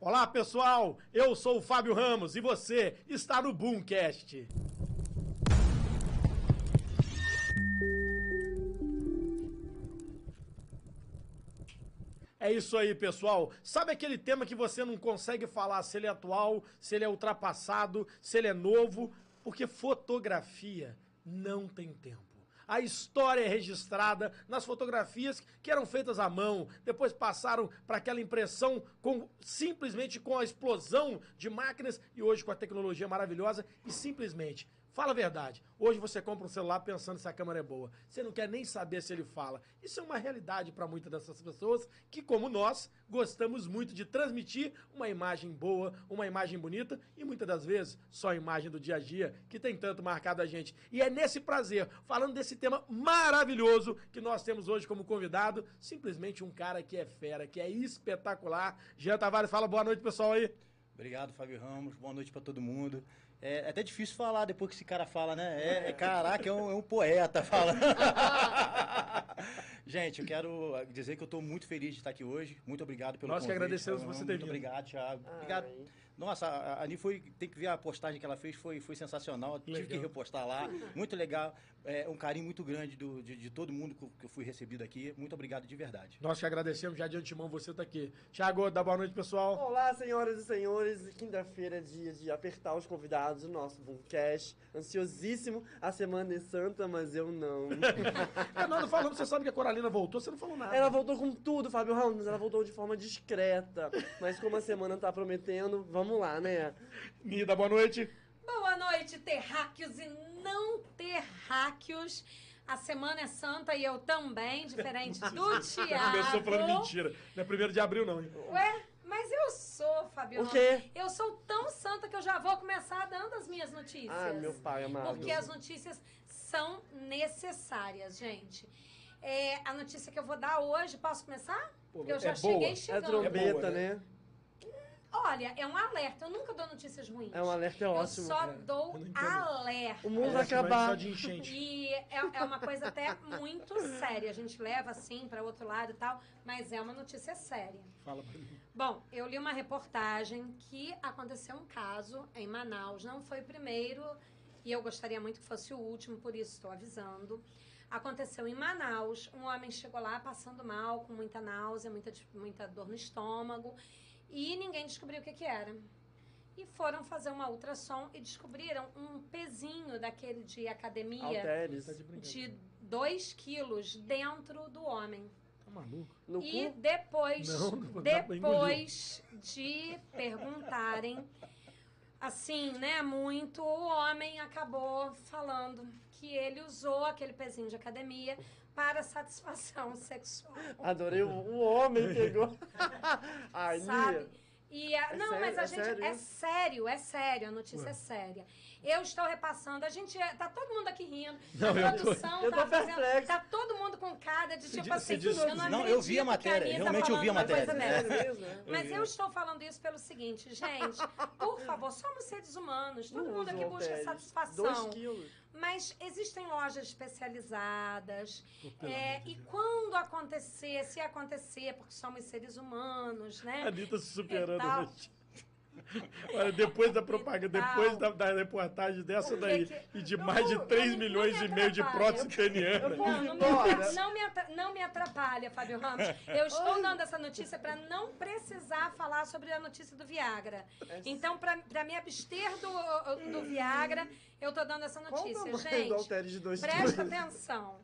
Olá, pessoal! Eu sou o Fábio Ramos e você está no Boomcast. É isso aí, pessoal. Sabe aquele tema que você não consegue falar se ele é atual, se ele é ultrapassado, se ele é novo? Porque fotografia não tem tempo. A história é registrada nas fotografias que eram feitas à mão, depois passaram para aquela impressão com simplesmente com a explosão de máquinas e hoje com a tecnologia maravilhosa e simplesmente Fala a verdade. Hoje você compra um celular pensando se a câmera é boa. Você não quer nem saber se ele fala. Isso é uma realidade para muitas dessas pessoas que, como nós, gostamos muito de transmitir uma imagem boa, uma imagem bonita e muitas das vezes só a imagem do dia a dia que tem tanto marcado a gente. E é nesse prazer, falando desse tema maravilhoso que nós temos hoje como convidado, simplesmente um cara que é fera, que é espetacular. Jean Tavares, fala boa noite, pessoal aí. Obrigado, Fábio Ramos. Boa noite para todo mundo. É, é, até difícil falar depois que esse cara fala, né? É, é caraca, é um, é um poeta falando. Gente, eu quero dizer que eu estou muito feliz de estar aqui hoje. Muito obrigado pelo Nós convite. Nós que agradecemos você ter vindo. Muito obrigado, Thiago. Obrigado. Nossa, a Ani foi. Tem que ver a postagem que ela fez, foi, foi sensacional. Legal. Tive que repostar lá. Muito legal. É, um carinho muito grande do, de, de todo mundo que eu fui recebido aqui. Muito obrigado de verdade. Nós que agradecemos já de antemão você estar tá aqui. Thiago, dá boa noite, pessoal. Olá, senhoras e senhores. Quinta-feira é dia de apertar os convidados do nosso Boomcast. Ansiosíssimo a Semana de Santa, mas eu não. é, nós falamos, você sabe que a Coralina voltou, você não falou nada. Ela voltou com tudo, Fábio Ramos. Ela voltou de forma discreta. Mas como a semana tá prometendo, vamos vamos lá, né? Nida, boa noite. Boa noite, terráqueos e não terráqueos. A semana é santa e eu também, diferente do Tiago. Começou falando mentira. Não é primeiro de abril, não, hein? Ué, mas eu sou, Fabiola. O quê? Eu sou tão santa que eu já vou começar dando as minhas notícias. Ah, meu pai amado. Porque as notícias são necessárias, gente. É, a notícia que eu vou dar hoje, posso começar? Pô, eu já é cheguei boa. chegando. É trombeta, é boa, né? Olha, é um alerta. Eu nunca dou notícias ruins. É um alerta é ótimo. Eu só dou alerta. O mundo vai acabar. de enchente. E é, é uma coisa até muito séria. A gente leva assim para outro lado e tal, mas é uma notícia séria. Fala pra mim. Bom, eu li uma reportagem que aconteceu um caso em Manaus. Não foi o primeiro e eu gostaria muito que fosse o último, por isso estou avisando. Aconteceu em Manaus. Um homem chegou lá passando mal, com muita náusea, muita, muita dor no estômago. E ninguém descobriu o que, que era. E foram fazer uma ultrassom e descobriram um pezinho daquele de academia Alteres. Tá de 2 quilos dentro do homem. Tá maluco? No e cu? depois, Não, não depois de perguntarem, assim, né, muito, o homem acabou falando que ele usou aquele pezinho de academia para satisfação sexual. Adorei o, o homem pegou. Ai, Sabe? E a, É não, sério? mas a É gente. sério É sério, é sério, a notícia Ué. é séria. Eu estou repassando, a gente. é- Tá todo mundo aqui rindo. Não, a eu tô- produção eu tô tá fazendo. perplexo. Tá todo mundo com cara de tipo assim. diz- eu não, Não, eu vi a matéria, que Anitta realmente eu vi a falando uma matéria. coisa É. né? Mas eu estou falando isso pelo seguinte, gente, por favor, somos seres humanos, todo Não mundo aqui busca satisfação. Dois quilos. Mas existem lojas especializadas. é, e quando acontecer, se acontecer, porque somos seres humanos, né? A Anitta se superando, E tal. Olha, depois da propaganda, depois da, da reportagem dessa daí, que- e de Não, mais de não, 3 não milhões me e meio de atrapalha. prótese peniana. Eu- Não, não, me, Bora. não, me atra- não me atrapalha, Fábio Ramos. Eu estou dando essa notícia para não precisar falar sobre a notícia do Viagra. Então, para me abster do, do Viagra, eu estou dando essa notícia. Gente, presta atenção.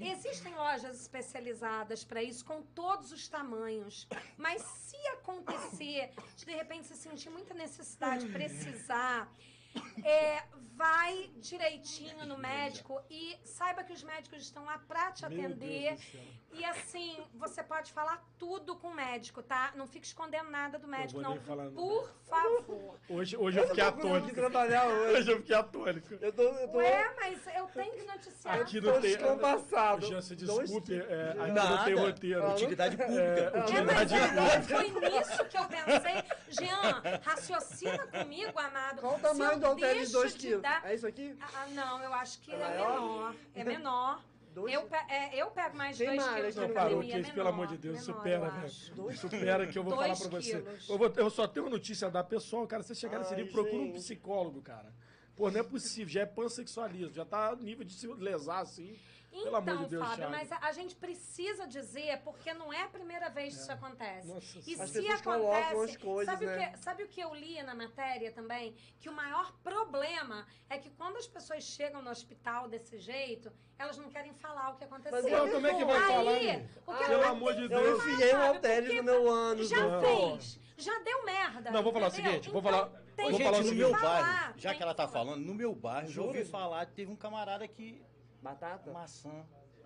Existem lojas especializadas para isso, com todos os tamanhos. Mas se acontecer, de repente se sentir muita necessidade, precisar, é, vai direitinho no médico e saiba que os médicos estão lá para te atender. E assim, você pode falar tudo com o médico, tá? Não fique escondendo nada do médico, não. Por favor. Hoje, hoje eu fiquei tô procurando atônico. que trabalhar hoje. Hoje eu fiquei atônico. Eu tô, eu tô, Ué, mas eu tenho que noticiar. Aqui não tem. descompassado. Já se desculpe, é, aqui não Nada. tem roteiro. Utilidade É, pública. É, utilidade é, pública. foi nisso que eu pensei. Jean, raciocina comigo, amado. Qual o tamanho eu do halter de deixo 2 de quilos? Dar- É isso aqui? Ah, não, eu acho que É ele é menor. É menor. Dois Eu, pe- é, eu pego mais Tem 2 mais, quilos Não, parou, academia, Cris, pelo amor de Deus, menor, supera, velho. acho. Supera que eu vou Dois falar pra você. quilos. Eu, vou- eu só tenho notícia da pessoal, cara. Você chegar nesse Ai, nível, procura um psicólogo, cara. Pô, não é possível, já é pansexualismo, já tá a nível de se lesar assim. Pelo Então, amor de Deus, Fábio, Thiago. mas a, a gente precisa dizer, porque não é a primeira vez que isso acontece. Nossa e. As se acontece, as coisas, sabe, né? o que, sabe o que eu li na matéria também? Que o maior problema é que quando as pessoas chegam no hospital desse jeito, elas não querem falar o que aconteceu. Mas Pô, como é que vai Aí, falar, o que Pelo amor de Eu Deus. enfiei um halteres no meu ânus. Já não. fez, já deu merda. Não, vou falar o entendeu? seguinte, vou Então, falar- tem vou Ô, o gente, no meu falar, bairro, já tem que ela tá falando, no meu bairro, já ouvi falar, teve um camarada que. Batata? Maçã.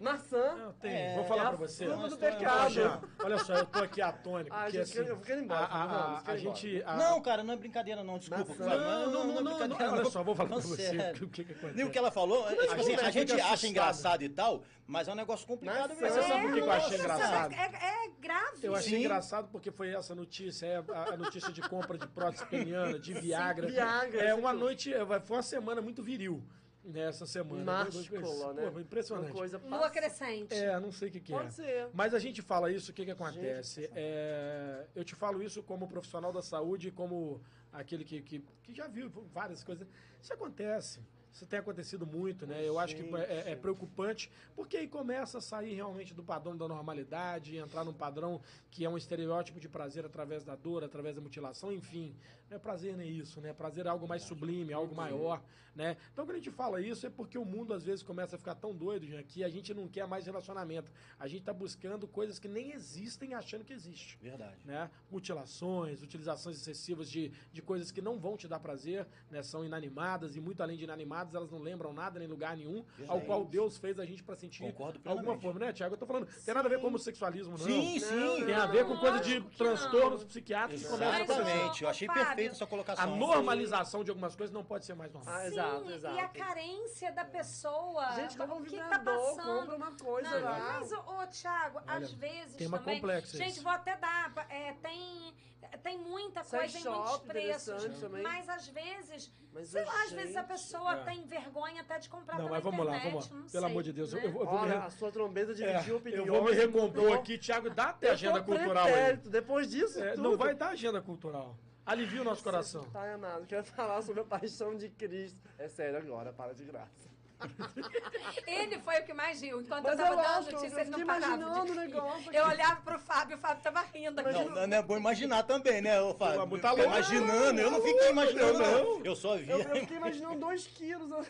Maçã? Não, tem. É, vou falar é pra você. fruta do pecado. Olha só, eu tô aqui atônico. Ah, porque, assim, eu ir embora, a, a- a- a gente. a- Não, cara, não é brincadeira, não. Desculpa. Não, não, não, não, não, brincadeira, Olha só, vou falar pra Não, você sério. o que, que acontece. Nem o que ela falou, é, tipo assim, a gente acha engraçado e tal, mas é um negócio complicado mesmo. você sabe por que eu achei engraçado? É, é grave. Eu achei engraçado porque foi essa notícia, é a, notícia de compra de prótese peniana, de Viagra. Viagra, É uma noite, é, foi uma semana muito viril nessa semana. Máscula, né? Pô, foi impressionante. Uma coisa Lua crescente. É, não sei o que, que é. Pode ser. Mas a gente fala isso, o que, que acontece? Gente, É, eu te falo isso como profissional da saúde, como aquele que, que, que já viu várias coisas. Isso acontece. Isso tem acontecido muito, né? Eu acho que é, é preocupante, porque aí começa a sair realmente do padrão da normalidade, entrar num padrão que é um estereótipo de prazer através da dor, através da mutilação, enfim. Não é prazer nem isso, né? Prazer é algo mais sublime, algo maior, né? Então quando a gente fala isso é porque o mundo às vezes começa a ficar tão doido, Jean, que a gente não quer mais relacionamento. A gente tá buscando coisas que nem existem achando que existe Verdade. né? Mutilações, utilizações excessivas de, de coisas que não vão te dar prazer, né? São inanimadas e muito além de inanimadas, elas não lembram nada nem lugar nenhum, ao Verdade. qual Deus fez a gente para sentir Concordo alguma forma, né, Tiago? Eu tô falando, tem nada a ver com homossexualismo, não. Sim, sim. Tem a ver com coisa de transtornos não. psiquiátricos que começam a acontecer. Exatamente. Eu achei Fábio, perfeita essa A colocação. normalização de algumas coisas não pode ser mais normal. Ah, Sim, exato, E a exato. carência da pessoa. Gente, compra um o que tá vibrador, passando? compra uma coisa Não, lá. mas, ô, Thiago, às vezes tema também... complexo Gente, esse. vou até dar... é, tem, tem muita Sex coisa em muitos preços. também. Mas às vezes... Mas, sei lá, às vezes a gente, pessoa é. tem vergonha até de comprar Não, pela mas vamos lá, internet, vamos lá. Pelo sei, amor de Deus, eu, né? eu vou me Olha, re- a sua trombeta É, dividiu opiniões. eu vou me recompor aqui, Thiago, dá até Eu agenda cultural aí. pretérito, Depois disso É, não vai dar agenda cultural. Alivia o nosso coração. Tá, amado. Quero falar sobre a paixão de Cristo. É sério agora, para de graça. Ele foi o que mais riu. Enquanto Mas eu tava eu dando acho, notícia, eu ele não imaginando de o negócio Eu olhava pro Fábio, o Fábio tava rindo aqui. Não, não é bom imaginar também, né, ô Fábio? Vamos, tá louco. imaginando, eu não fiquei imaginando, Eu não. Eu só vi. Eu, eu fiquei imaginando dois quilos.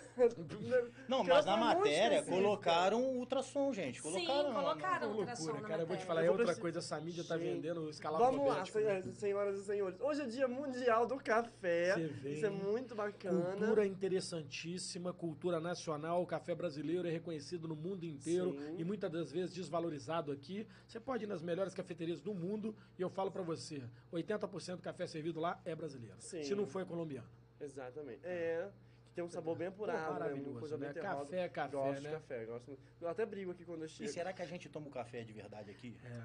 Não, mas na matéria colocaram ultrason, gente. Sim, Colocaram. colocaram Uma ultrassom loucura, na cara. Eu vou te falar, é Eu outra coisa. Essa mídia tá Gente, vendendo escala Vamos lá, né? senhoras, senhoras e senhores. Hoje é dia mundial do café. Você vê. Isso é muito bacana. Cultura interessantíssima, cultura nacional. O café brasileiro é reconhecido no mundo inteiro Sim. e muitas das vezes desvalorizado aqui. Você pode ir nas melhores cafeterias do mundo e eu falo pra você: 80% do café servido lá é brasileiro. Sim. Se não for é colombiano. Exatamente. É. Que tem um sabor bem apurado, né? maravilhoso, Uma coisa né? bem. Café é café, gosto né? de café, gosto muito. Eu até brigo aqui quando eu E chego. será que a gente toma o café de verdade aqui? É.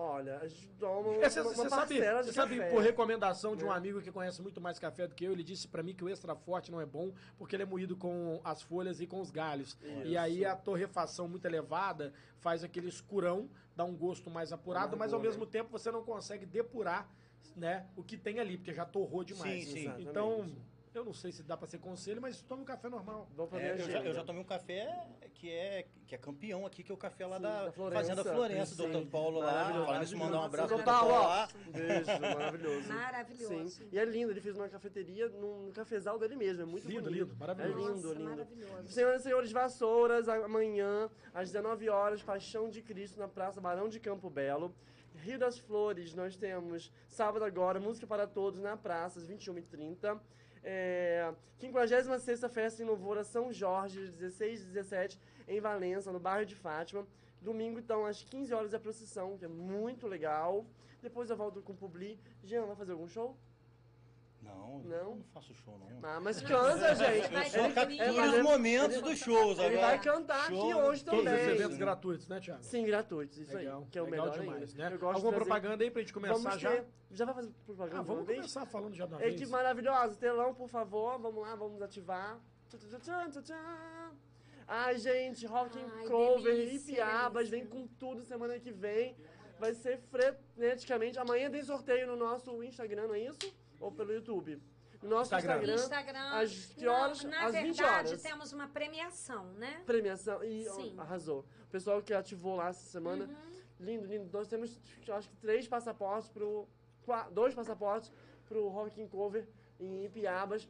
Olha, a gente toma É, Você uma, uma sabe, parcela cê de sabe por recomendação de um né? amigo que conhece muito mais café do que eu, ele disse pra mim que o extra forte não é bom porque ele é moído com as folhas e com os galhos. E aí a torrefação muito elevada faz aquele escurão, dá um gosto mais apurado, mas ao mesmo tempo você não consegue depurar né, o que tem ali, porque já torrou demais. Sim, sim. Então, eu não sei se dá pra ser conselho, mas tome um café normal. Vamos fazer É, eu, já, eu já tomei um café que é, que é campeão aqui, que é o café lá Sim, da, da Florença. Fazenda Florença, Sim. doutor Paulo lá. Falando isso, mandar um abraço Doutor Paulo, lá. Um beijo, maravilhoso. Maravilhoso. Sim. E é lindo, ele fez uma cafeteria num cafezal dele mesmo, é muito Lindo, bonito. lindo, maravilhoso. É lindo, Nossa, lindo. maravilhoso. Senhoras e senhores, Vassouras, amanhã, às 19 horas, Paixão de Cristo, na Praça Barão de Campo Belo. Rio das Flores, nós temos sábado agora, Música para Todos na praça, às 21h30. É, 56ª Festa em Louvor a São Jorge, 16 e 17, em Valença, no bairro de Fátima. Domingo, então, às 15 horas, a procissão, que é muito legal. Depois eu volto com o Publi. Jean, vai fazer algum show? Não, Não? eu não faço show, não. Ah, mas canta, gente. Vai Só Ele- captura ele- os momentos ele- dos shows Ele agora. vai cantar Show, aqui hoje Todos também. esses eventos gratuitos, né, Thiago? Sim, gratuitos, isso legal, aí. Que é o legal melhor demais, ainda. né? Eu gosto Alguma trazer- propaganda aí pra gente começar Vamos já? ter- Já vai fazer propaganda Ah, vamos vez? começar falando já de uma vez. Equipe maravilhosa, telão, por favor, vamos lá, vamos ativar. Ai, gente, Rock and Cover, Ipiabas, delícia. vem com tudo semana que vem. Vai ser freneticamente. Amanhã tem sorteio no nosso Instagram, não é isso? Ou pelo YouTube? No nosso Instagram. Instagram. Instagram. Às que horas? Não, na Às 20 verdade, horas. temos uma premiação, né? Premiação. E Sim. ó, arrasou. O pessoal que ativou lá essa semana. Uhum. Lindo, lindo. Nós temos, acho que três passaportes pro. Dois passaportes pro Rock and Cover em Ipiabas.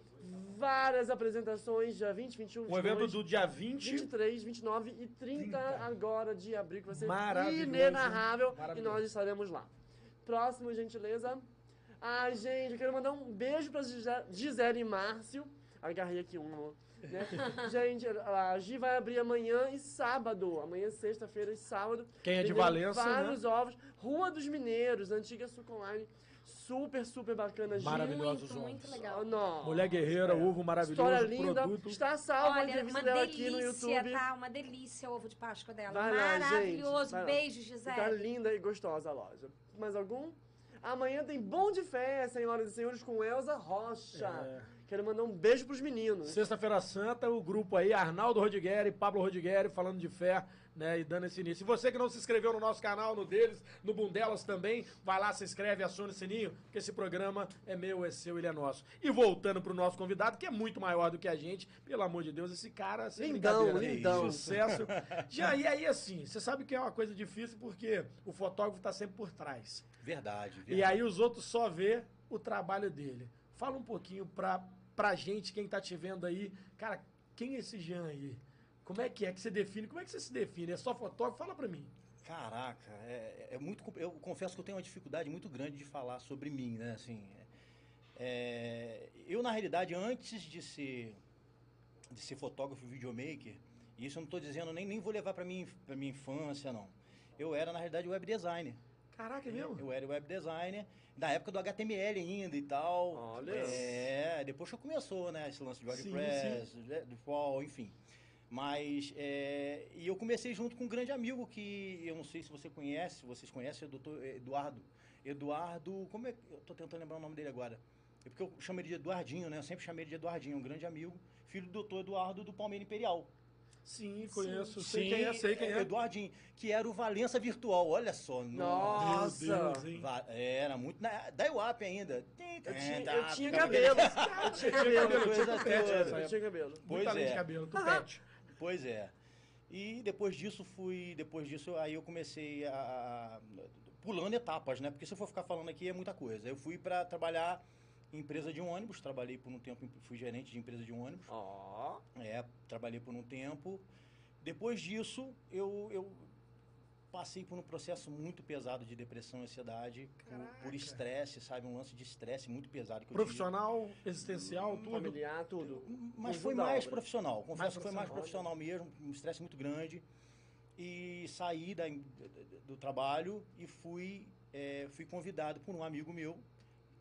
Várias apresentações, dia 20, 21, O evento 22, do dia 20. 23, 29 e 30, 30. agora de abril, que vai ser Maravilhoso. inenarrável. E nós estaremos lá. Próximo, gentileza. Ai, gente, eu quero mandar um beijo pra Gise- Gisele e Márcio. Agarrei aqui um. Né? gente, a Gi vai abrir amanhã e sábado. Amanhã, sexta-feira e sábado. Quem é de Valença, né? Vários ovos. Rua dos Mineiros, antiga Suco Online. Super, super bacana, Gi. Maravilhosos Muito, muito legal. Oh. Mulher guerreira, ovo maravilhoso, História linda. produto. Está salva a Olha, entrevista uma dela aqui no delícia, YouTube. tá? Uma delícia o ovo de Páscoa dela. Vai Maravilhoso. lá. Beijo, Gisele. linda e gostosa a loja. Mais algum? Amanhã tem Bom de Fé, senhoras e senhores, com Elza Rocha. É. Quero mandar um beijo pros meninos. Sexta-feira Santa, o grupo aí, Arnaldo Rodigueri, Pablo Rodigueri, falando de fé, né, e dando esse início. E você que não se inscreveu no nosso canal, no deles, no Bundelas também, vai lá, se inscreve, aciona o sininho, porque esse programa é meu, é seu, ele é nosso. E voltando pro nosso convidado, que é muito maior do que a gente, pelo amor de Deus, esse cara, sem Lindão, brincadeira, lindão. Sucesso. Já, e aí, assim, você sabe que é uma coisa difícil, porque o fotógrafo tá sempre por trás. Verdade, verdade. E aí os outros só vê o trabalho dele. Fala um pouquinho pra, pra gente, quem tá te vendo aí. Cara, quem é esse Jean aí? Como é que é que você define? Como é que você se define? É só fotógrafo? Fala pra mim. Caraca, é, é muito. Eu confesso que eu tenho uma dificuldade muito grande de falar sobre mim, né? Assim, é, eu, na realidade, antes de ser, de ser fotógrafo e videomaker, e isso eu não estou dizendo, nem, nem vou levar para minha, pra minha infância, não. Eu era, na realidade, web designer. Caraca, é mesmo? Eu era web designer, na época do HTML ainda e tal. Olha. É, depois que começou, né? Esse lance de Sim, WordPress, né, default, enfim. Mas, é, e eu comecei junto com um grande amigo que eu não sei se você conhece, vocês conhecem, é o doutor Eduardo. Eduardo, como é que. Eu tô tentando lembrar o nome dele agora. É porque eu chamo ele de Eduardinho, né? Eu sempre chamei ele de Eduardinho, um grande amigo, filho do doutor Eduardo do Palmeira Imperial. Sim, conheço. Sei quem é, sei quem é. Eduardinho, que era o Valença Virtual, olha só. Nossa. Meu Deus, hein? Va- Era muito. Na, da UAP ainda. Eu tinha, eu tinha cabelo. Eu tinha cabelo. Eu tinha Coisa cabelo. toda. Eu tinha cabelo. Muito Pois além é. de cabelo, tupete. Pois é. E depois disso fui, depois disso aí eu comecei a, a- pulando etapas, né? Porque se eu for ficar falando aqui é muita coisa. Eu fui para trabalhar empresa de ônibus, trabalhei por um tempo, em- fui gerente de empresa de ônibus. Ó. É, trabalhei por um tempo. Depois disso, eu, eu passei por um processo muito pesado de depressão e ansiedade, por- Caraca. por estresse, sabe? Um lance de estresse muito pesado que eu tive. Profissional, existencial, tudo. Familiar, tudo. Mas foi mais obra. profissional. Confesso Mais que foi mais profissional. profissional mesmo, um estresse muito grande. E saí da, do, do trabalho e fui, é, fui convidado por um amigo meu,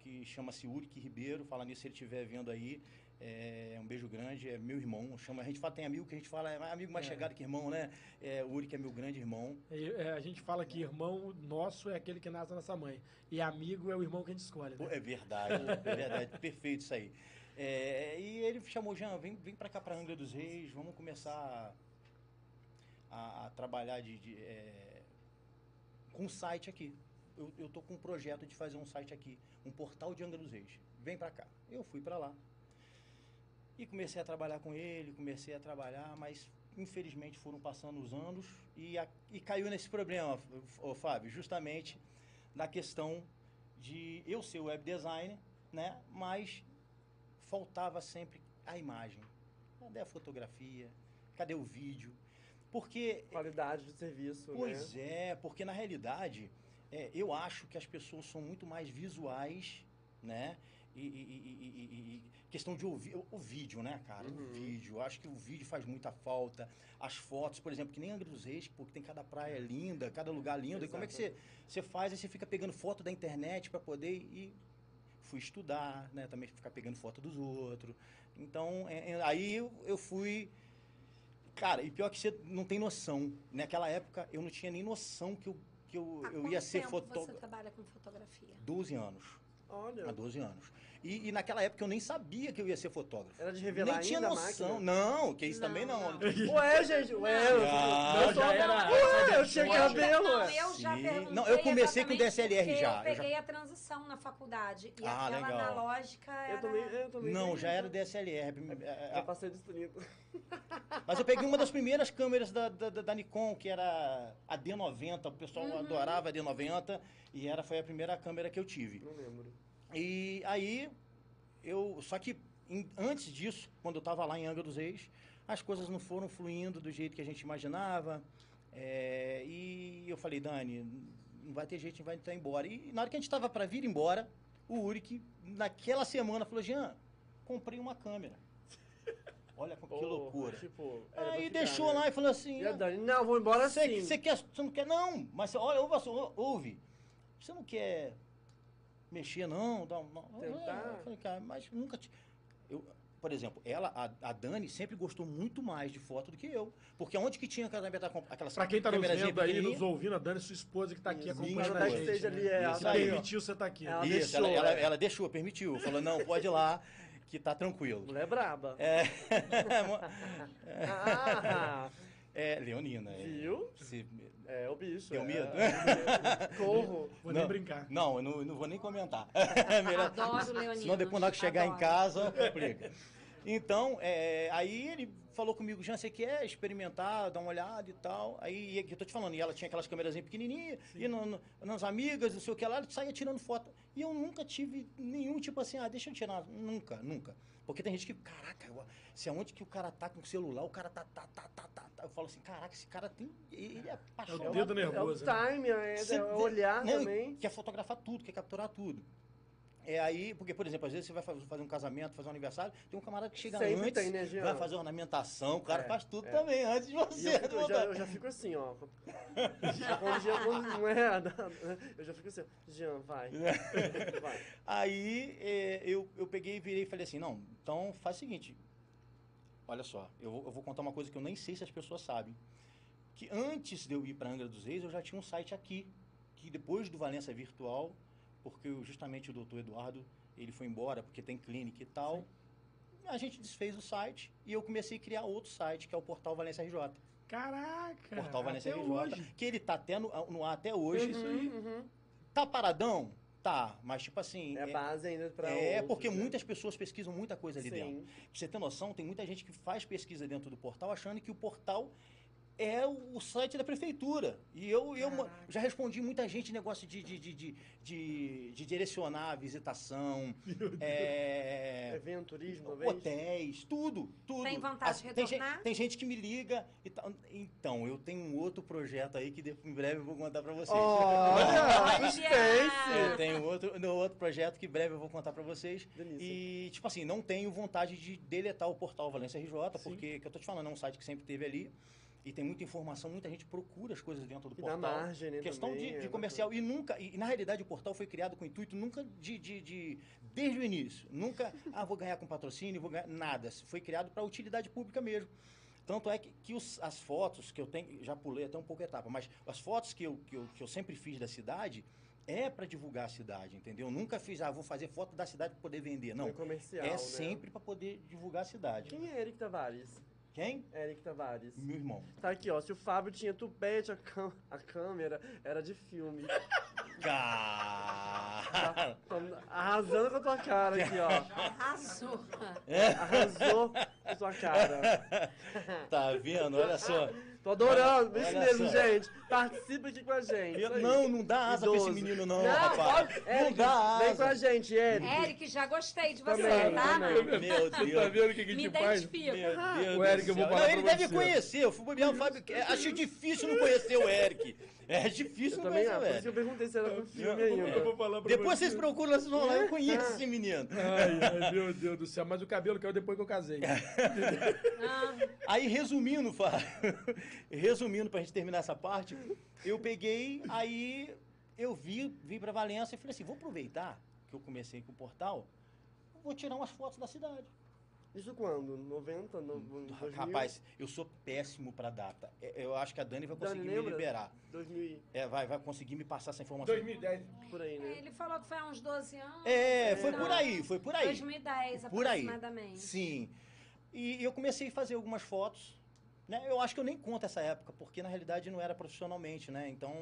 que chama-se Urique Ribeiro. Fala nisso, se ele estiver vendo aí. É, um beijo grande, é meu irmão. Chama, a gente fala, tem amigo que a gente fala, é amigo mais É. chegado que irmão, né? É, o Urique é meu grande irmão. É, a gente fala que irmão nosso é aquele que nasce da nossa mãe. E amigo é o irmão que a gente escolhe. Né? É verdade, é verdade, perfeito isso aí. É, e ele chamou, Jean, vem, vem pra cá, pra Angra dos Reis, vamos começar a, a trabalhar de, de, é, com um site aqui. Eu, eu tô com um projeto de fazer um site aqui, um portal de Angra dos Reis. Vem pra cá. Eu fui pra lá. E comecei a trabalhar com ele, comecei a trabalhar, mas infelizmente foram passando os anos e, a- e caiu nesse problema, ô Fábio, justamente na questão de eu ser web designer, né? Mas faltava sempre a imagem. Cadê a fotografia? Cadê o vídeo? Porque Qualidade de serviço, Pois né? é, porque na realidade é, eu acho que as pessoas são muito mais visuais, né? E, e- e- e- questão de ouvir o, o vídeo, né, cara? O Uhum. vídeo, eu acho que o vídeo faz muita falta. As fotos, por exemplo, que nem Angra dos Reis, porque tem cada praia linda, cada lugar lindo. E como é que você, você faz? Aí você fica pegando foto da internet para poder ir. Fui estudar, né? Também ficar pegando foto dos outros. Então, é- é- aí eu, eu fui. Cara, e pior que você não tem noção. Naquela época eu não tinha nem noção que eu, que eu, Há eu ia ser tempo você fotógrafo. trabalha com fotografia? 12 anos. Olha. Há 12 anos. E, e naquela época eu nem sabia que eu ia ser fotógrafo. Era de revelar Nem tinha noção. Não, que isso Não, também não. não. Ué, gente, ué, eu, Ah, eu era- Ué, eu tinha Eu- cabelo, não, eu já perguntei Não, eu comecei com DSLR já, Eu eu já- peguei a transição na faculdade. E Ah, aquela legal. analógica era... Eu também, eu também. Não, já era. DSLR. É, Já é, passei 30. Mas eu peguei uma das primeiras câmeras da, da, da- da Nikon, que era a D90. O pessoal Uhum. adorava a D90. E era, foi a primeira câmera que eu tive. Não lembro. E aí, eu. Só que em- antes disso, quando eu estava lá em Angra dos Reis, as coisas não foram fluindo do jeito que a gente imaginava. é, e eu falei, Dani, não vai ter jeito, a gente vai estar embora. E na hora que a gente estava para vir embora, o Uric, naquela semana, falou: Jean, comprei uma câmera. Olha que Pô, loucura. Tipo, Aí deixou né? lá e falou assim: E Dani, não, vou embora sim. você quer, você não quer, não, mas olha, ouve, ouve. Você não quer mexer, não? Dar um, não. Tentar? Eu falei, cara, mas nunca. Te... Eu, por exemplo, ela, a, a Dani, sempre gostou muito mais de foto do que eu. Porque onde que tinha aquela, aquelas Pra quem tá nos vendo aí, nos ouvindo, a Dani, sua esposa que tá aqui acompanhando a gente. Né? ali, é, Isso aí, permitiu você estar aqui. Ela Isso, deixou, ela, ela, é. ela deixou, permitiu. Falou, não, pode ir lá, que tá tranquilo. Mulher braba. É, Ah, é Leonina. é. viu? Se- É o bicho. Deu é. medo? Corro. Vou nem Não. brincar. Não, eu não, eu não vou nem comentar. É melhor- Adoro Leonino. Senão depois na hora que chegar em Adoro. casa, complica. Então, é, aí ele falou comigo, Jean, você quer experimentar, dar uma olhada e tal? Aí, eu tô te falando, e ela tinha aquelas câmerazinhas pequenininhas, e no, no- nas amigas, não sei o que lá, ela saía tirando foto. E eu nunca tive nenhum tipo assim, ah, deixa eu tirar. Nunca, nunca. Porque tem gente que, caraca, se aonde que o cara tá com o celular, o cara tá, tá, tá, tá, tá. Eu falo assim, caraca, esse cara tem, ele é apaixonado. dedo É o nervoso. né? time, é, é o olhar não, também. Quer fotografar tudo, quer capturar tudo. É aí, porque, por exemplo, às vezes você vai fa- fazer um casamento, fazer um aniversário, tem um camarada que chega Sempre antes, tem, né, Jean? vai fazer ornamentação, o cara É, faz tudo é. também, antes de você. eu, eu já, eu já fico assim, ó. quando, Jean, quando não é, eu já fico assim, Jean, vai. vai. Aí é, eu, eu peguei e virei e falei assim, não, então faz o seguinte, olha só, eu vou, eu vou contar uma coisa que eu nem sei se as pessoas sabem. Que antes de eu ir para Angra dos Reis, eu já tinha um site aqui, que depois do Valença Virtual, porque justamente o doutor Eduardo, ele foi embora porque tem clínica e tal, a gente desfez o site e eu comecei a criar outro site, que é o Portal Valência RJ. Caraca. Portal Valência até RJ, hoje. que ele tá até no, no ar até hoje. Uhum, uhum. Tá paradão? Tá, mas tipo assim... É base ainda pra É, outros, porque né? muitas pessoas pesquisam muita coisa ali dentro. Sim. Pra você ter noção, tem muita gente que faz pesquisa dentro do portal achando que o portal é o site da prefeitura. E eu, eu Caraca. já respondi muita gente negócio de, de, de, de, de- de direcionar a visitação, é, Evento, turismo, talvez. hotéis, tudo, tudo. Tem vontade de tem, gente, retornar? tem gente que me liga e tal. Então, eu tenho um outro projeto aí que em breve eu vou contar pra vocês. Suspense. Eu tenho outro, no outro projeto que em breve eu vou contar pra vocês. Delícia. E, tipo assim, não tenho vontade de deletar o portal Valência RJ, porque, que eu tô te falando, é um site que sempre teve ali. E tem muita informação, muita gente procura as coisas dentro do E portal. margem, né, Questão também, de, de é comercial. E nunca, e na realidade o portal foi criado com o intuito nunca de, de, de- desde o início. Nunca, ah, vou ganhar com patrocínio, vou ganhar. Nada. Foi criado para utilidade pública mesmo. Tanto é que, que os- as fotos que eu tenho, já pulei até um pouco a etapa, mas as fotos que eu, que eu, que eu sempre fiz da cidade é para divulgar a cidade, entendeu? Nunca fiz, ah, vou fazer foto da cidade para poder vender. Não. É comercial, É né? sempre para poder divulgar a cidade. Quem é Eric Tavares? Quem? Eric Tavares. Meu irmão. Tá aqui, ó. Se o Fábio tinha tupete, a, cam- a câmera era de filme. Cara. Tá arrasando com a tua cara aqui, ó. Arrasou. Arrasou com a tua cara. Tá vendo? Olha só. Tô adorando. Isso Olha mesmo, só. gente. Participa aqui com a gente. aí. Não, não dá asa pra esse Idoso. menino, não, Não, rapaz. pode- Não Eric, dá Vem com a asa. gente, Eric. Eric, já gostei de você, Também, tá? também. Meu Você tá Deus. vendo o que, que Me te faz? Meu Deus O Eric, do eu vou céu. falar Não, ele deve você. conhecer. Eu fui bobear o Fábio. é, Acho difícil não conhecer o Eric. É difícil Eu não também, conhecer ah, o por isso que eu perguntei se era com filme Eu vou ainda. falar pra Depois você. vocês procuram, vocês vão lá. Eu conheço esse menino. Ai, ai, meu Deus do céu. Mas o cabelo caiu depois que eu casei. Ah, Aí, resumindo, Fábio, resumindo pra gente terminar essa parte, eu peguei, aí eu vi, vim pra Valença e falei assim, vou aproveitar que eu comecei com o portal, vou tirar umas fotos da cidade. Isso quando? 90? No, 2000? Rapaz, eu sou péssimo pra data. É, Eu acho que a Dani vai Dani, conseguir me lembra? liberar. 2000 É, vai, vai conseguir me passar essa informação. 2010. por aí, É, né? Ele falou que foi há uns 12 anos. É, foi então, por aí, foi por aí. 2010, Por aí. aproximadamente. Sim. E eu comecei a fazer algumas fotos. Né? Eu acho que eu nem conto essa época, porque na realidade não era profissionalmente, né? Então,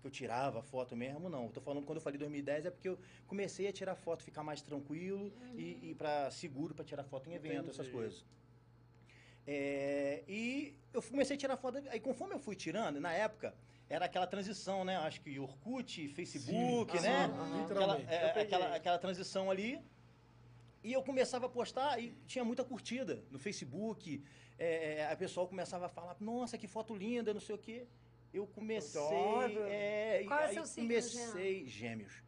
que eu tirava foto mesmo, não. Eu tô falando quando eu falei 2010 é porque eu comecei a tirar foto, ficar mais tranquilo e, e para seguro para tirar foto em evento, essas Entendi. coisas. É, e eu comecei a tirar foto. Aí conforme eu fui tirando, na época, era aquela transição, né? Acho que Orkut, Facebook, Sim, né? aham, Aquela, é, aquela, aquela transição ali. E eu começava a postar e tinha muita curtida no Facebook. É, a pessoa começava a falar, nossa, que foto linda, não sei o quê. Eu comecei. É, e Qual é seu signo, comecei. Gêmeos.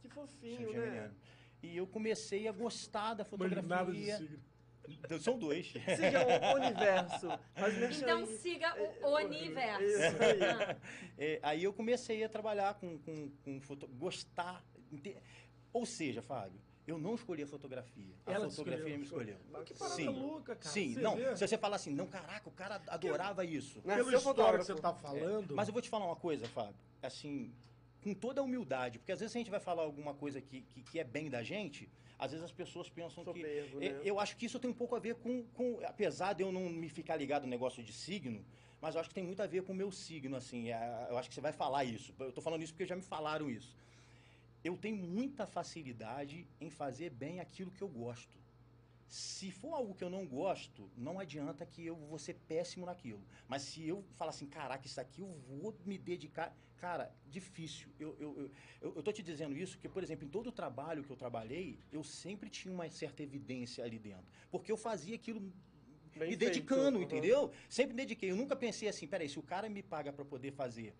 Que fofinho, né? E eu comecei a gostar da Mas nada de fotografia. signo. Então, São dois. Siga o universo. Então aí. siga É, o, o universo. Isso aí. Ah, É, aí eu comecei a trabalhar com, com, com foto, gostar. Ou seja, Fábio, eu não escolhi a fotografia. A Ela fotografia escolheu. me escolheu. Que parada Sim. louca, cara. Sim, Você não. vê? Se você falar assim, não, caraca, o cara adorava isso. Nasceu Pela história que você tá falando. Mas eu vou te falar uma coisa, Fábio. Assim, com toda a humildade, porque às vezes a gente vai falar alguma coisa que, que, que é bem da gente, às vezes as pessoas pensam que. Soberbo, É, né? Eu acho que isso tem um pouco a ver com, com. Apesar de eu não me ficar ligado no negócio de signo, mas eu acho que tem muito a ver com o meu signo, assim. é, Eu acho que você vai falar isso. Eu tô falando isso porque já me falaram isso. Eu tenho muita facilidade em fazer bem aquilo que eu gosto. Se for algo que eu não gosto, não adianta que eu vou ser péssimo naquilo. Mas se eu falar assim, caraca, isso aqui eu vou me dedicar. Cara, difícil. Eu, eu, eu, eu, tô te dizendo isso porque, por exemplo, em todo o trabalho que eu trabalhei, eu sempre tinha uma certa evidência ali dentro. Porque eu fazia aquilo Bem me feito. dedicando, Uhum. entendeu? Sempre me dediquei. Eu nunca pensei assim, peraí, se o cara me paga para poder fazer.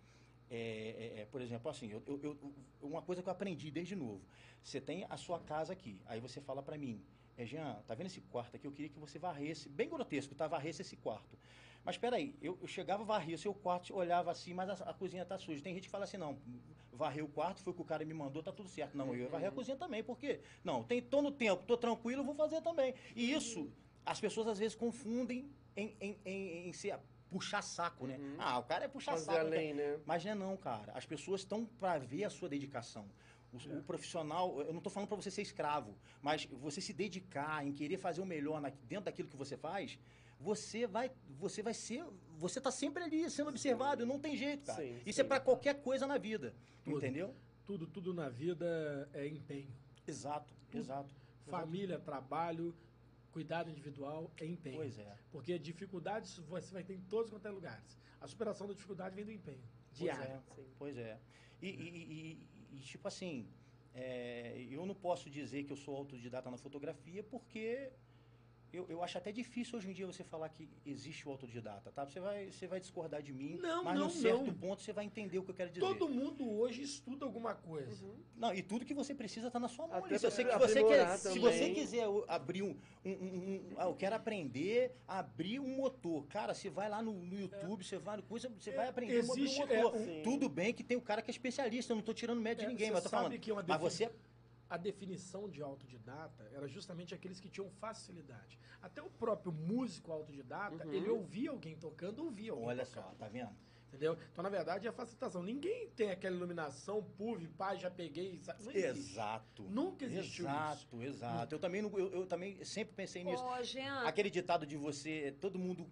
É, é, é, por exemplo, assim, eu, eu- uma coisa que eu aprendi desde novo. Você tem a sua casa aqui, aí você fala para mim, é, Jean, tá vendo esse quarto aqui? Eu queria que você varresse, bem grotesco, tá? Varresse esse quarto. Mas peraí, eu, eu chegava, varria o seu quarto, olhava assim, mas a, a cozinha tá suja. Tem gente que fala assim, não, varreu o quarto, foi o que o cara me mandou, tá tudo certo. Não, eu ia varrer a cozinha também, por quê? Não, tem, tô no tempo, tô tranquilo, vou fazer também. E isso, as pessoas às vezes confundem em, em, em, em ser puxar saco, né? Uhum. Ah, o cara é puxar Fazer saco. além, né? Mas não é não, cara. As pessoas estão para ver a sua dedicação. O, É. o profissional, eu não estou falando para você ser escravo, mas você se dedicar em querer fazer o melhor na- dentro daquilo que você faz, você vai, você vai ser, você está sempre ali sendo observado, não tem jeito, cara. Sim, Isso sim. é para qualquer coisa na vida, Tudo. entendeu? Tudo, tudo na vida é empenho. Exato, exato. Família, trabalho, cuidado individual é empenho. Pois é. Porque dificuldades você vai ter em todos quanto é lugares. A superação da dificuldade vem do empenho. Diário. Pois é. Sim. Pois é. E, e- e- e, tipo assim, é, eu não posso dizer que eu sou autodidata na fotografia porque eu, eu acho até difícil hoje em dia você falar que existe o autodidata, tá? Você vai, você vai discordar de mim, Não, mas não, num certo não. ponto você vai entender o que eu quero dizer. Todo mundo hoje estuda alguma coisa. Uhum. Não, e tudo que você precisa está na sua mão. Até. Se você, você quer, se você quiser abrir um, um- um- um- ah, eu quero aprender a abrir um motor. Cara, você vai lá no, no YouTube, você vai no coisa, você vai aprender a abrir um Existe, motor. é. Tudo bem que tem o cara que é especialista, eu não estou tirando mérito de É, ninguém, mas eu tô falando. que uma Mas você A definição de autodidata era justamente aqueles que tinham facilidade. Até o próprio músico autodidata, Uhum. ele ouvia alguém tocando, ouvia alguém Olha só, tocando. tá vendo? Entendeu? Então, na verdade, é a facilitação. Ninguém tem aquela iluminação, puve, pai, já peguei. Exato. Nunca existiu Exato, exato. Eu também, eu, eu também sempre pensei nisso. Ô, Jean, Aquele ditado de você, todo mundo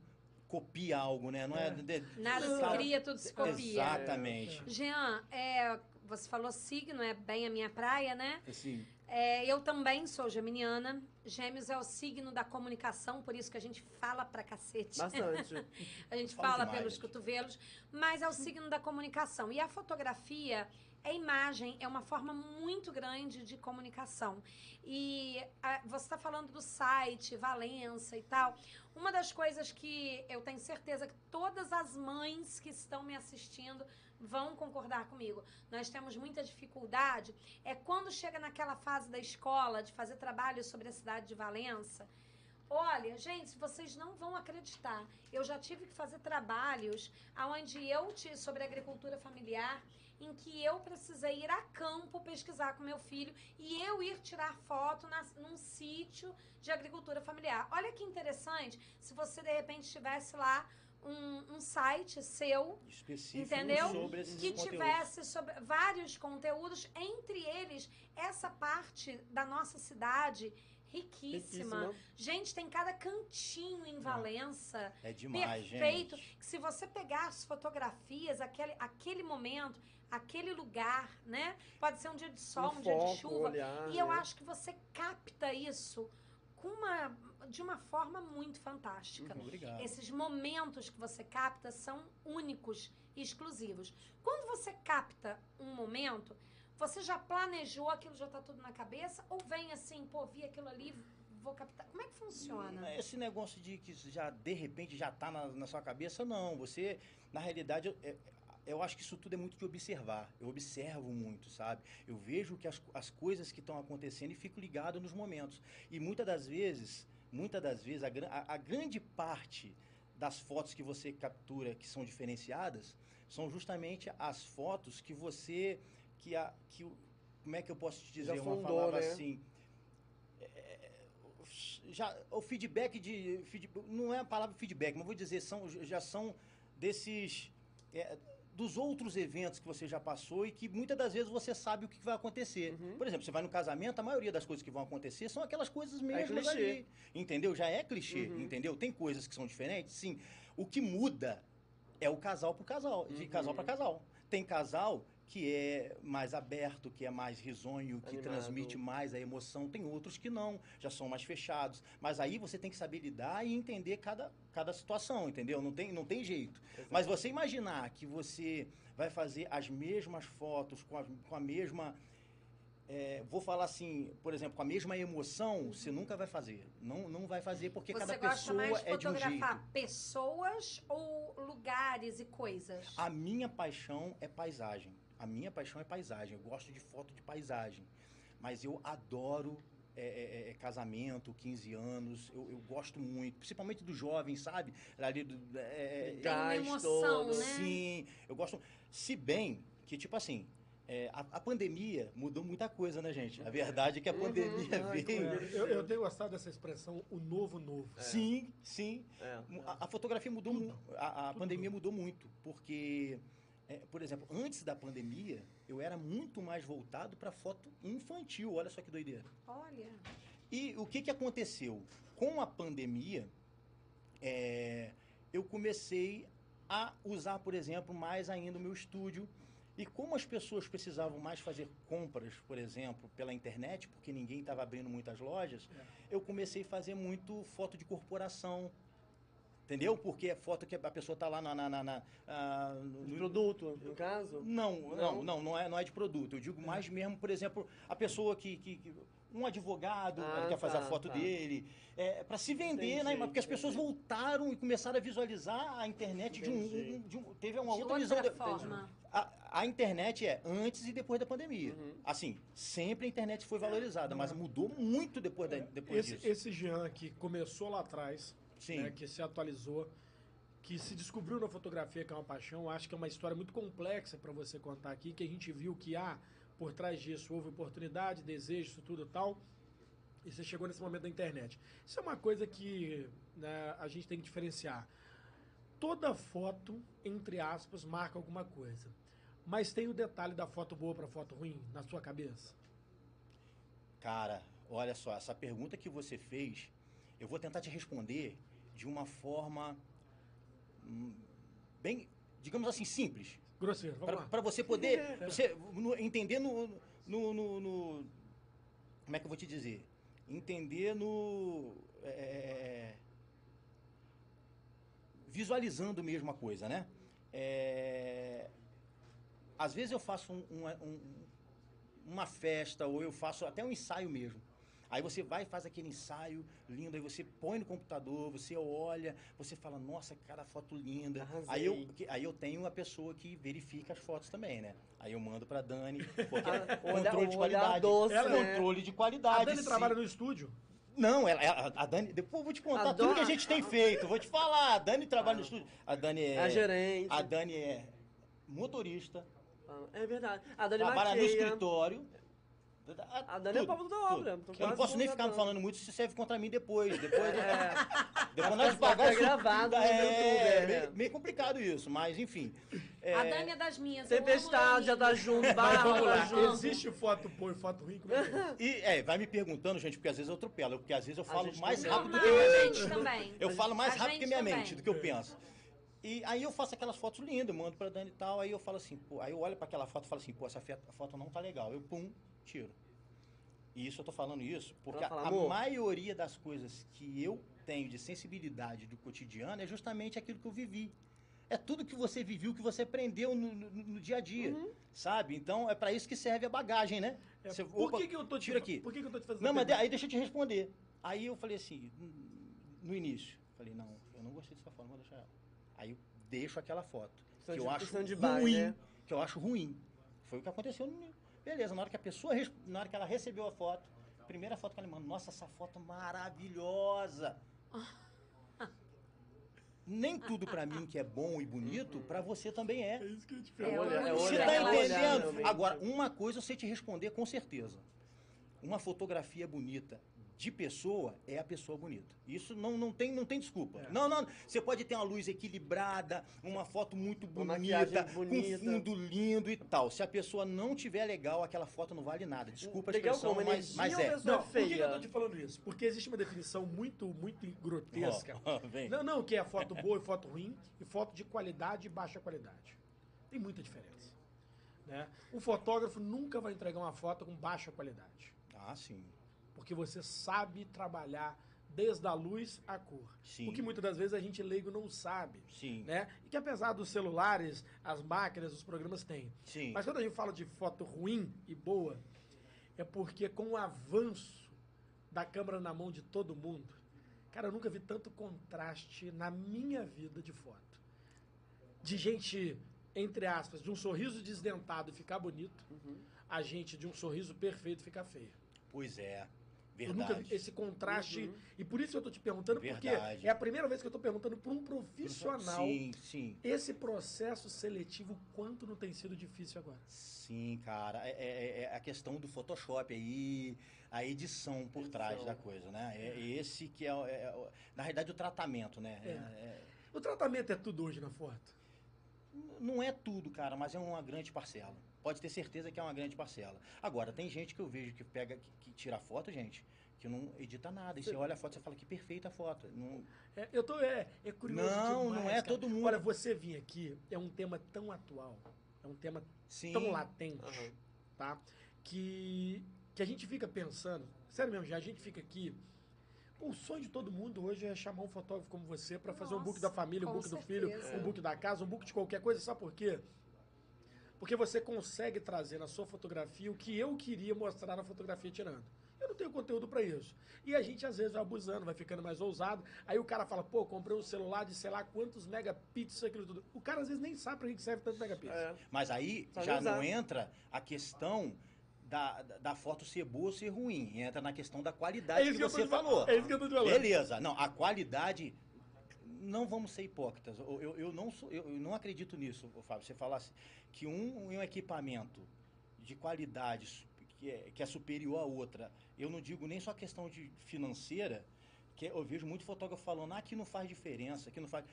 copia algo, né? Não é? É. de- nada se cria, tudo se copia. Exatamente. Jean, é, você falou signo, é bem a minha praia, né? Assim, É, eu também sou geminiana. Gêmeos é o signo da comunicação, por isso que a gente fala pra cacete. Bastante. A gente Fala fala demais, pelos gente. cotovelos, mas é o signo da comunicação. E a fotografia é imagem, é uma forma muito grande de comunicação. E ah, você está falando do site, Valença e tal. Uma das coisas que eu tenho certeza que todas as mães que estão me assistindo vão concordar comigo. Nós temos muita dificuldade. É quando chega naquela fase da escola de fazer trabalho sobre a cidade de Valença. Olha, gente, vocês não vão acreditar. Eu já tive que fazer trabalhos onde eu sobre agricultura familiar em que eu precisei ir a campo pesquisar com meu filho e eu ir tirar foto na, num sítio de agricultura familiar. Olha que interessante se você de repente estivesse lá um, um, site seu, Específico entendeu? Sobre esses que conteúdos. tivesse sobre vários conteúdos, entre eles essa parte da nossa cidade riquíssima. Riquíssima. Gente, tem cada cantinho em Valença. É demais, perfeito. gente. Que se você pegar as fotografias, aquele, aquele momento, aquele lugar, né? Pode ser um dia de sol, um, Um dia de foco, chuva. olhar, e eu né? acho que você capta isso com uma, de uma forma muito fantástica. Obrigado. Esses momentos que você capta são únicos e exclusivos. Quando você capta um momento, você já planejou aquilo, já está tudo na cabeça? Ou vem assim, pô, vi aquilo ali, vou captar? Como é que funciona? Esse negócio de que já de repente já tá na, na sua cabeça, não. Você, na realidade, é- eu acho que isso tudo é muito de observar. Eu observo muito, sabe? Eu vejo que as, as coisas que estão acontecendo e fico ligado nos momentos. E muitas das vezes, muitas das vezes, a, a- a grande parte das fotos que você captura que são diferenciadas são justamente as fotos que você que a que como é que eu posso te dizer Já uma fundou, palavra né? assim já o feedback de feed- não é a palavra feedback, mas vou dizer são já são desses é, dos outros eventos que você já passou e que muitas das vezes você sabe o que vai acontecer. Uhum. Por exemplo, você vai no casamento, a maioria das coisas que vão acontecer são aquelas coisas mesmas clichê. ali, entendeu? Já é clichê, Uhum. entendeu? Tem coisas que são diferentes, sim. O que muda é o casal pro casal, de Uhum. casal para casal. Tem casal que é mais aberto, que é mais risonho, que Animado. transmite mais a emoção. Tem outros que não, já são mais fechados. Mas aí você tem que saber lidar e entender cada, cada situação, entendeu? Não tem, não tem jeito. Mas você imaginar que você vai fazer as mesmas fotos com a, com a mesma. é, vou falar assim, por exemplo, com a mesma emoção, você nunca vai fazer. Não, não vai fazer porque Você cada pessoa mais de é de um jeito. fotografar pessoas ou lugares e coisas? A minha paixão é paisagem. A minha paixão é paisagem. Eu gosto de foto de paisagem. Mas eu adoro é, é, é, casamento, 15 anos. Eu, eu gosto muito, principalmente dos jovens, sabe? Ali do, é, Tem uma Gás emoção, todo. né? Sim, eu gosto. Se bem que, tipo assim, é, a, a pandemia mudou muita coisa, né, gente? A verdade é que a Uhum. pandemia Ai, veio. É, eu, eu tenho gostado dessa expressão, o novo novo. Sim, sim. É. A, a fotografia mudou muito. A, a pandemia mudou muito. Porque, é, por exemplo, antes da pandemia, eu era muito mais voltado para foto infantil. Olha só que doideira. Olha. E o que, que aconteceu? Com a pandemia, é, eu comecei a usar, por exemplo, mais ainda o meu estúdio. E como as pessoas precisavam mais fazer compras, por exemplo, pela internet, porque ninguém estava abrindo muitas lojas, eu comecei a fazer muito foto de corporação. Entendeu? Porque é foto que a pessoa está lá na, na, na- na- ah, no- De produto, no caso? não, Não? não, não, não é, não é de produto. Eu digo mais mesmo, por exemplo, a pessoa que. que- que- um advogado Ah, ele quer fazer a tá, foto tá. dele. É, para se vender, Entendi, né? Porque as pessoas entendi. voltaram e começaram a visualizar a internet de um, de um- Teve uma De outra, outra visão. de- forma. a, a internet é antes e depois da pandemia. Uhum. Assim, sempre a internet foi valorizada, mas mudou muito depois, da, depois Esse, disso. esse Jean que começou lá atrás, Sim. né, que se atualizou, que se descobriu na fotografia que é uma paixão, acho que é uma história muito complexa para você contar aqui, que a gente viu que há por trás disso houve oportunidade, desejo, isso tudo e tal. E você chegou nesse momento da internet. Isso é uma coisa que né, a gente tem que diferenciar. Toda foto, entre aspas, marca alguma coisa. Mas tem o detalhe da foto boa para foto ruim na sua cabeça? Cara, olha só, essa pergunta que você fez, eu vou tentar te responder de uma forma hum, bem, digamos assim, simples. Grosseiro. Para você poder você, no- entender no, no, no- no- Como é que eu vou te dizer? Entender no. é, visualizando mesmo a coisa, né? É, às vezes eu faço um- uma- um- uma festa ou eu faço até um ensaio mesmo. Aí você vai e faz aquele ensaio lindo, aí você põe no computador, você olha, você fala, nossa, cara, foto linda. Arrasei. Aí eu, aí eu tenho uma pessoa que verifica as fotos também, né? Aí eu mando pra Dani, porque Ah, é olha- controle de qualidade. doce, Ela- né? Controle de A qualidade. Dani sim. trabalha no estúdio. Não, ela, ela- a Dani. Depois eu vou te contar A tudo Dona- que a gente tem feito. Vou te falar. A Dani trabalha no estúdio. A Dani é. A gerente. A Dani é motorista. Ah, É verdade. A Dani Trabalha no maqueia. A Dani é Pablo da obra. Eu não posso nem ficar me falando muito, se serve contra mim depois. Depois, É, depois nós pagar isso. gravado no é, YouTube, é. meio, meio complicado isso, mas enfim. É, A Dani é das minhas. Tempestade já Dani. tá junto, Barra tá junto. existe foto boa e foto ruim? Como é que é? E é, vai me perguntando, gente, porque às vezes eu atropelo, porque às vezes eu falo mais também. rápido do que minha a mente. também. Eu falo mais A rápido que minha mente, do que eu penso. E aí eu faço aquelas fotos lindas, mando pra Dani e tal, aí eu falo assim, pô, aí eu olho pra aquela foto e falo assim, pô, essa foto não tá legal. Eu pum, tiro. E isso eu tô falando isso porque Ela a, a maioria das coisas que eu tenho de sensibilidade do cotidiano é justamente aquilo que eu vivi. É tudo que você viveu, que você aprendeu no, no- no dia a dia, sabe? Então é pra isso que serve a bagagem, né? É, Você- por opa, que, que eu tô te tira aqui. Por que, que eu tô te fazendo Não, mas aí deixa eu te responder. Aí eu falei assim, no início, falei, não, eu não gostei dessa foto, vou deixar ela. Aí eu deixo aquela foto, Questão que de- eu acho ruim, né? que eu acho ruim. Foi o que aconteceu no. Beleza, na hora que a pessoa, na hora que ela recebeu a foto, a primeira foto que ela me mandou, nossa, essa foto maravilhosa. Nem tudo pra mim que é bom e bonito, pra você também é. É isso que eu te É, pergunto. É Você olhar, tá entendendo? Agora, uma coisa eu sei te responder com certeza. Uma fotografia bonita de pessoa é a pessoa bonita. Isso não, não, tem, não tem desculpa. É. Não, não. Você pode ter uma luz equilibrada, uma foto muito bonita, maquiagem com bonita. fundo lindo e tal. Se a pessoa não tiver legal, aquela foto não vale nada. Desculpa a Legal expressão, como? mas, mas é. pessoa Não, por que, eu feia? tô te falando isso? Porque existe uma definição muito, muito grotesca. Ó, vem. Não, não, que é foto boa e foto ruim, e foto de qualidade e baixa qualidade. Tem muita diferença. Né? O fotógrafo nunca vai entregar uma foto com baixa qualidade. Ah, sim. Porque você sabe trabalhar desde a luz à cor. Sim. O que muitas das vezes a gente leigo não sabe. Sim. Né? E que apesar dos celulares, as máquinas, os programas têm. Sim. Mas quando a gente fala de foto ruim e boa, é porque com o avanço da câmera na mão de todo mundo, cara, eu nunca vi tanto contraste na minha vida de foto. De gente, entre aspas, de um sorriso desdentado ficar bonito, Uhum. a gente de um sorriso perfeito ficar feia. Pois é. Eu nunca vi Verdade. esse contraste. Uhum. E por isso eu tô te perguntando, porque Verdade. é a primeira vez que eu tô perguntando para um profissional Sim, sim. esse processo seletivo, quanto não tem sido difícil agora. Sim, cara. É, é- é a questão do Photoshop aí, a edição por trás Edição. da coisa, né? É esse que é, é na realidade, o tratamento, né? É. É- O tratamento é tudo hoje na foto. é- não é tudo, cara, mas é uma grande parcela. Pode ter certeza que é uma grande parcela. Agora, tem gente que eu vejo que pega, que, que tira foto, gente, que não edita nada. E você olha a foto e fala que perfeita a foto. Não, É, eu tô é, é curioso Não, demais, não é cara. todo mundo. Olha, você vir aqui é um tema tão atual, é um tema sim. tão latente, Aham. tá? Que que a gente fica pensando, sério mesmo, já a gente fica aqui o sonho de todo mundo hoje é chamar um fotógrafo como você para fazer um book Nossa, da família, um book do filho, certeza. um book da casa, um book de qualquer coisa. Sabe por quê? Porque você consegue trazer na sua fotografia o que eu queria mostrar na fotografia tirando. Eu não tenho conteúdo para isso. E a gente às vezes vai abusando, vai ficando mais ousado. Aí o cara fala, pô, comprei um celular de sei lá quantos megapixels, aquilo tudo. O cara às vezes nem sabe pra que serve tanto megapixels. É. Mas aí já usar. não entra a questão da, da, foto ser boa ou ser ruim. Entra na questão da qualidade que, eu tô você falou. É isso que eu tô te falando. Beleza. Não, a qualidade. Não vamos ser hipócritas. Eu, eu, eu não, sou, eu, eu não acredito nisso, Fábio. Você falasse que um, um equipamento de qualidade su- que é, que é superior a outra, eu não digo nem só questão de financeira, que eu vejo muito fotógrafo falando, ah, aqui não faz diferença, aqui não faz.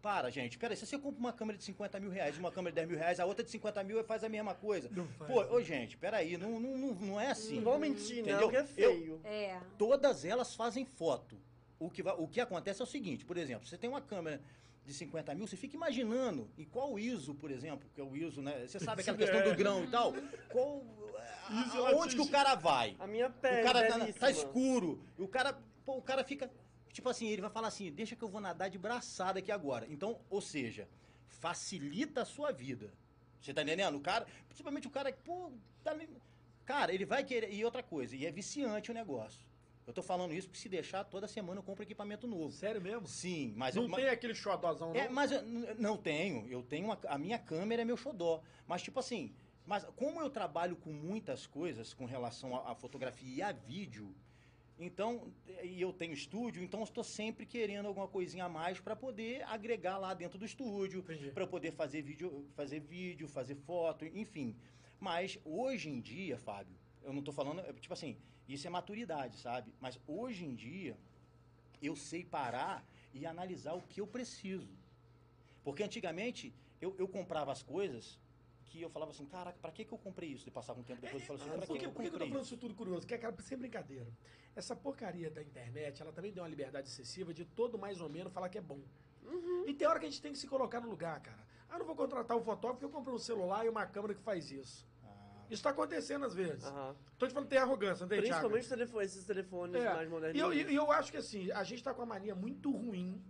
Para, gente, peraí, se você compra uma câmera de 50 mil reais uma câmera de 10 mil reais, a outra de 50 mil faz a mesma coisa. Não faz. Pô, ô, gente, peraí, não, não, não, não é assim. Não vão mentir, Entendeu? não, que é feio. É. todas elas fazem foto. O que, vai- o que acontece é o seguinte, por exemplo, você tem uma câmera de 50 mil, você fica imaginando em qual ISO, por exemplo, que é o ISO, né? Você sabe aquela questão do grão e tal. Qual, a- aonde que o cara vai? A minha O pele, cara tá, belíssima. tá escuro. E o cara, pô, o cara fica. Tipo assim, ele vai falar assim: deixa que eu vou nadar de braçada aqui agora. Então, ou seja, facilita a sua vida. Você tá entendendo? O cara, principalmente o cara que, pô, tá Cara, ele vai querer. E outra coisa, e é viciante o negócio. Eu tô falando isso porque se deixar, toda semana eu compro equipamento novo. Sério mesmo? Sim, mas Não eu, tem aquele xodózão, não? é, mas eu não tenho. Eu tenho uma, a minha câmera é meu xodó. Mas tipo assim, mas como eu trabalho com muitas coisas com relação à fotografia e a vídeo, Então, e eu tenho estúdio, então estou sempre querendo alguma coisinha a mais para poder agregar lá dentro do estúdio, para poder fazer vídeo, fazer vídeo, fazer foto, enfim. Mas hoje em dia, Fábio, eu não estou falando, é, tipo assim, isso é maturidade, sabe? Mas hoje em dia, eu sei parar e analisar o que eu preciso. Porque antigamente eu, eu comprava as coisas que eu falava assim, caraca, pra que, que eu comprei isso? De passar um tempo depois, eu falava assim, pra por que, que, eu por que comprei que eu tô falando isso? isso tudo curioso? Que é cara, sem brincadeira. Essa porcaria da internet, ela também deu uma liberdade excessiva de todo mais ou menos falar que é bom. Uhum. E tem hora que a gente tem que se colocar no lugar, cara. Ah, não vou contratar um fotógrafo porque eu comprei um celular e uma câmera que faz isso. Isso tá acontecendo às vezes. Aham. Tô te falando, tem arrogância, não tem? Principalmente telefone- esses telefones É, mais modernos. E eu, e eu acho que assim, a gente tá com uma mania muito ruim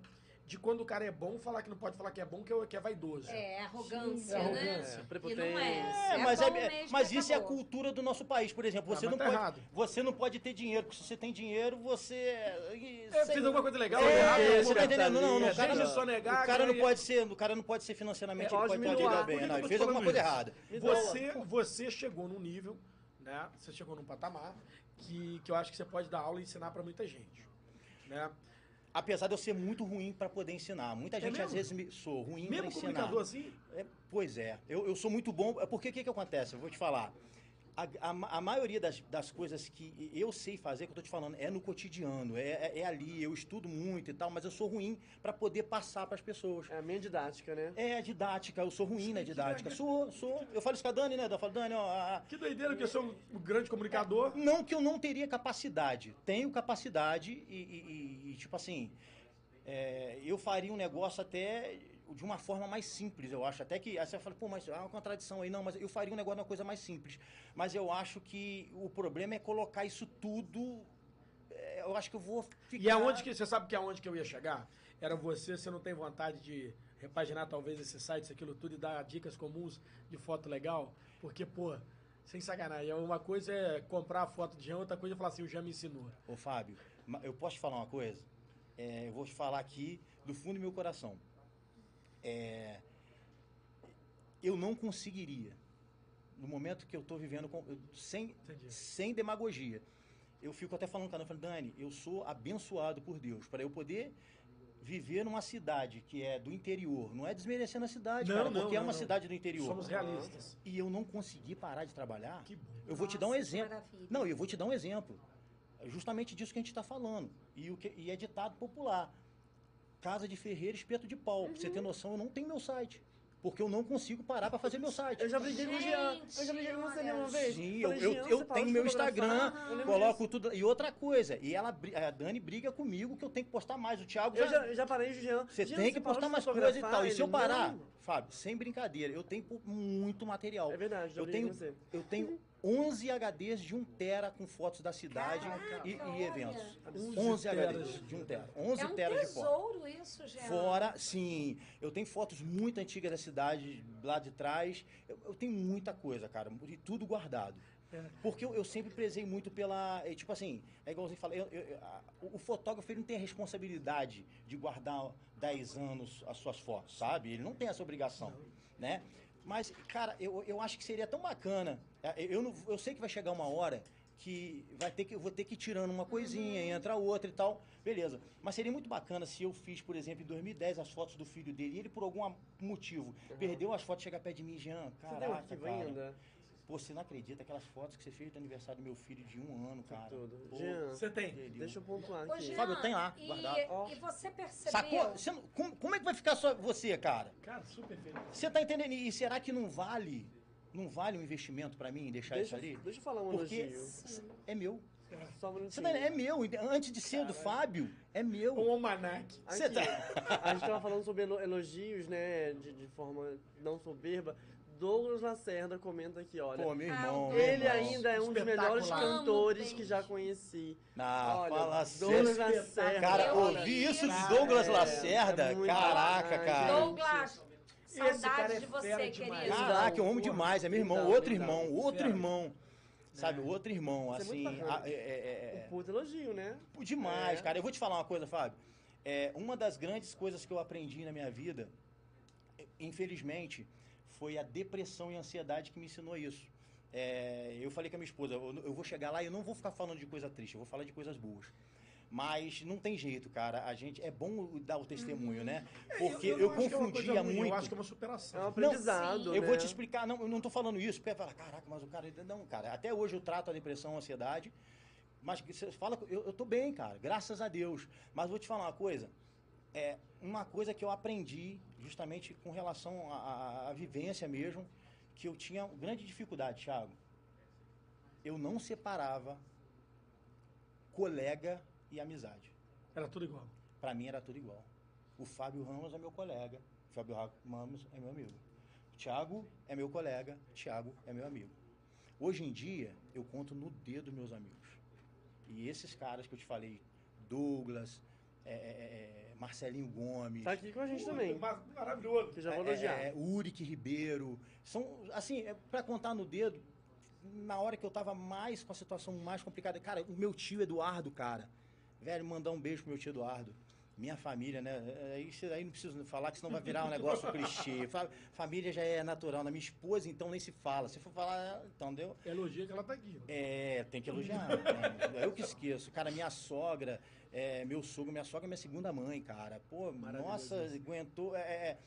de quando o cara é bom, falar que não pode falar que é bom, que é, que é vaidoso. É, arrogância, É né? arrogância, E prepotência. não é. É, É mas, é, mesmo mas isso é a cultura do nosso país, por exemplo. Você Ah, não tá pode, errado. você não pode ter dinheiro, porque se você tem dinheiro, você. É, sei- fez alguma coisa legal, É, errado, você tá entendendo? Não, não, É, o cara não, só negar, o cara não pode ser, o cara não pode ser financeiramente, É, ele pode pode, lidar bem. Não, ele fez alguma coisa isso? errada. Você, você chegou num nível, né? Você chegou num patamar que, que eu acho que você pode dar aula e ensinar pra muita gente. Né? Apesar de eu ser muito ruim para poder ensinar. Muita gente mesmo? às vezes me, sou ruim para Mesmo ensinar. comunicador assim? É, pois é, eu, eu sou muito bom. é Porque o que, que acontece? Eu vou te falar. A, a a maioria das, das coisas que eu sei fazer, que eu tô te falando, é no cotidiano, é, é, é ali, eu estudo muito e tal, mas eu sou ruim para poder passar para as pessoas. É a minha didática, né? É a didática, eu sou ruim na didática. Sou, sou. Eu falo isso com a Dani, né? Eu falo, Dani, ó. a- Que doideira, que eu sou um grande comunicador. não que eu não teria capacidade. Tenho capacidade e, e- e- e, tipo assim, é, eu faria um negócio até de uma forma mais simples, eu acho. Até que aí você fala, pô, mas há uma contradição aí. Não, mas eu faria um negócio de uma coisa mais simples. Mas eu acho que o problema é colocar isso tudo. é, Eu acho que eu vou ficar. E aonde que você sabe que aonde que eu ia chegar? Era você, você não tem vontade de repaginar talvez esse site, isso, aquilo tudo e dar dicas comuns de foto legal? Porque, pô, sem sacanagem, uma coisa é comprar a foto de Jean, outra coisa é falar assim, o Jean me ensinou. Ô, Fábio, eu posso te falar uma coisa? É, eu vou te falar aqui do fundo do meu coração. É, eu não conseguiria, no momento que eu estou vivendo, com- eu- sem, Entendi. sem demagogia. Eu fico até falando com ela, eu falo, Dani, eu sou abençoado por Deus, para eu poder viver numa cidade que é do interior. Não é desmerecendo a cidade, Não, cara, não, porque é não, uma não. cidade do interior. Somos realistas. E eu não consegui parar de trabalhar. Que bom. Eu vou te dar um Nossa, exemplo. maravilha. Não, eu vou te dar um exemplo. É justamente disso que a gente está falando. E, o que, e é ditado popular. Casa de ferreiro, espeto de pau. Pra você ter noção, eu não tenho meu site. Porque eu não consigo parar para fazer meu site. Eu já briguei com o Jean. Eu já briguei com você uma vez. Sim, eu, eu, eu você tenho meu? Instagram, lembro coloco tudo. E outra coisa, e ela, a Dani briga comigo que eu tenho que postar mais. O Thiago Eu já. já, eu já parei, Jean. Você Jean, tem que parou postar mais coisa e tal. E se eu Ele, parar, não. Fábio, sem brincadeira, eu tenho muito material. É verdade, já eu tenho, com você. eu tenho 11 HDs de 1 tera com fotos da cidade Caraca, e, e eventos. 11 11 teras HDs de 1 tera. 11 É um teras de fotos. tesouro isso, Jean. Fora, sim. Eu tenho fotos muito antigas da cidade, lá de trás. Eu, eu tenho muita coisa, cara. E tudo guardado. É. Porque eu, eu sempre prezei muito pela. eh, Tipo assim, é igual você fala, eu- eu- a- o fotógrafo ele não tem a responsabilidade de guardar 10 anos as suas fotos, sabe? Ele não tem essa obrigação, né? Mas, cara, eu, eu acho que seria tão bacana. Eh, Eu, não- eu sei que vai chegar uma hora que vai ter que eu vou ter que ir tirando uma coisinha, entra outra e tal. Beleza. Mas seria muito bacana se eu fiz, por exemplo, em 2010 as fotos do filho dele e ele por algum motivo perdeu as fotos, chegar perto de mim, Jean, Você caraca, arquivo cara. ainda? Pô, você não acredita aquelas fotos que você fez do aniversário do meu filho de um ano, cara. Tudo. Pô, Jean, Você tem? deixa eu pontuar Ô, aqui. Jean, Fábio, tem lá, e, guardado. E você percebeu... Sacou? Você como, como é que vai ficar só você, cara? Cara, super feliz. Você tá entendendo? E será que não vale, não vale um investimento pra mim deixar Deixa, isso ali? deixa eu falar um Porque elogio. é meu. Só um tá, é meu. Antes de ser do Fábio, é meu. Um almanac. Você tá- A gente tava falando sobre elo- elogios, né? De, de forma não soberba. Douglas Lacerda comenta aqui, olha. Pô, meu Ah, irmão. meu ele irmão. ainda é um dos melhores Amo cantores bem. que já conheci. Ah, Olha, fala Douglas. Lacerda. Cara, ouvi isso de. Douglas É, Lacerda, é muito caraca, bacana, cara. Douglas, saudade é de você, querido. Caraca, eu amo Porra. demais. É meu irmão, Então, outro então. irmão, outro Fera. irmão. Sabe, É. outro irmão, Isso é assim. bacana. a- é- é- é- Um puto elogio, né? Demais, É. cara. Eu vou te falar uma coisa, Fábio. É, uma das grandes coisas que eu aprendi na minha vida, infelizmente, foi a depressão e a ansiedade que me ensinou isso. É, eu falei com a minha esposa, eu, eu vou chegar lá e eu não vou ficar falando de coisa triste, eu vou falar de coisas boas. Mas não tem jeito, cara. A gente é bom dar o testemunho, né? Porque eu, não acho que é coisa confundia ruim, muito. Eu acho que é uma superação. É um aprendizado, Não, né? Eu vou te explicar, não, eu não tô falando isso, porque fala, caraca, mas o cara. Não, cara, até hoje eu trato a depressão, a ansiedade, mas você fala, eu, eu tô bem, cara, graças a Deus. Mas vou te falar uma coisa, é uma coisa que eu aprendi justamente com relação à vivência mesmo, que eu tinha grande dificuldade, Thiago. Eu não separava colega e amizade. Era tudo igual. Pra mim era tudo igual. O Fábio Ramos é meu colega, o Fábio Ramos é meu amigo. O Thiago é meu colega, o Thiago é meu amigo. Hoje em dia, eu conto no dedo meus amigos. E esses caras que eu te falei, Douglas, é, é, é, Marcelinho Gomes, Tá aqui com a gente também. mar- Maravilhoso. Que já é, vou elogiar. é, é, Urique Ribeiro, são, assim, é, pra contar no dedo, na hora que eu tava mais com a situação mais complicada, cara, o meu tio Eduardo, cara, velho, mandar um beijo pro meu tio Eduardo. Minha família, né? Aí, cê- aí não preciso falar, que senão vai virar um negócio clichê. Fa- Família já é natural. Na minha esposa, então, nem se fala. Se for falar, então deu. Elogia que ela tá aqui. É, tem que elogiar. né? Eu que esqueço. Cara, minha sogra, é, meu sogro, minha sogra é minha segunda mãe, cara. Pô, nossa, aguentou. é,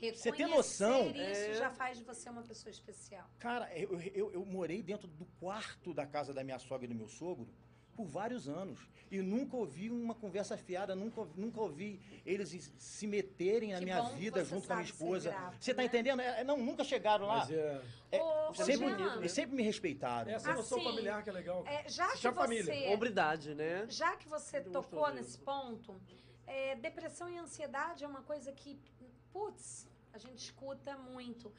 é, Você tem noção? Isso É. já faz de você uma pessoa especial. Cara, eu, eu, eu morei dentro do quarto da casa da minha sogra e do meu sogro por vários anos. E nunca ouvi uma conversa fiada, nunca, nunca ouvi eles se- meterem na Que minha vida junto com a minha esposa. grato, Você tá né? entendendo? É, não, nunca chegaram lá. Mas é, É, Ô, sempre, Jean, eles sempre me respeitaram. essa noção Assim, familiar que é legal. É, já que chama você, família. Hombridade, né? já que você Muito tocou gostoso nesse ponto, é, depressão e ansiedade é uma coisa que, putz, a gente escuta muito.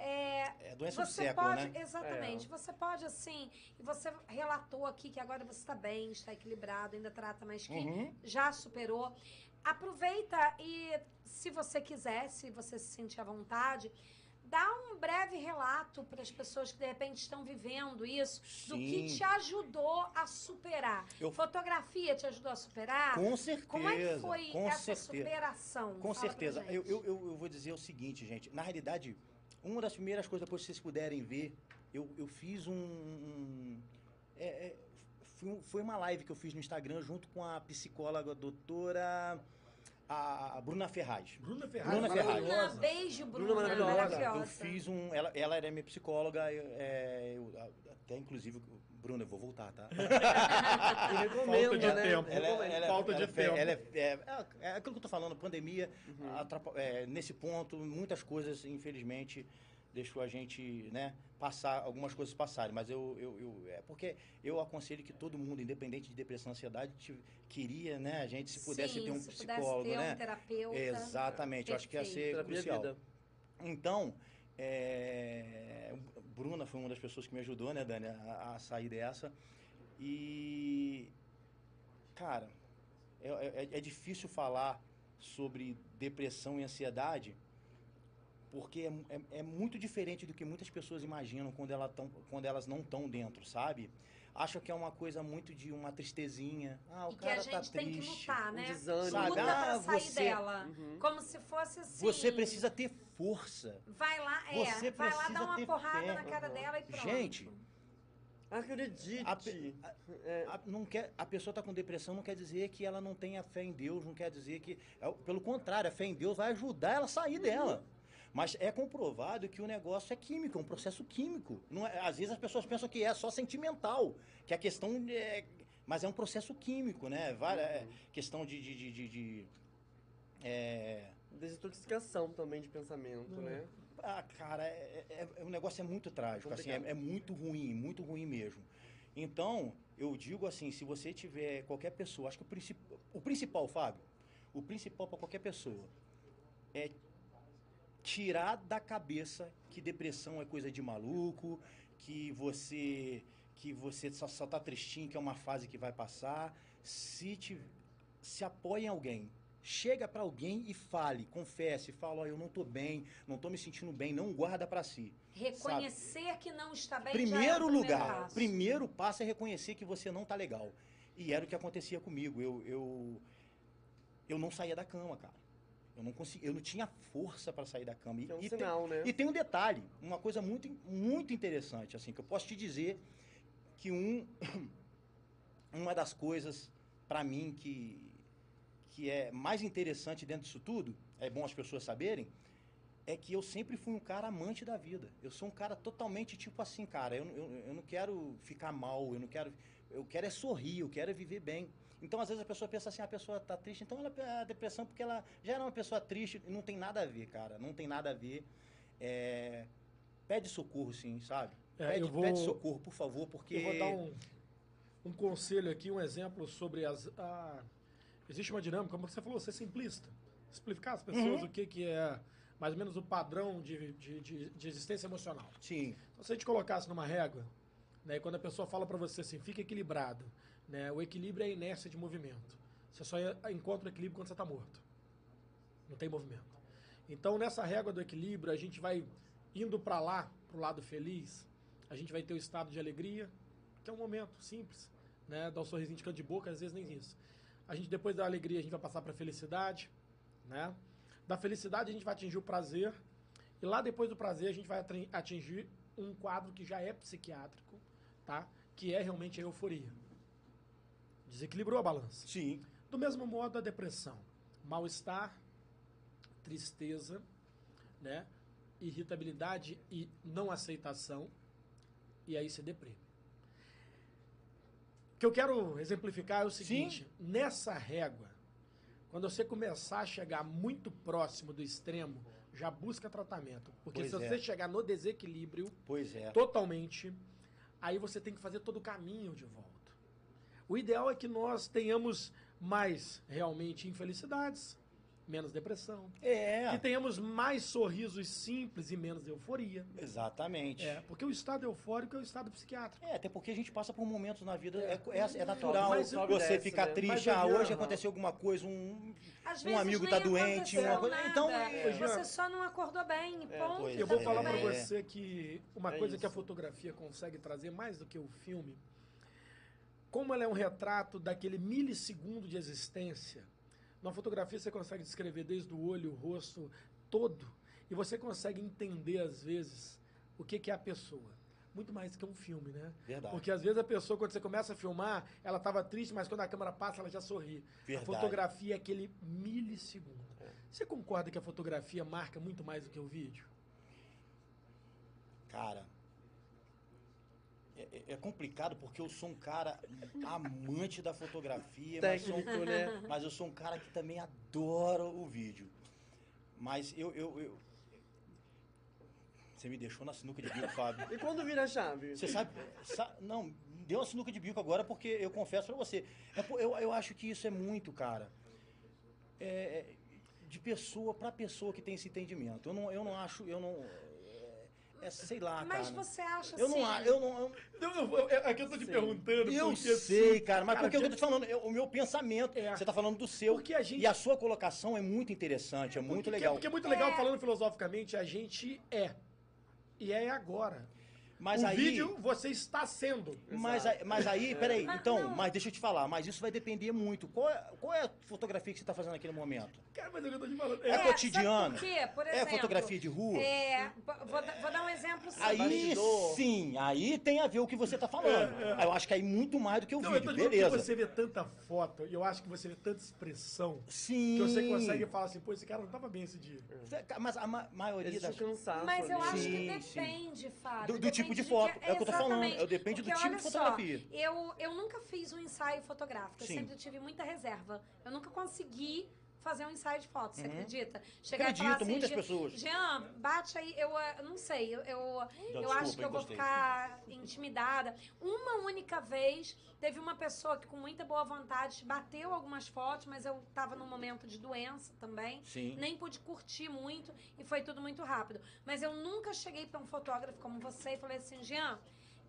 É, É doença do você século, pode, né? exatamente, você pode assim, e você relatou aqui que agora você está bem, está equilibrado, ainda trata, mas que Uhum. já superou. Aproveita e, se você quiser, se você se sentir à vontade, dá um breve relato para as pessoas que de repente estão vivendo isso, do que Sim. te ajudou a superar. Eu- Fotografia te ajudou a superar? Com certeza. Como é que foi com essa certeza. superação? Com Fala certeza. eu, eu, eu vou dizer o seguinte, gente. Na realidade, uma das primeiras coisas, depois que vocês puderem ver, eu, eu fiz um. um- é, é, foi, um- foi uma live que eu fiz no Instagram junto com a psicóloga doutora a, a Bruna Ferraz. Bruna Ferraz. Bruna Ferraz. Bruna, beijo, Bruna. Bruna maravilhosa. Eu fiz um. Ela, ela era minha psicóloga, eu, é, eu- até inclusive. Bruna, eu vou voltar, tá? Recomendo, Falta de né? tempo. Ela, é- ela é- Falta de ela é- tempo. ela é, é, é- é aquilo que eu tô falando, pandemia, atrapa- é, nesse ponto, muitas coisas, infelizmente, deixou a gente, né, passar, algumas coisas passarem. Mas eu, eu, eu- é porque eu aconselho que todo mundo, independente de depressão, ansiedade, tive- queria, né, a gente, se pudesse Sim, ter um se psicólogo, ter né? um terapeuta. Exatamente, eu acho que ia ser Terapia crucial. vida. Então, é, Bruna foi uma das pessoas que me ajudou, né, Dani, a, a sair dessa. E, cara, é, é- é difícil falar sobre depressão e ansiedade, porque é, é- é muito diferente do que muitas pessoas imaginam quando, ela tão, quando elas não estão dentro, sabe? Acham que é uma coisa muito de uma tristezinha. Ah, o E que a cara gente tá tem que triste. lutar, Um né? desânimo. Sabe? Luta Ah, pra sair você- dela. Uhum. Como se fosse assim. Você precisa ter força. Vai lá, é, Você vai lá dar uma porrada fé. na cara dela e pronto. Gente, Acredite. A pe- É, A, não quer, a pessoa está com depressão não quer dizer que ela não tenha fé em Deus, não quer dizer que. é pelo contrário, a fé em Deus vai ajudar ela a sair dela. Mas é comprovado que o negócio é químico, é um processo químico. Não é- às vezes as pessoas pensam que é só sentimental, que a questão é. Mas é um processo químico, né? Várias, é, questão de. de, de, de- de- é, desintoxicação também de pensamento, Hum. né? ah, cara, é, é- é- o negócio é muito trágico, assim, é, é muito ruim, muito ruim mesmo. Então, eu digo assim, se você tiver qualquer pessoa, acho que o, princip, o principal, Fábio, o principal para qualquer pessoa é tirar da cabeça que depressão é coisa de maluco, que você que você só, só tá tristinho, que é uma fase que vai passar. Se te, se apoie em alguém, chega para alguém e fale, confesse, fala, ó, eu não tô bem, não tô me sentindo bem, não guarda para si. Reconhecer que não está bem já é o Primeiro primeiro lugar, passo. primeiro passo é reconhecer que você não tá legal. E era o que acontecia comigo. Eu, eu, eu não saía da cama, cara. Eu não consegui, eu não tinha força para sair da cama. Que é um e, sinal, tem, né? e tem um detalhe, uma coisa muito, muito interessante, assim, que eu posso te dizer que um, uma das coisas para mim que, que é mais interessante dentro disso tudo, é bom as pessoas saberem, é que eu sempre fui um cara amante da vida. Eu sou um cara totalmente tipo assim, cara, eu, eu, eu não quero ficar mal, eu não quero. Eu quero é sorrir, eu quero é viver bem. Então, às vezes, a pessoa pensa assim, a pessoa está triste, então ela a depressão porque ela já era uma pessoa triste, não tem nada a ver, cara. Não tem nada a ver. É, pede socorro, sim, sabe? É, pede, vou- pede socorro, por favor, porque. Eu vou dar um, um conselho aqui, um exemplo sobre as. a- existe uma dinâmica, como você falou, ser simplista. Explicar às pessoas Uhum. o que, que é mais ou menos o padrão de, de, de, de existência emocional. Sim, Então, se a gente colocasse numa régua, né, e quando a pessoa fala para você assim, fica equilibrado, né, o equilíbrio é a inércia de movimento. Você só encontra o equilíbrio quando você está morto. Não tem movimento. Então, nessa régua do equilíbrio, a gente vai indo para lá, para o lado feliz, a gente vai ter o estado de alegria, que é um momento simples, né, dar um sorrisinho de canto de boca, às vezes nem isso. A gente, depois da alegria, a gente vai passar para felicidade, né? Da felicidade, a gente vai atingir o prazer, e lá depois do prazer, a gente vai atingir um quadro que já é psiquiátrico, tá? Que é realmente a euforia. Desequilibrou a balança. sim. Do mesmo modo, a depressão. Mal-estar, tristeza, né? irritabilidade e não aceitação, e aí se deprime. O que eu quero exemplificar é o seguinte: nessa régua, quando você começar a chegar muito próximo do extremo, já busca tratamento. Porque Pois se é. você chegar no desequilíbrio, Pois é. totalmente, aí você tem que fazer todo o caminho de volta. O ideal é que nós tenhamos mais realmente infelicidades, menos depressão. É, Que tenhamos mais sorrisos simples e menos euforia. exatamente. É, porque o estado eufórico é o estado psiquiátrico. É, até porque a gente passa por momentos na vida, é, é, é natural Mas você ficar né? triste, Mas, ah, hoje aconteceu alguma coisa, um, Às um amigo tá doente, uma coisa. nada. Então, é, Você só não acordou bem, É, ponto. Eu vou é, falar bem. você que uma É coisa que a isso. fotografia consegue trazer mais do que o filme, como ela é um retrato daquele milissegundo de existência, na fotografia você consegue descrever desde o olho, o rosto, todo, e você consegue entender às vezes o que, que é a pessoa. Muito mais que um filme, né? Verdade. Porque às vezes a pessoa, quando você começa a filmar, ela estava triste, mas quando a câmera passa, ela já sorri. Verdade. A fotografia é aquele milissegundo. Você concorda que a fotografia marca muito mais do que o vídeo? Cara, é, é- é complicado porque eu sou um cara amante da fotografia, mas, sou, né? mas eu sou um cara que também adora o vídeo. Mas eu, eu, eu- Você me deixou na sinuca de bico, Fábio. E quando vira a chave? Você sabe, sa- Não, deu uma sinuca de bico agora porque eu confesso pra você. É eu, eu acho que isso é muito, cara. É, de pessoa pra pessoa que tem esse entendimento. Eu não, eu não acho. Eu não. É, é, sei lá, Mas cara. você acha Eu assim... não, eu não, eu, Eu, eu, eu, é que eu tô te perguntando. eu porque, sei, assim, cara, mas cara, porque eu que- tô te falando, eu- o meu pensamento, É. você tá falando do seu, Porque a gente- e a sua colocação é muito interessante, é muito porque, legal. Porque é muito legal É. falando filosoficamente, a gente é. E é agora. Mas o aí, vídeo você está sendo. mas, aí- mas aí, peraí, Mas então, não. mas deixa eu te falar, mas isso vai depender muito. Qual é, qual é a fotografia que você tá fazendo naquele momento? Cara, mas é eu tô te falando. É É, cotidiano? Por quê? Por É exemplo, fotografia de rua? É, vou, vou dar um exemplo simples. Aí sim, aí tem a ver o que você tá falando. Aí Eu acho que aí muito mais do que o não, eu tô vídeo, dizendo que beleza. você vê tanta foto, e eu acho que você vê tanta expressão, Sim. que você consegue falar assim, pô, esse cara não tava bem esse dia. Mas a ma- maioria Existe das um cansaço Mas eu ali. acho Sim, que sim. depende, Fábio. Do- do depende tipo de foto. É o que eu tô falando. Exatamente. É, depende do tipo de só, fotografia. eu, eu nunca fiz um ensaio fotográfico. Eu Sim. sempre tive muita reserva. Eu nunca consegui fazer um ensaio de foto, você Uhum. acredita? Chegar Acredito, e falar assim, muitas "Jean- pessoas." Jean, bate aí. Eu eu não sei, eu, eu, eu desculpa, acho que eu vou ficar intimidada. Uma única vez, teve uma pessoa que com muita boa vontade bateu algumas fotos, mas eu tava num momento de doença também. Sim. Nem pude curtir muito e foi tudo muito rápido. Mas eu nunca cheguei para um fotógrafo como você e falei assim, Jean,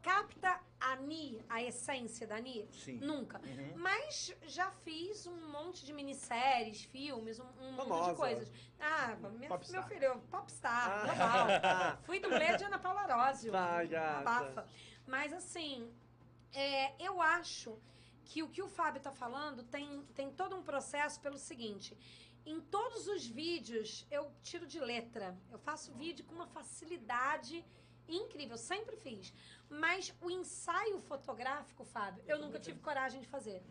capta a Ni, a essência da Ni? Sim. Nunca. Uhum. Mas já fiz um monte de minisséries, filmes, um, um monte de coisas. Ah, minha, Popstar. meu filho, popstar, Ah. global. Fui dublê de Ana Paula Arósio. Gata. Abafa. Mas assim, é, eu acho que o que o Fábio está falando tem, tem todo um processo pelo seguinte. Em todos os vídeos eu tiro de letra. Eu faço vídeo com uma facilidade incrível, sempre fiz. Mas o ensaio fotográfico, Fábio, eu nunca tive coragem de fazer.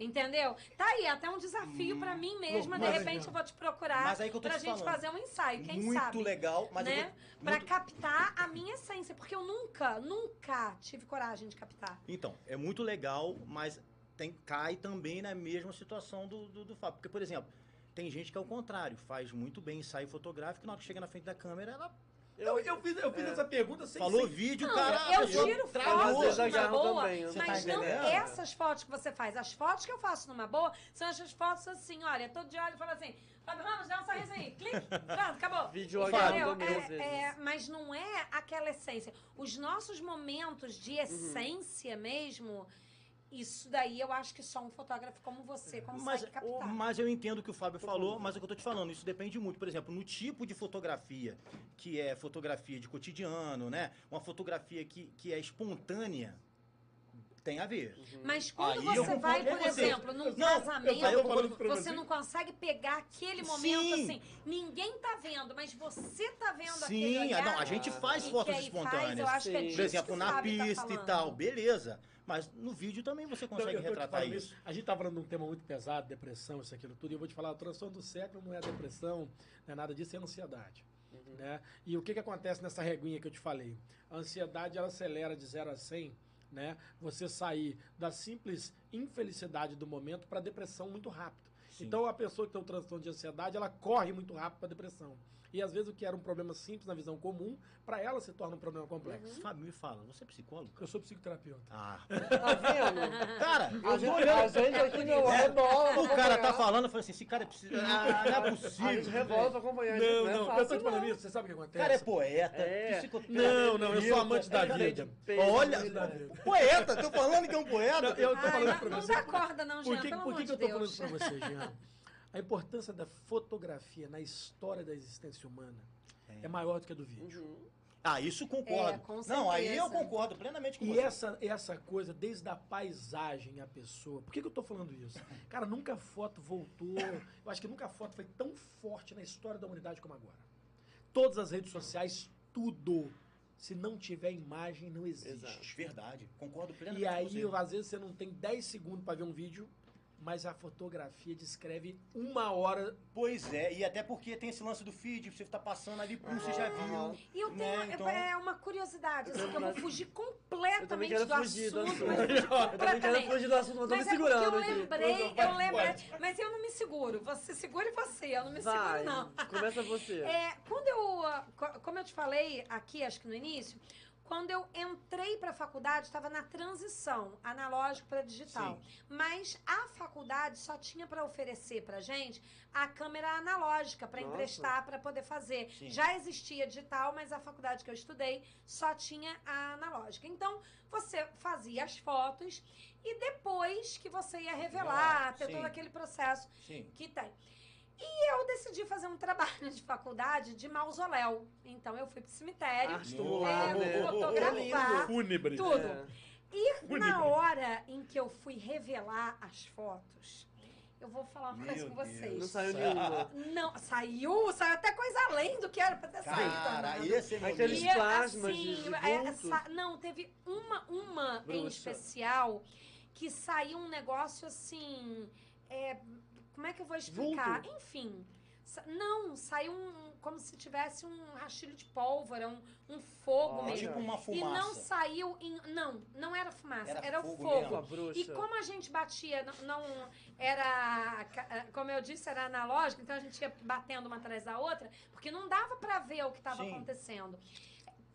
Entendeu? Tá aí, até um desafio pra mim mesma. De repente eu vou te procurar Mas aí que eu tô pra te gente falando. fazer um ensaio, quem muito sabe? legal, mas né? eu tô, Pra muito- captar a minha essência, porque eu nunca, nunca tive coragem de captar. Então, é muito legal, mas tem, cai também na mesma situação do, do, do Fábio. Porque, por exemplo, tem gente que é o contrário, faz muito bem ensaio fotográfico, e na hora que chega na frente da câmera, ela Eu, eu fiz, eu fiz essa pergunta sem falou sem- vídeo, Não, cara. eu tiro fotos numa boa, também, você tá mas não essas fotos que você faz. As fotos que eu faço numa boa são essas fotos assim, olha, todo de olho e fala assim, Fábio Ramos, dá um sorriso aí, clique, pronto, acabou. Vídeo Entendeu? É, é, mas não é aquela essência. Os nossos momentos de essência mesmo, isso daí eu acho que só um fotógrafo como você consegue Mas, captar. o- mas eu entendo o que o Fábio falou, mas é o que eu tô te falando, isso depende muito. Por exemplo, no tipo de fotografia, que é fotografia de cotidiano, né? Uma fotografia que, que é espontânea, tem a ver. Mas quando Aí você vai, por você. exemplo, num Não, eu casamento, você não consegue pegar aquele momento Sim. assim. Ninguém tá vendo, mas você tá vendo aquele Sim, olhar. ah, não, a gente faz e fotos Faz, espontâneas. eu acho que é Sim. disso Por exemplo, que o na tá pista e falando. tal, beleza. Mas no vídeo também você Então, consegue retratar falando isso. A gente tá falando de um tema muito pesado, depressão, isso, aquilo tudo. E eu vou te falar, o transtorno do século não é depressão, não é nada disso, é ansiedade. Né? E o que, que acontece nessa reguinha que eu te falei? A ansiedade, ela acelera de 0 a 100, né? Você sair da simples infelicidade do momento para depressão muito rápido. Sim. Então, a pessoa que tem um transtorno de ansiedade, ela corre muito rápido para depressão. E às vezes o que era um problema simples na visão comum, para ela se torna um problema complexo. Fábio, me fala, você é psicólogo? Eu sou psicoterapeuta. Ah, Tá vendo? cara, eu A tô gente, olhando. a gente aqui não É, rebola. O cara tá falando, eu falei assim, esse cara é psicólogo. Ah, não é A gente possível. acompanhar. Não, não, não, é eu tô te falando não. isso, você sabe o que O acontece? cara é poeta, É. psicoterapeuta. Não, não, eu sou amante da é vida. Olha, vida. poeta, tô falando que é um poeta. Não, eu tô Ai, falando não, pra não você. dá corda não, Jean, Por que, pelo por amor que, de que eu tô Deus. falando pra você, Jean? A importância da fotografia na história da existência humana é, maior do que a do vídeo. Uhum. Ah, isso concordo. É, com não, aí eu concordo plenamente com E você. essa, essa coisa, desde a paisagem, a pessoa. Por que, que eu tô falando isso? Cara, nunca a foto voltou. Eu acho que nunca a foto foi tão forte na história da humanidade como agora. Todas as redes sociais, tudo. Se não tiver imagem, não existe. Exato. Verdade, concordo plenamente E com aí, você. às vezes, você não tem 10 segundos para ver um vídeo, mas a fotografia descreve uma hora. Pois é, e até porque tem esse lance do feed, você tá passando ali, pum, você já viu. E eu tenho né, então- é uma curiosidade, assim, que eu vou fugir Eu completamente quero do fugir do assunto. assunto. mas Eu também quero completamente. fugir do assunto, mas tô me Mas é porque segurando eu aqui. lembrei, eu lembrei, mas eu não me seguro. Você segura e você, eu não me Vai, seguro não. começa você. É, quando eu, ah, co- como eu te falei aqui, acho que no início, quando eu entrei para a faculdade, estava na transição analógico para digital. Mas a faculdade só tinha para oferecer para gente a câmera analógica para emprestar para poder fazer. Sim. Já existia digital, mas a faculdade que eu estudei só tinha a analógica. Então você fazia as fotos e depois que você ia revelar, ter Sim. todo aquele processo Sim. que tem. E eu decidi fazer um trabalho de faculdade de mausoléu. Então eu fui pro cemitério, Arte é, luar, né? fotografar Fúnebre. tudo. É. E na hora em que eu fui revelar as fotos, eu vou falar uma coisa com Deus. vocês. Não saiu nenhuma. Não, saiu, saiu até coisa além do que era pra ter saído. Cara, né? esse é Aqueles. E, plasmas de- assim, de é, vulto. sa- não, teve uma, uma em especial que saiu um negócio assim. é, como é que eu vou explicar? Vulto? Enfim. Não, saiu um, como se tivesse um rastilho de pólvora, um, um fogo Olha. mesmo. Tipo uma E não fumaça. saiu em. Não, não era fumaça, Era era, fogo o fogo. E como a gente batia, não, não era, ca- como eu disse, era analógico, então a gente ia batendo uma atrás da outra, porque não dava pra ver o que estava acontecendo.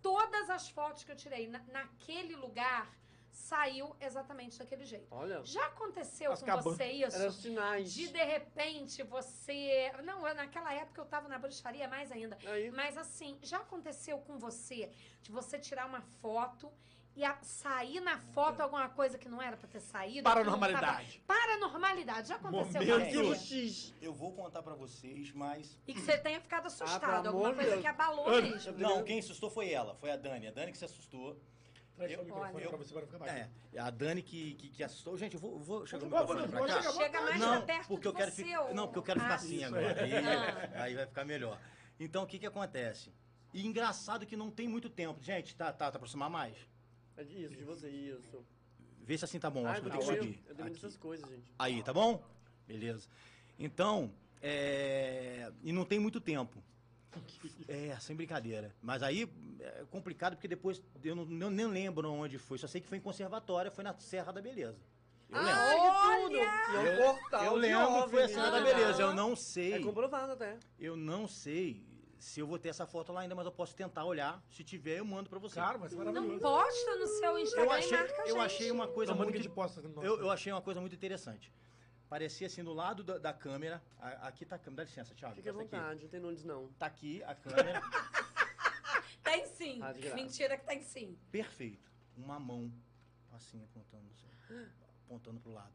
Todas as fotos que eu tirei na- naquele lugar saiu exatamente daquele jeito. Olha, Já aconteceu As com você isso? eram sinais. De de repente você. Não, naquela época eu tava na bruxaria mais ainda. Aí, Mas assim, já aconteceu com você de você tirar uma foto e a- sair na foto alguma coisa que não era pra ter saído? Paranormalidade. tava- Paranormalidade. Já aconteceu Momento. com arquivo você? X. Eu vou contar pra vocês, mas. E que você tenha ficado assustado. pelo alguma coisa Deus. que abalou mesmo. Não, quem assustou foi ela, foi a Dani. A Dani que se assustou. Traz só o Eu- microfone pra você, para ficar mais. É, a Dani que, que, que assustou. Gente, eu vou, vou chegar o microfone pode cá. Chega mais Não, perto porque eu quero você, ficar. ô. Não, porque eu quero ficar Ah, assim isso agora. aí. Aí, Ah. aí vai ficar melhor. Então, o que que acontece? E engraçado que não tem muito tempo. Gente, tá, tá, tá aproximar mais? É de- Isso, de você, isso. Vê se assim tá bom. Ai, Acho que eu eu tenho que subir. eu tenho Aqui. muitas coisas, gente. Aí, tá bom? Beleza. Então, é... e não tem muito tempo. É, sem brincadeira. Mas aí é complicado porque depois eu não, não- nem lembro onde foi. Só sei que foi em conservatória, foi na Serra da Beleza. Eu lembro. Que tudo! E é Eu- portal eu lembro que foi a. Serra da. Beleza. Eu não sei. É comprovado até. Eu não sei se eu vou ter essa foto lá ainda, mas eu posso tentar olhar. Se tiver, eu mando pra você. Cara, mas Não maravilhoso. posta no seu Instagram eu achei, e marca a eu gente. achei uma coisa Não, manda que muito nosso. eu, eu achei uma coisa muito interessante. Parecia assim, do lado da, da câmera. a- aqui tá a câmera. Dá licença, Thiago. Fique à aqui. vontade, não tem nudes não. Tá aqui a câmera. Tem sim. Ah. Mentira que tem sim. Perfeito. Uma mão assim, apontando, assim, apontando pro lado.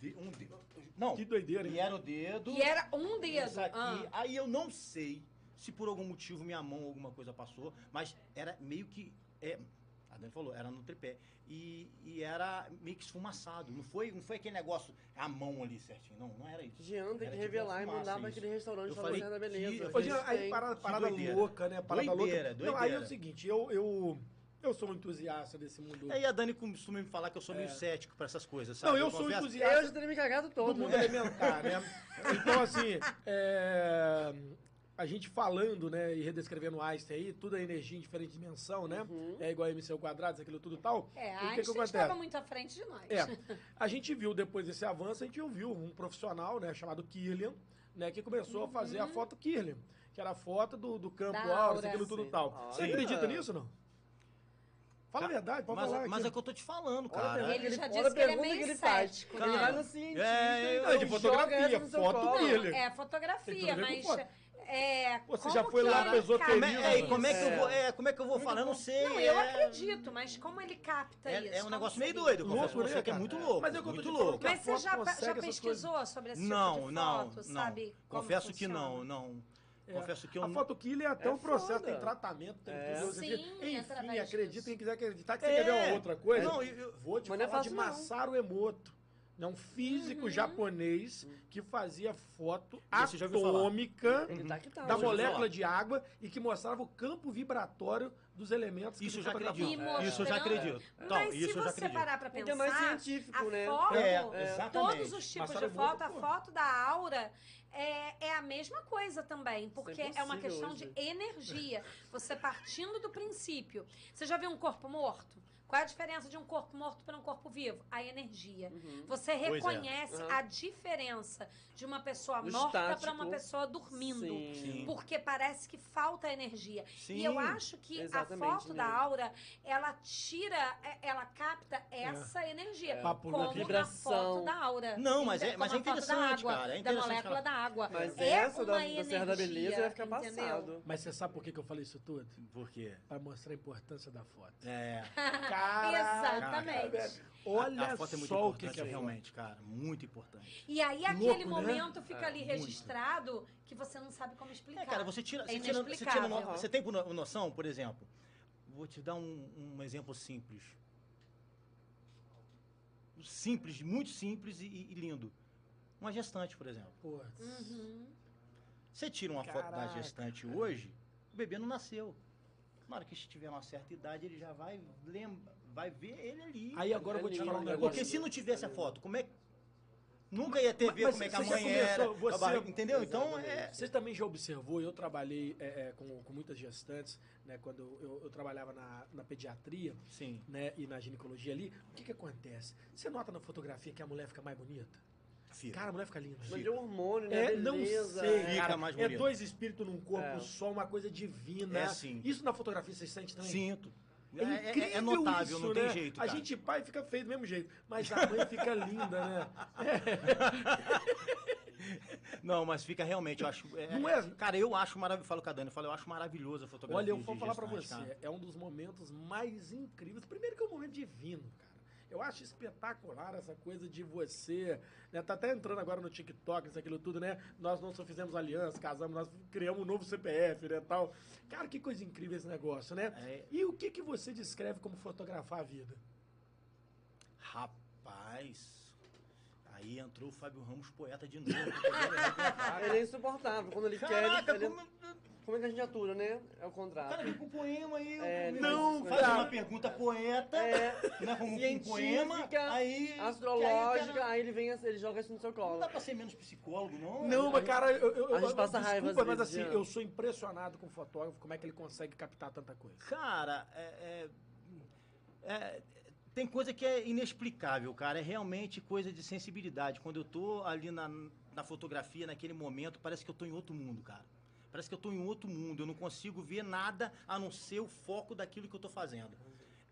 De- um de- não, Que doideira, hein? e era o dedo. E era um dedo. Aqui. Ah. Aí eu não sei se por algum motivo minha mão alguma coisa passou, mas era meio que. É, a Dani falou, era no tripé. E, e era meio que esfumaçado. Não foi, não foi aquele negócio, a mão ali certinho. Não, não era isso. Jean tem que tipo revelar e fumaça, mandar pra aquele restaurante Eu pra falei da que- Beleza. eu Ô, Jean, Eles aí parada, parada doideira. louca, né? Parada Doideira, louca. Não, aí é doideira. o seguinte, eu, eu, eu sou um entusiasta desse mundo. Aí a Dani costuma me falar que eu sou meio É. cético pra essas coisas, sabe? Não, eu sou confesso- Eu entusiasta já teria me cagado do todo. mundo né? elementar, né? Então, assim, é, a gente falando, né, e redescrevendo Einstein aí, tudo é energia em diferente dimensão, né? Uhum. É igual a MC ao quadrado, aquilo tudo e tal. É, E a o que que Einstein estava muito à frente de nós. É, a gente viu depois desse avanço, a gente viu um profissional, né, chamado Kirlian, né, que começou a fazer a foto Kirlian, que era a foto do, do campo aura. aquilo tudo e tal. Olha. Você acredita nisso, não? Fala a verdade, pode mas, falar mas aqui. é o que eu tô te falando, cara. Ele que já disse que ele é meio que ele faz. cético, Ele né? no cientista É, eu- Não, de fotografia, foto dele. É fotografia, mas. É, Você como já foi que lá pro esoterismo, Como é, é, e como é que eu vou, é, como é que eu vou falar? Eu não sei. Não, eu é- acredito, mas como ele capta É, isso? é um negócio meio doido, eu confesso Louco, né, que é muito louco. Mas é eu muito louco. Mas você já, já pesquisou sobre esse tipo Não, de não, foto, não. sabe? Confesso que não, não. É. Confesso que eu A foto killer é até É um processo, foda. tem tratamento, tem É. tudo. Sim. Enfim, acredita, quem quiser acreditar que você É. quer ver uma outra coisa. Não, eu- eu- Vou te Mas não é falar de. Masaru Emoto. É um físico Uhum. japonês que fazia foto atômica Ele tá tá. da Uhum. molécula de água e que mostrava o campo vibratório dos elementos que Isso já acredito. E mostrando- Isso eu já acredito. Então, Mas isso se eu já você acredito. parar pra Porque pensar, é mais científico, a né? foto, É, É. exatamente. todos os tipos de foto, a foto da aura é, é a mesma coisa também, porque é é uma questão hoje. de energia. Você partindo do princípio. Você já viu um corpo morto? Qual é a diferença de um corpo morto para um corpo vivo? A energia. Uhum. Você é. reconhece Uhum. a diferença de uma pessoa morta para uma pessoa dormindo. Sim. Porque parece que falta energia. Sim. E eu acho que a Exatamente, foto né? da aura, ela tira, é- ela capta essa energia. Papo Como na vibração. foto da aura. Não, mas é- mas é a da interessante, água, cara, é Da interessante molécula ela- da água. Mas é essa da, uma da Serra da Beleza energia, vai ficar entendeu? passado. Mas você sabe por que que eu falei isso tudo? Por quê? Pra mostrar a importância da foto. É. Caraca, Exatamente. Olha a, a foto é muito só o importante, que, que é realmente, cara. Muito importante. E aí Louco, aquele né? momento fica É, ali muito. registrado que você não sabe como explicar. É, cara, você tira. É Você, tira, você, tira no- você tem no- noção, por exemplo? Vou te dar um, um exemplo simples. Simples, muito simples e, e lindo. Uma gestante, por exemplo. Uhum. Você tira uma foto da Caraca. gestante hoje, o bebê não nasceu. Na hora que estiver uma certa idade, ele já vai lembra, vai ver ele ali. Aí agora eu vou te falar um negócio. Porque se não tivesse a foto, como é que. Nunca ia ter Mas- ver mas como é que a mãe era. você- barriga, entendeu? Então é. Você também já observou, eu trabalhei é, é, com, com muitas gestantes, né, quando eu, eu trabalhava na, na pediatria, Sim. né, e na ginecologia ali, o que que acontece? Você nota na fotografia que a mulher fica mais bonita? Fica. Cara, a mulher fica linda. Mas de hormônio, né? É, não Beleza. sei, Fica cara. mais é dois espíritos num corpo É. só, uma coisa divina. É, sim. Isso na fotografia você sente também? Sinto. É, É, é- incrível é notável, isso, não né? tem jeito. A cara. gente pai fica feio do mesmo jeito, mas a mãe fica linda, né? Não, mas fica realmente, eu acho. é- Não é? Cara, eu acho maravilhoso. Falo com a Dani, eu falo, eu acho maravilhoso a fotografia. Olha, eu vou falar pra gestante, você, cara. é um dos momentos mais incríveis. Primeiro que é um momento divino, cara. Eu acho espetacular essa coisa de você. Né? Tá até entrando agora no TikTok, isso, aquilo tudo, né? Nós não só fizemos aliança, casamos, nós criamos um novo CPF, né? Tal. Cara, que coisa incrível esse negócio, né? É. E o que, que você descreve como fotografar a vida? Rapaz. Aí entrou o Fábio Ramos, poeta de novo. Ele é insuportável. Quando ele Caraca, quer. Ele... como... como é que a gente atura, né? É o O contrário. cara vem com poema aí. É, não, faz cara. uma pergunta poeta, É, né? Com um poema, aí. astrológica, aí, cara, aí ele vem, ele joga isso no seu Não colo. dá pra ser menos psicólogo, não? Não, mas cara, eu, eu, a gente eu- passa raiva desculpa, mas assim, eu sou impressionado com o fotógrafo, como é que ele consegue captar tanta coisa. Cara, é, é- é- tem coisa que é inexplicável, cara. É realmente coisa de sensibilidade. Quando eu tô ali na, na fotografia, naquele momento, parece que eu tô em outro mundo, cara. Parece que eu tô em outro mundo. Eu não consigo ver nada a não ser o foco daquilo que eu tô fazendo.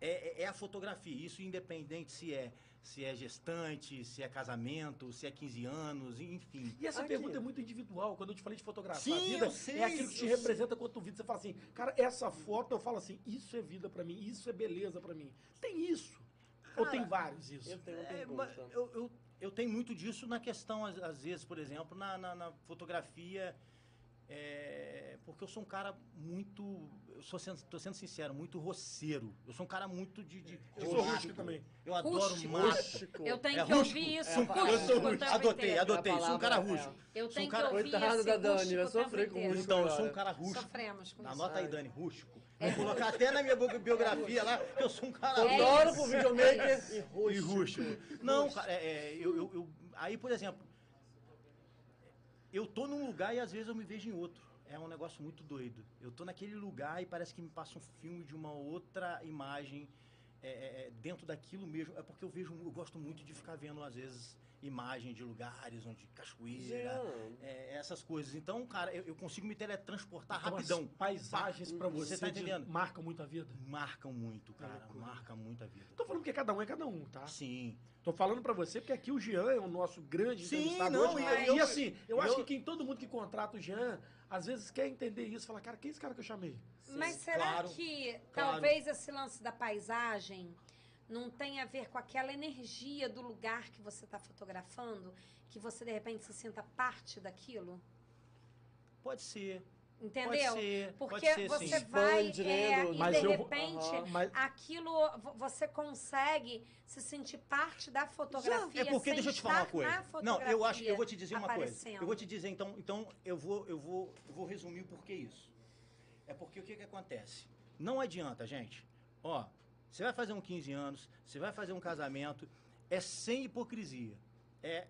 É, é- é a fotografia. Isso independente se é, se é gestante, se é casamento, se é 15 anos, enfim. E essa Aqui. pergunta é muito individual. Quando eu te falei de fotografar Sim, a vida, eu sei, é aquilo que te eu representa quando tu vê. Você fala assim, cara, essa foto eu falo assim, isso é vida pra mim, isso é beleza pra mim. Tem isso. Ou Cara, tem vários isso? Eu tenho uma É, mas pergunta. eu, eu, eu tenho muito disso na questão, às, às vezes, por exemplo, na, na, na fotografia. É, porque eu sou um cara muito. Eu sou sendo, tô sendo sincero, muito roceiro. Eu sou um cara muito de. de Eu sou rústico também. Eu adoro Rústico. mato. Rústico. Eu tenho É que rústico? ouvir isso. É, eu sou rústico. Adotei, adotei. Sou um cara é- rústico. Eu Sou tenho um cara- que ouvir Coitado da Dani, rústico vai o tempo sofrer com rústico. Então, eu sou um cara rústico. Sofremos com isso. Anota aí. Dani, rústico. Vou colocar até na minha bi- biografia lá que eu sou um cara É Fotógrafo, isso. videomaker e E rústico. rústico. Não, cara, é, é, eu, eu- eu- aí, por exemplo, eu tô num lugar e às vezes eu me vejo em outro. É um negócio muito doido. Eu tô naquele lugar e parece que me passa um filme de uma outra imagem é, é, é, dentro daquilo mesmo. É porque eu vejo, eu gosto muito de ficar vendo, às vezes, imagem de lugares onde cachoeira, é, essas coisas. Então, cara, eu, eu consigo me teletransportar Então, rapidão. paisagens pra você, Você tá te entendendo? marcam muito a vida. Marcam muito, cara. loucura. Marca muito a vida. Tô falando que cada um é cada um, tá? Sim. Tô falando pra você porque aqui o Jean é o nosso grande Sim, não, hoje. e E, eu- assim, eu, acho eu- que quem, todo mundo que contrata o Jean, às vezes quer entender isso. Fala, cara, quem é esse cara que eu chamei? Mas será claro, que claro. talvez esse lance da paisagem não tenha a ver com aquela energia do lugar que você está fotografando, que você de repente se sinta parte daquilo? Pode ser. Entendeu? Pode ser. Porque pode ser, você sim. vai Expande, é, e Mas de eu repente Aham. Mas aquilo vo- você consegue se sentir parte da fotografia. É porque sem deixa eu te falar uma coisa. Não, eu acho, eu vou te dizer uma coisa. Eu vou te dizer então, então eu vou, eu vou, eu vou resumir o porquê isso. É porque o que que acontece? Não adianta, gente. Ó, você vai fazer um 15 anos, você vai fazer um casamento, é sem hipocrisia. É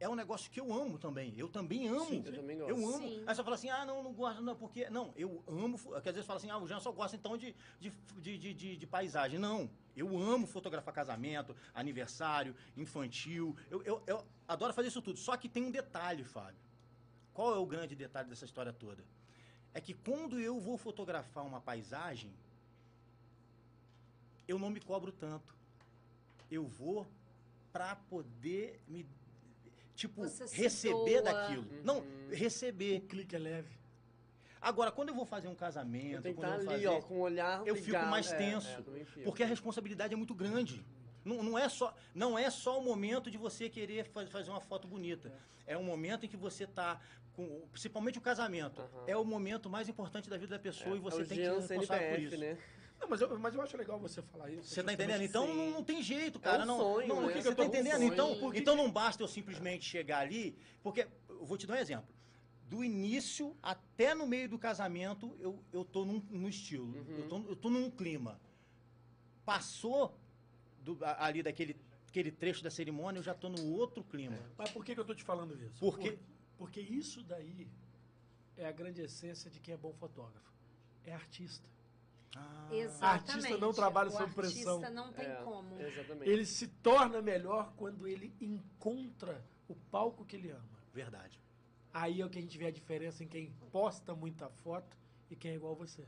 é um negócio que eu amo também. Eu também amo. Sim, eu também gosto. Eu amo. Sim. Aí você fala assim, ah, não, não gosto, não, porque. Não, eu amo. Quer dizer, você fala assim, ah, o Jean só gosta então de, de, de, de, de- de paisagem. Não. Eu amo fotografar casamento, aniversário, infantil. Eu, eu, eu adoro fazer isso tudo. Só que tem um detalhe, Fábio. Qual é o grande detalhe dessa história toda? É que quando eu vou fotografar uma paisagem, eu não me cobro tanto. Eu vou pra poder me. Tipo, receber doa. daquilo. Não, Uhum. receber. o clique é leve. Agora, quando eu vou fazer um Eu casamento, que quando eu estar vou ali, fazer, ó, com o olhar eu fico ligado. mais É, tenso, é, eu fico. porque a responsabilidade é muito grande. Não, não é só, não é só o momento de você querer fa- fazer uma foto bonita. É um momento em que você está com, principalmente o casamento, Aham. é o momento mais importante da vida da pessoa É, e você é tem que ser responsável por CNPF, isso. né? Não, mas eu, mas eu acho legal você falar isso. Você tá entendendo? Então Sim. não, não tem jeito, cara. um não, sonho, não, né? Você Que eu tá entendendo? Então, Por que então não basta eu simplesmente chegar ali, porque eu vou te dar um exemplo. Do início até no meio do casamento, eu, eu tô num, num estilo. Uhum. Eu, tô, eu tô num clima. Passou do- ali daquele aquele trecho da cerimônia, eu já tô no outro clima. Mas por que, que eu tô te falando isso? Por quê? Por- Porque isso daí é a grande essência de quem é bom fotógrafo. É artista. Ah, Exatamente. Artista não trabalha o sob pressão. artista não tem É, como. Exatamente. Ele se torna melhor quando ele encontra o palco que ele ama. verdade. Aí é o que a gente vê a diferença em quem posta muita foto e quem é igual a você.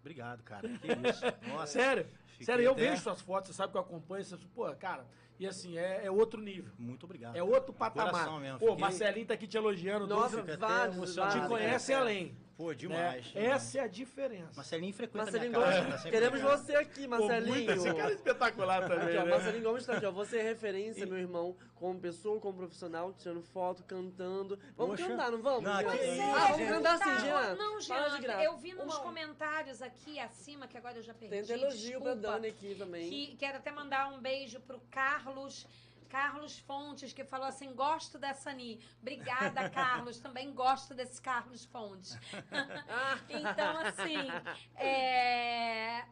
Obrigado, cara. Que isso. Nossa. Sério? Fiquei Sério, eu até- vejo suas fotos, você sabe que eu acompanho. Você, pô, cara, E assim, é, é outro nível. Muito obrigado. É outro patamar. mesmo, Pô, fiquei- Marcelinho tá aqui te elogiando. Nossa, vários, te conhecem além. Pô, né? demais. Essa é a diferença. Marcelinho frequenta Marcelinho minha casa. Gomes, tá queremos ligado. você aqui, Pô, Marcelinho. muito- Esse cara é espetacular também, Aqui, ó, né? Marcelinho Gomes tá aqui, ó. Você é referência, meu irmão, como pessoa, como profissional, tirando foto, cantando. Vamos Poxa. cantar, não vamos? Não, que isso, ah, vamos cantar Tá, sim, Jean. Não, Jean, graça. eu vi nos Uma- comentários aqui acima, que agora eu já perdi. Tem elogio pra desculpa, Dani aqui também. Que, quero até mandar um beijo pro Carlos. Carlos Fontes, que falou assim: gosto dessa Ni. Obrigada, Carlos. Também gosto desse Carlos Fontes. então, assim, é,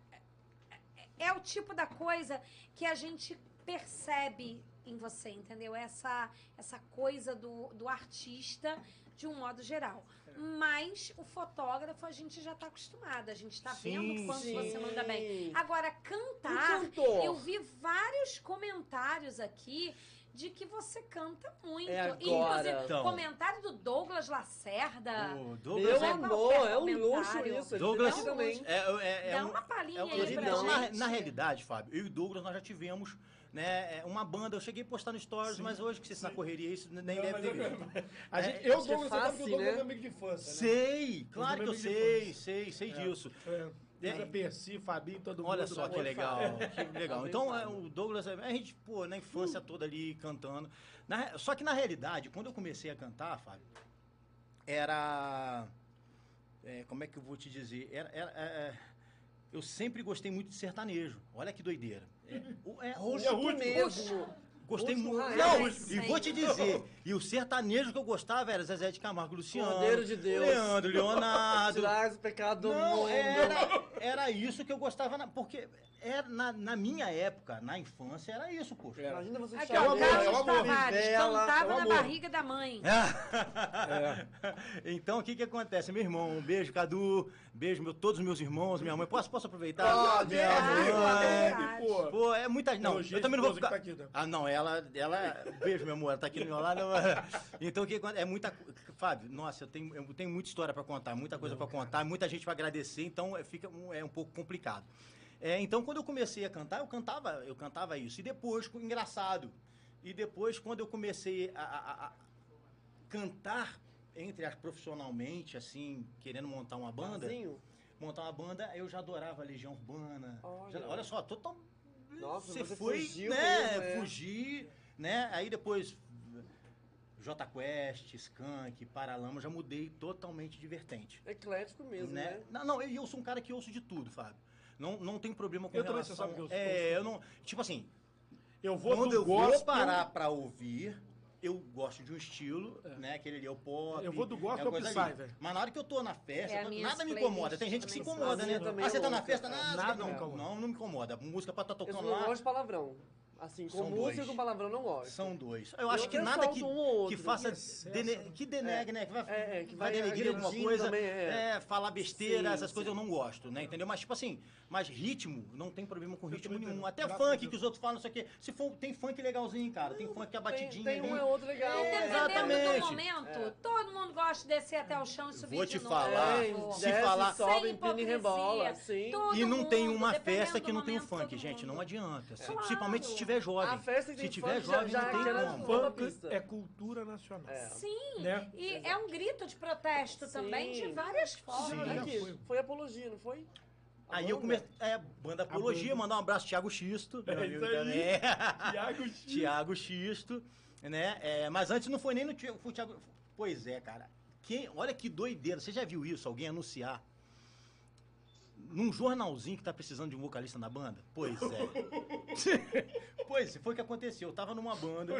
é o tipo da coisa que a gente percebe em você, entendeu? Essa, essa coisa do, do artista de um modo geral. Mas o fotógrafo a gente já está acostumado, a gente está vendo quanto sim. você manda bem. Agora, cantar, eu vi vários comentários aqui de que você canta muito. É agora. Inclusive, Então. comentário do Douglas Lacerda. O Meu Douglas é, amor, é um luxo isso. Douglas- também. é, é, é Dá um- uma palhinha É aí pra. Na, na realidade, Fábio, eu e o Douglas nós já tivemos né, é, uma banda. Eu cheguei a postar no Stories, mas hoje que você na correria, isso nem deve ter visto. A gente, É, eu, que é você sabe que o fácil, Douglas né? é amigo de infância, né? Sei, claro que eu sei, sei, sei disso. É. É. É. Percy, Fabinho, todo mundo. Olha só que legal, que legal. Então, é, o Douglas, é- a gente, pô, na infância toda ali cantando. Na só que na realidade, quando eu comecei a cantar, Fábio, era. é, como é que eu vou te dizer? Era, era- é, é, eu sempre gostei muito de sertanejo. Olha que doideira. É, é, Rústico rústico. mesmo. Gostei Rústico muito. Não, e vou te dizer, e o sertanejo que eu gostava era Zezé de Camargo, Luciano, Cordeiro de Deus. Leandro, Leonardo. Tirar os pecados do Não, mundo. era, era isso que eu gostava, na- porque era na, na minha época, na infância, era isso, poxa. Era. Imagina você Aqui, É o ó, é o Carlos amor. Tavares, cantava é o na barriga da mãe. Então, o que que acontece? Meu irmão, um beijo, Cadu, beijo, meu, todos os meus irmãos, minha mãe. Posso, posso aproveitar? Pode, minha é, mãe. verdade. pô. Pô, é muita Não, eu também não vou tá aqui, né? Ah, não, ela, ela... Beijo, meu amor, ela tá aqui do meu lado. Então, o que? É muita... Fábio, nossa, eu tenho, eu tenho muita história pra contar, muita coisa pra contar, muita gente pra agradecer, então é, fica um- é um pouco complicado. É, então, quando eu comecei a cantar, eu cantava, eu cantava isso. E depois, engraçado, e depois, quando eu comecei a, a- a cantar, entre as profissionalmente, assim, querendo montar uma banda, Barzinho? montar uma banda, eu já adorava a Legião Urbana. Olha. Já- olha só, total. Nossa, você você foi, fugiu né? mesmo, é. Fugir, né? Aí depois J Quest, Skank, Paralama, eu já mudei totalmente de vertente. Eclético mesmo, né? Né? Não, não, eu, eu sou um cara que ouço de tudo, Fábio. Não, não tem problema com Eu também, relação... você sabe que eu sou- É, eu não... Tipo assim, Eu vou quando do eu gospel, vou parar pra ouvir, eu gosto de um estilo, né? Aquele ali é o pop. Eu vou do gospel é ao Psy, velho. Mas na hora que eu tô na festa, É eu tô- nada me incomoda. Tem gente que se também incomoda, né? Ah, você tá na Nunca. festa? Nada, Nada não, me não, incomoda. não, me incomoda. Música estar Eu tocando não lá. gosto de palavrão. Assim, com São música dois. e com palavrão eu não gosto. São dois. Eu acho Eu que até nada que, um que faça. Dene- que denegue, né? Que vai, É, é, que vai vai denegrir alguma coisa. também, é. é, falar besteira, Sim, essas sim. coisas eu não gosto, né? Entendeu? Mas, tipo assim, mas ritmo, não tem problema com ritmo nenhum. Até Graças funk que os outros falam, não sei o quê. Se for, tem funk legalzinho, cara. Tem funk que é Tem, batidinha tem ali. um é outro legal. É? Dependendo exatamente. do momento, todo mundo gosta de descer até o chão e subir Vou de te novo. falar, É, se desce, falar- sobe, empina e rebola. E não tem uma festa que não tem funk, gente. Não adianta. Principalmente se tiver jovem. A festa Se tiver funk jovem, já não tem como. Funk é cultura nacional. É. Sim, Né? e é um grito de protesto Sim. também de várias formas. Sim. Foi. foi apologia, não foi? A Aí eu banda? comecei. É, banda Apologia, banda. mandar um abraço, Thiago Xisto. É isso aí. também. Tiago X. Tiago Xisto, né? É, mas antes não foi nem no Thiago, foi Thiago. Pois é, cara. Quem, olha que doideira. Você já viu isso? Alguém anunciar num jornalzinho que tá precisando de um vocalista na banda? Pois é. pois é, foi o que aconteceu. Eu tava numa banda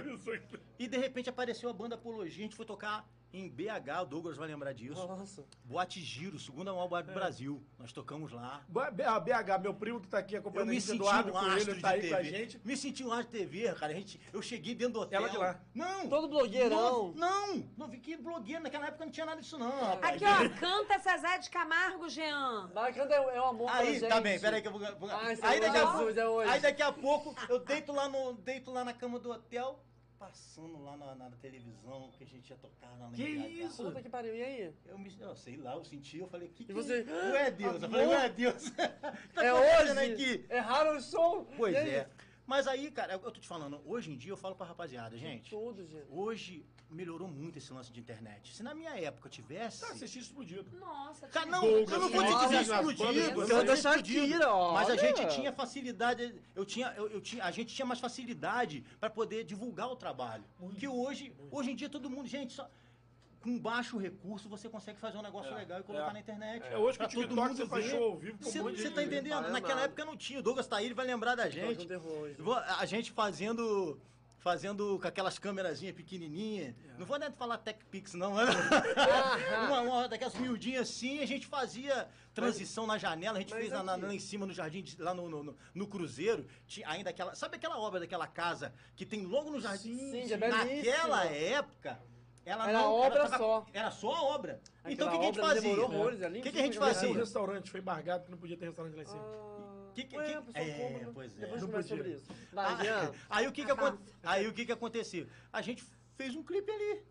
e de repente apareceu a banda Apologia. A gente foi tocar em BH, o Douglas vai lembrar disso. Nossa. Boate Giro, segunda maior boate do Brasil. Nós tocamos lá. A BH, meu primo que tá aqui Eu acompanhando a me gente, senti Eduardo um astro Coelho, de tá aí TV. com a gente. Me senti um astro de TV, cara. A gente, eu cheguei dentro do hotel. Ela de lá. Não! Todo blogueirão. Não, não, não vi que blogueiro. Naquela época não tinha nada disso, não, rapaz. Aqui, ó, canta Zezé de Camargo, Jean. Bacana é, é o amor Aí, pra tá bem, peraí que eu vou. esse aí, é daqui a é hoje. aí daqui a pouco eu deito lá, no, deito lá na cama do hotel, passando lá na, na televisão que a gente ia tocar lá na Que isso? Puta que pariu, e aí? Eu, me, eu sei lá, eu senti, eu falei, que, que E você, Ué, Deus, eu falei, ué, Deus. tá é hoje? aqui? Erraram o som? Pois E aí? é. Mas aí, cara, eu tô te falando, hoje em dia eu falo pra rapaziada, gente. Tudo, gente. Hoje melhorou muito esse lance de internet. Se na minha época tivesse. Tá, vocês tinham explodido. Nossa, Cara, tinha não, Douglas, eu não vou te dizer explodido. eu vou explodido, Shakira, Mas a gente tinha facilidade, eu tinha, eu, eu tinha, a gente tinha mais facilidade pra poder divulgar o trabalho. que hoje, hoje em dia todo mundo, gente, só com baixo recurso você consegue fazer um negócio É, legal e colocar é. na internet. É, hoje Pra o TikTok todo mundo você faz show ao vivo com um Você, você tá gente. entendendo? É Naquela nada. época não tinha. O Douglas tá aí, ele vai lembrar da gente. hoje. Vou- A gente fazendo. Fazendo com aquelas câmerazinhas pequenininhas. Não vou nem falar Tech Pix, não. né? uma, uma daquelas miudinhas assim, a gente fazia transição na janela, a gente mas fez na- na- aqui- lá em cima no jardim, de- lá no, no, no- no Cruzeiro. Tinha ainda aquela. Sabe aquela obra daquela casa que tem logo no jardim? Sim, que é Naquela época. Ela Era não, obra ela tava- só. Era só a obra. então o Aquela que, que a gente fazia? é O lindo, que, que a gente um fazia? restaurante, foi embargado porque não podia ter restaurante lá em cima. Ah, Que- que- ué, que- é, come, né? pois é. Depois Não podia. sobre isso. Vai. Ah, aí o que que, aí o que que aconteceu? A gente fez um clipe ali.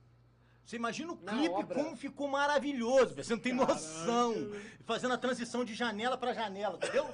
Você imagina o clipe obra. como ficou maravilhoso, você não tem noção. Fazendo a transição de janela pra janela, entendeu?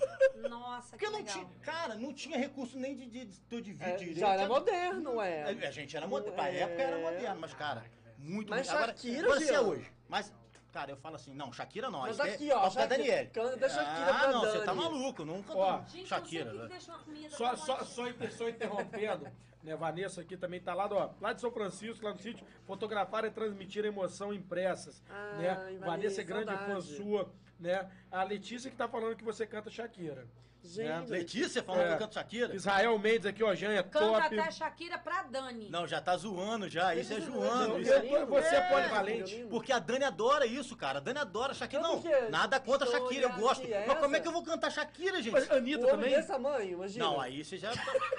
Nossa, Porque que não legal. tinha, cara, não tinha recurso nem de, de, de, de vídeo É, direito. já era moderno, é. A, a gente era moderno, pra É. época era moderno, mas cara, muito Mas agora, Shakira, agora se é Jean. hoje. Mas, cara, eu falo assim, não, Shakira não. Mas aqui, é- ó, é Shakira- Daniele. canta da Shakira ah, pra não, você tá Dani. maluco, nunca Ó, Gente, Shakira, comida Só, só, só, só interrompendo, né? Vanessa aqui também tá lá, do- ó, lá de São Francisco, lá no sítio, fotografar e transmitir emoção impressas. Ai, né? Vanessa, Vanessa é grande fã sua, né? A Letícia que tá falando que você canta Shakira. Gente, Letícia falando É. que eu canto Shakira? Israel Mendes aqui, ó, é Canta top. até Shakira pra Dani. Não, já tá zoando já, isso é Isso zoando. isso é- você é polivalente. Porque a Dani adora isso, cara. A Dani adora Shakira. Não, nada contra Shakira, eu gosto. é Mas como é que eu vou cantar Shakira, gente? Mas Anitta também? desse tamanho, imagina. Não, aí você já.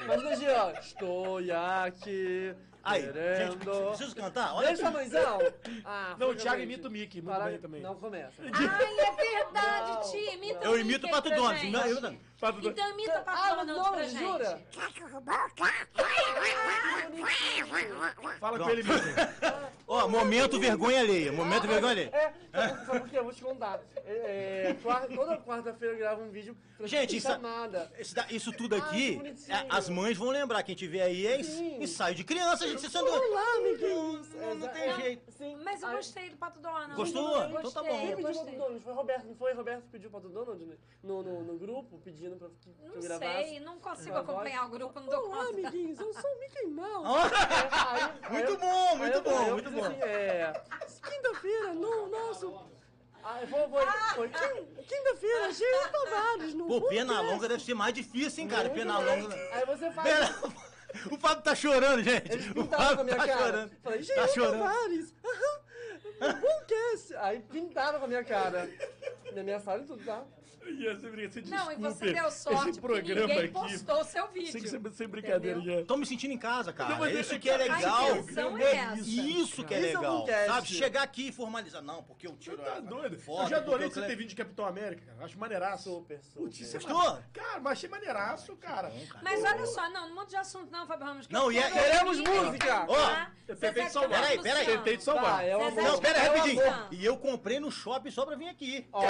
Imagina, Jean. Estou aqui, Aí, gente, preciso cantar? Olha Deixa, mãezão. Ah, Não, o Thiago imita o Mickey, muito Para- bem também. Não começa. Ai, é verdade, Não. Ti. Imita Eu o imito o Pato Donald. Não, eu não. Pato Donald. Então imita o Ah, Pato Donald não, pra gente. jura? Fala Pronto. com ele mesmo. Ó, momento vergonha alheia. Momento vergonha alheia. É, sabe, sabe por quê? Eu vou te contar. É, é, toda quarta-feira eu gravo um vídeo pra Gente, isso-. Isso, isso tudo aqui, é, as mães vão lembrar. Quem tiver aí é ensaio de criança, gente. Vocês são do... Olá, amiguinhos. Não, não tem é, jeito. Sim. Mas eu Ai, gostei do Pato Donald. Gostou? Eu Então tá gostei, bom. Quem pediu gostei. Pato Donald? Foi Roberto, não foi? Roberto pediu Pato Donald né? no, no, no grupo, pedindo pra que, que eu Não gravasse. sei, não consigo acompanhar o grupo, não dou Olá, conta. amiguinhos, eu sou o Mickey Mouse. Ó, Aí- aí Muito bom, aí muito bom, muito bom. Assim, é, quinta-feira, no nosso... Foi, foi, foi quin- quinta-feira, Gênesis Tavares, no Pô, pena longa deve ser mais difícil, hein, cara? Muito Pena longa. Aí você faz... o Fábio tá chorando, gente. Eles O pintaram com a minha tá cara. chorando. Falei, Tá Gênesis chorando. Tavares, aham, bom cast. Aí pintaram com a minha cara. Me ameaçaram e tudo, tá? Ia ser brinca- você Não, e você deu sorte esse porque programa ninguém aqui. postou o seu vídeo. Sem, sem, sem brincadeira, já. Tô me sentindo em casa, cara. Não, isso é que é que a legal. intenção é essa. Isso que é Isso é um legal. cast. Sabe? Chegar aqui e formalizar. Não, porque eu tiro Você tá a- doido? foto, eu já adorei você ter vindo de Capitão América, cara. Acho maneiraço. Super, super. Putz, isso é Gostou? Cara, mas achei maneiraço, cara. Mas olha só, não, não muda de assunto não, Fábio Ramos. Não, e é- queremos música. cantar. Ó, tentei de salvar. Peraí, peraí. Tentei te salvar. Tá, é. Não, de pera aí, Camargo rapidinho. E eu comprei no shopping só pra vir aqui. Ó,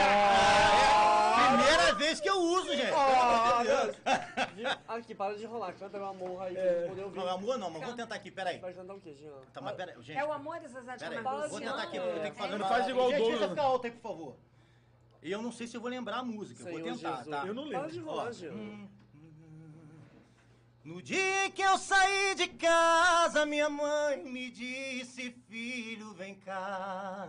Primeira vez que eu uso, gente. ó, Deus. Aqui, para de enrolar. Canta meu amor aí pra gente poder ouvir. Não, amor não, mas vou tentar aqui, peraí. Vai cantar o quê, Jean? Tá, mas pera, gente. É o amor de de aí, Camargo vou tentar aqui, eu tenho que fazer Não uma- faz igual o Gente, Douglas, deixa não. ficar alto aí, por favor. E eu não sei se eu vou lembrar a música, eu vou Senhor tentar, Jesus. tá? Eu não Para lembro. de enrolar, Ó. Jean. No dia que eu saí de casa, minha mãe me disse, filho, vem cá.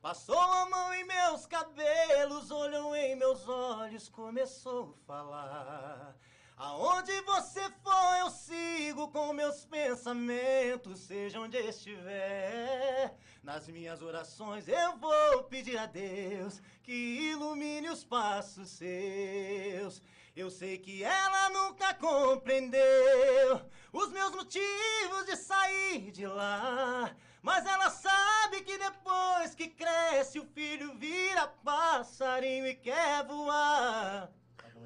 Passou a mão em meus cabelos, olhou em meus olhos, começou a falar. Aonde você for, eu sigo com meus pensamentos, seja onde estiver. Nas minhas orações eu vou pedir a Deus que ilumine os passos seus. Eu sei que ela nunca compreendeu os meus motivos de sair de lá. Mas ela sabe que depois que cresce, o filho vira passarinho e quer voar.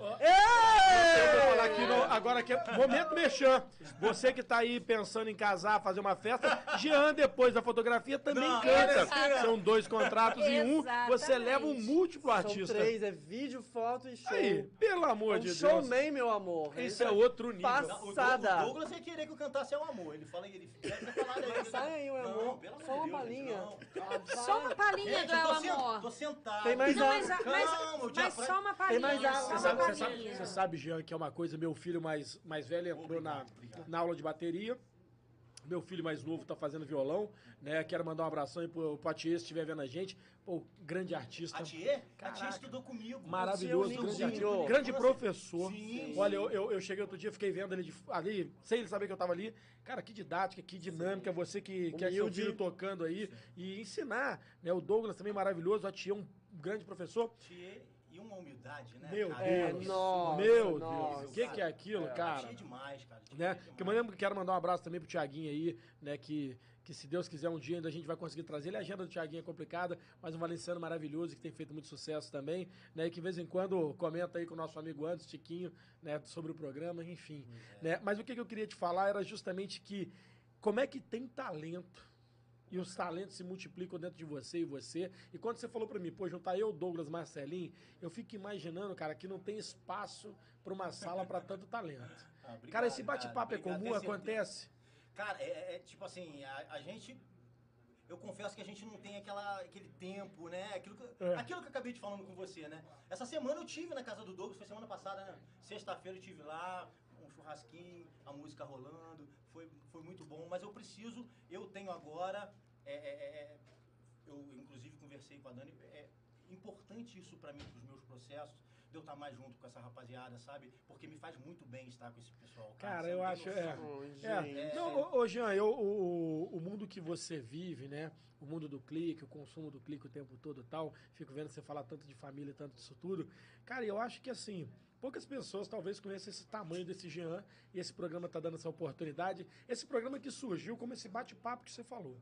Eu vou falar aqui, não, agora que é momento mexer. Você que tá aí pensando em casar, fazer uma festa, Jean, depois da fotografia, também Não, canta. exatamente. São dois contratos em um. Você Exatamente. leva um múltiplo São artista. três, é vídeo, foto e show. Aí, pelo amor um de Deus. showman, meu amor. Isso é outro nível. Passa- Não, o. Douglas, o Douglas ia querer que eu cantasse é o amor. Ele fala, ele deve ter falado aí. Sai aí, o Não, amor. pelo amor Só uma de Deus, palhinha. não. Só uma palhinha Gente, do El tô, sen- Amor. tô sentado. Tem mais Não, mas, mas, Calma, o mas diafragma- só uma Tem palhinha. mais água. Você sabe, você, sabe, você sabe, Jean, que é uma coisa, meu filho mais, mais velho entrou na, Obrigado, na aula de bateria. Meu filho mais novo tá fazendo violão, né? Quero mandar um abração aí pro Patier, se estiver vendo a gente. Pô, grande artista. A Thier? A Caraca. Thier estudou comigo. Maravilhoso, Seu grande, artista, grande professor. Sim. Olha, eu, eu, eu cheguei outro dia, fiquei vendo ele de- ali, sem ele saber que eu tava ali. Cara, que didática, que dinâmica, você que quer seu Humilde. filho tocando aí e ensinar. Né? O Douglas também maravilhoso, a tia é um grande professor. Thier e uma humildade, né? Meu cara? É, Deus. nossa, Meu nossa. Deus, o que, que é aquilo, É. cara? É demais, cara. Thier né? é Que eu demais. lembro que quero mandar um abraço também pro Tiaguinho aí, né? Que, que se Deus quiser um dia ainda a gente vai conseguir trazer ele. A agenda do Tiaguinho é complicada, mas um valenciano maravilhoso que tem feito muito sucesso também, né? E que de vez em quando comenta aí com o nosso amigo Anderson, Tiquinho, né? Sobre o programa, enfim. Né? Mas o que, que eu queria te falar era justamente que como é que tem talento e os talentos se multiplicam dentro de você e você. E quando você falou pra mim, pô, juntar eu, Douglas, Marcelinho, eu fico imaginando, cara, que não tem espaço pra uma sala pra tanto talento. Ah, obrigado, Cara, esse bate-papo é comum? Acontece? Cara, é, é- tipo assim, a, a gente. Eu confesso que a gente não tem aquela, aquele tempo, né? Aquilo que, É. aquilo que eu acabei de falando com você, né? Essa semana eu tive na casa do Douglas, foi semana passada, né? Sexta-feira eu tive lá, churrasquinho, a música rolando, foi, foi muito bom, mas eu preciso, eu tenho agora. é, é, é, é, eu inclusive conversei com a Dani, é importante isso pra mim, pros meus processos, de eu estar mais junto com essa rapaziada, sabe? Porque me faz muito bem estar com esse pessoal. Cara, você eu acho. É, Oh, é. gente. Não, ô, ô, Jean, eu, o, o mundo que você vive, né? O mundo do clique, o consumo do clique o tempo todo e tal. Fico vendo você falar tanto de família e tanto disso tudo. Cara, eu acho que assim. Poucas pessoas talvez conheçam esse tamanho desse Jean e esse programa tá dando essa oportunidade. Esse programa que surgiu como esse bate-papo que você falou.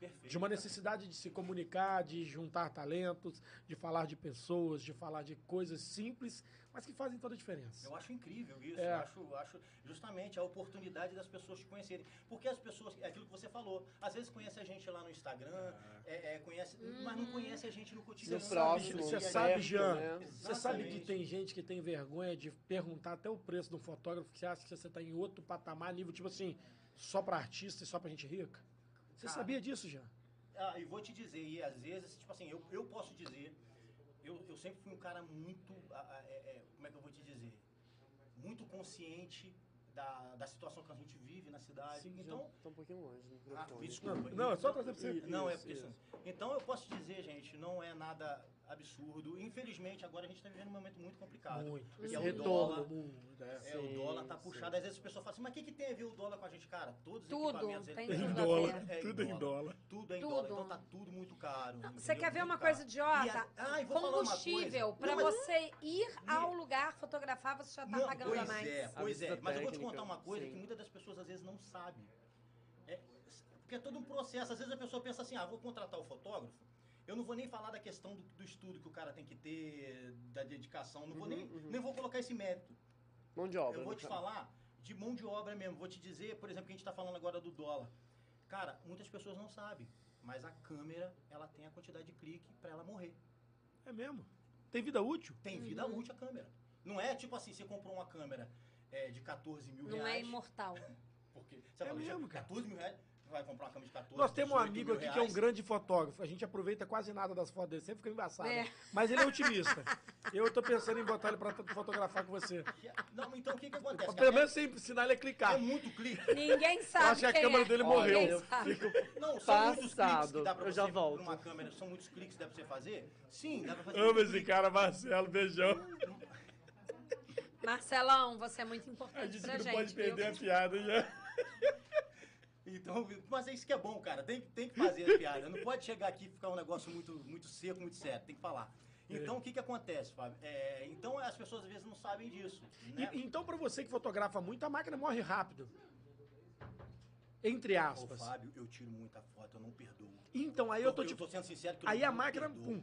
Perfeito. De uma necessidade de se comunicar, de juntar talentos, de falar de pessoas, de falar de coisas simples, mas que fazem toda a diferença. Eu acho incrível isso. É. Eu acho, acho justamente a oportunidade das pessoas te conhecerem. Porque as pessoas, é aquilo que você falou, às vezes conhece a gente lá no Instagram, é, é, conhece, mas não conhece a gente no cotidiano. No próximo, Você E aí- sabe, perto, Jean, né? você sabe que tem gente que tem vergonha de perguntar até o preço de um fotógrafo que você acha que você está em outro patamar, nível tipo assim, só para artista e só para gente rica? Você Cara. sabia disso, Jean? Ah, e vou te dizer, e às vezes, tipo assim, eu, eu posso dizer, eu, eu sempre fui um cara muito, é, é, como é que eu vou te dizer? Muito consciente da, da situação que a gente vive na cidade. Sim, então, Tá um pouquinho longe do Ah, desculpa. Não, é só trazer pra você. Isso, Não, é porque isso. Então eu posso dizer, gente, não é nada absurdo. Infelizmente, agora a gente está vivendo um momento muito complicado. Muito. Esse é o dólar. Muito, é. É, o Sim, dólar tá sim. puxado. Às vezes as pessoas falam assim, mas o que, que tem a ver o dólar com a gente? Cara, todos os Tudo, equipamentos... tem eles- tudo Em dólar, ver. tudo em dólar. Tudo é em Tudo. dólar. Então tá tudo muito caro. Você entendeu? quer ver uma caro. coisa idiota? A-. Combustível, para Não, mas- você ir ao lugar fotografar, você já tá Não, pagando pois a mais. é, pois é. Mas eu vou te contar uma coisa sim. que muitas das pessoas às vezes não sabem. É, porque é todo um processo. Às vezes a pessoa pensa assim, ah, vou contratar o fotógrafo. Eu não vou nem falar da questão do, do estudo que o cara tem que ter, da dedicação. Não vou Uhum, nem, uhum. nem vou colocar esse mérito. Mão de obra. Eu vou né, te cara? falar de mão de obra mesmo. Vou te dizer, por exemplo, que a gente está falando agora do dólar. Cara, muitas pessoas não sabem, mas a câmera, ela tem a quantidade de clique para ela morrer. É mesmo. Tem vida útil? Tem vida Uhum. útil a câmera. Não é tipo assim, você comprou uma câmera é, de 14 mil Não é reais. imortal. Porque você É fala, mesmo, "Já, cara. 14 mil reais, vai comprar uma câmera de 14 Nós temos um 18 amigo aqui que é um reais. grande fotógrafo. A gente aproveita quase nada das fotos dele, sempre fica embaçado. É. Mas ele é otimista. Eu tô pensando em botar ele pra fotografar com você. Não, então o que que acontece? Pelo menos sem ensinar ele a é clicar. muito clique. Ninguém Eu sabe acho que a câmera é. dele Olha, morreu. eu- sabe. Não, são muitos cliques que Passado. dá pra Eu já volto. uma câmera, são muitos cliques que dá pra você fazer? Sim, dá pra fazer Amo esse clique. cara, Marcelo. Beijão. Marcelão, você é muito A importante gente pra não gente. pode viu? perder a piada já. Então, mas é isso que é bom, cara. Tem, tem que fazer a piada. Não pode chegar aqui e ficar um negócio muito, muito seco, muito sério. Tem que falar. Então, o que que acontece, Fábio? É, então, as pessoas às vezes não sabem disso. Né? E- então, pra você que fotografa muito, a máquina morre rápido. Entre Ô, aspas. Fábio, eu tiro muita foto, eu não perdoo. Então, aí eu tô eu tipo. tô sendo sincero que eu Aí não a máquina, perdoo. pum.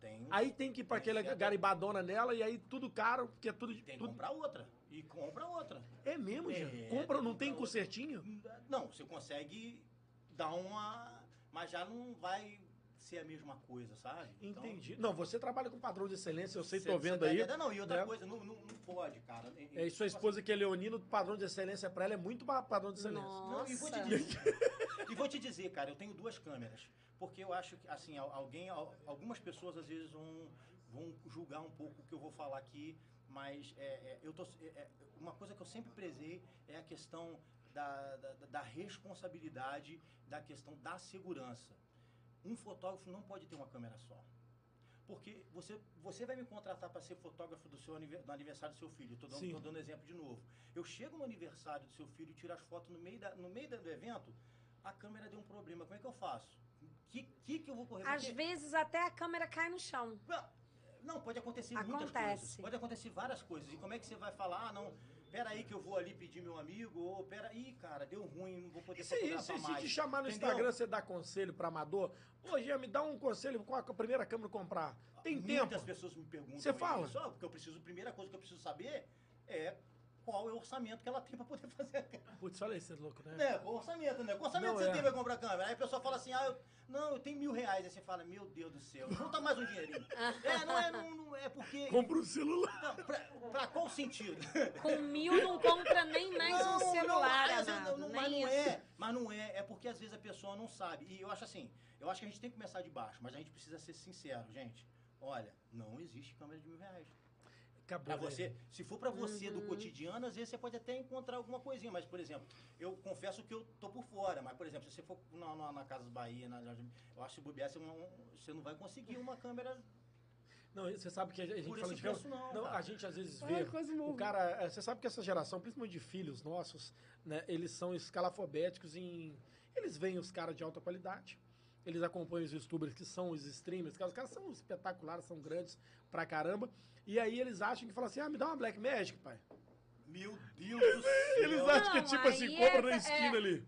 Tem. Aí tem que ir pra aquela garibadona nela e aí tudo caro, porque é tudo. Tem que tudo... comprar outra. E compra outra. É mesmo, É? Compra, não tem compra consertinho? Não, você consegue dar uma. Mas já não vai ser a mesma coisa, sabe? Então, Entendi. Não, você trabalha com padrão de excelência, eu sei, você- tô vendo tá aí. Não, e outra né? coisa, não, não, não pode, cara. É, e sua esposa que é leonina, o padrão de excelência pra ela é muito padrão de excelência. Não, e vou te Nossa. dizer, e vou te dizer, cara, eu tenho duas câmeras. Porque eu acho que, assim, al- alguém, al- algumas pessoas às vezes vão, vão julgar um pouco o que eu vou falar aqui, mas é, é, eu tô, é, é, uma coisa que eu sempre prezei é a questão da, da, da responsabilidade, da questão da segurança. Um fotógrafo não pode ter uma câmera só. Porque você, você vai me contratar para ser fotógrafo do seu do aniversário do seu filho. Estou dando, tô dando exemplo de novo. Eu chego no aniversário do seu filho, tiro as fotos no meio, da, no meio da- do evento, a câmera deu um problema. Como é que eu faço? Que que, que eu vou correr? Às Porque- vezes até a câmera cai no chão. Não, Não, pode acontecer muitas Acontece. coisas. Pode acontecer várias coisas. E como é que você vai falar, ah, não, pera aí que eu vou ali pedir meu amigo, ou pera aí, cara, deu ruim, não vou poder E se, fotografar se, se mais. te chamar no Entendeu? Instagram, você dá conselho pra amador? Ô, me dá um conselho, qual a primeira câmera comprar? Tem Muitas tempo? pessoas me perguntam Você fala? isso, ó, porque eu preciso, a primeira coisa que eu preciso saber é qual é o orçamento que ela tem pra poder fazer a câmera. Putz, olha aí, você é louco, né? Né, o orçamento, né? Qual orçamento Não, você é. tem pra comprar câmera? Aí a pessoa fala assim, ah, eu, não, eu tenho mil reais. Aí você fala, meu Deus do céu, junta mais um dinheirinho. é, não é, não, não é porque... Compra um celular. Não, pra, pra qual sentido? Com mil não compra nem mais um celular, mas, amado. não, mas não isso. é, mas não é, é porque às vezes a pessoa não sabe. E eu acho assim, eu acho que a gente tem que começar de baixo, mas a gente precisa ser sincero, gente. Olha, não existe câmera de mil reais. Acabou. Pra você, se for pra você Uhum. do cotidiano, às vezes você pode até encontrar alguma coisinha, mas por exemplo, eu confesso que eu tô por fora, mas por exemplo, se você for na, na, na Casas Bahia, na, eu acho que se bobear, você não, você não vai conseguir uma câmera Não, você sabe que a gente por fala de preço não, cara. a gente às vezes vê. coisa O cara, é, você sabe que essa geração, principalmente de filhos nossos, né, eles são escalafobéticos em. Eles veem os caras de alta qualidade, eles acompanham os youtubers que são os streamers, os caras são espetaculares, são grandes pra caramba. E aí eles acham que falam assim: ah, me dá uma Black Magic, pai. Meu Deus do céu. Eles acham que é Não, tipo assim, aí compra é- na esquina é- ali.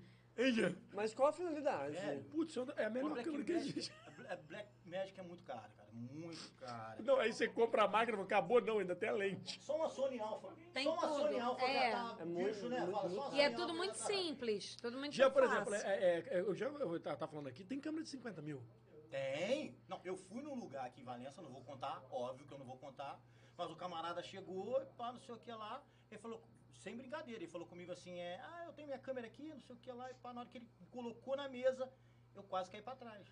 Mas qual a finalidade? É. Putz, eu- é a Pô, melhor Black câmera que Magic, existe. a Black Magic é muito caro, cara. Muito caro. Não, aí você compra a máquina, acabou não, ainda tem a lente. Só uma Sony Alpha. Tem só uma tudo, Sony Alpha é. já tá É muito, bicho, né? muito, Fala, só E Sony é Alpha tudo já muito tá- simples. Tudo muito Já, por fácil. exemplo, é, é, é, eu já eu tava tava falando aqui, tem câmera de 50 mil. Tem. Não, eu fui num lugar aqui em Valença, não vou contar, óbvio que eu não vou contar. Mas o camarada chegou, pá, não sei o que lá. Ele falou, sem brincadeira, ele falou comigo assim, é, ah, eu tenho minha câmera aqui, não sei o que lá. E pá, na hora que ele colocou na mesa, eu quase caí pra trás.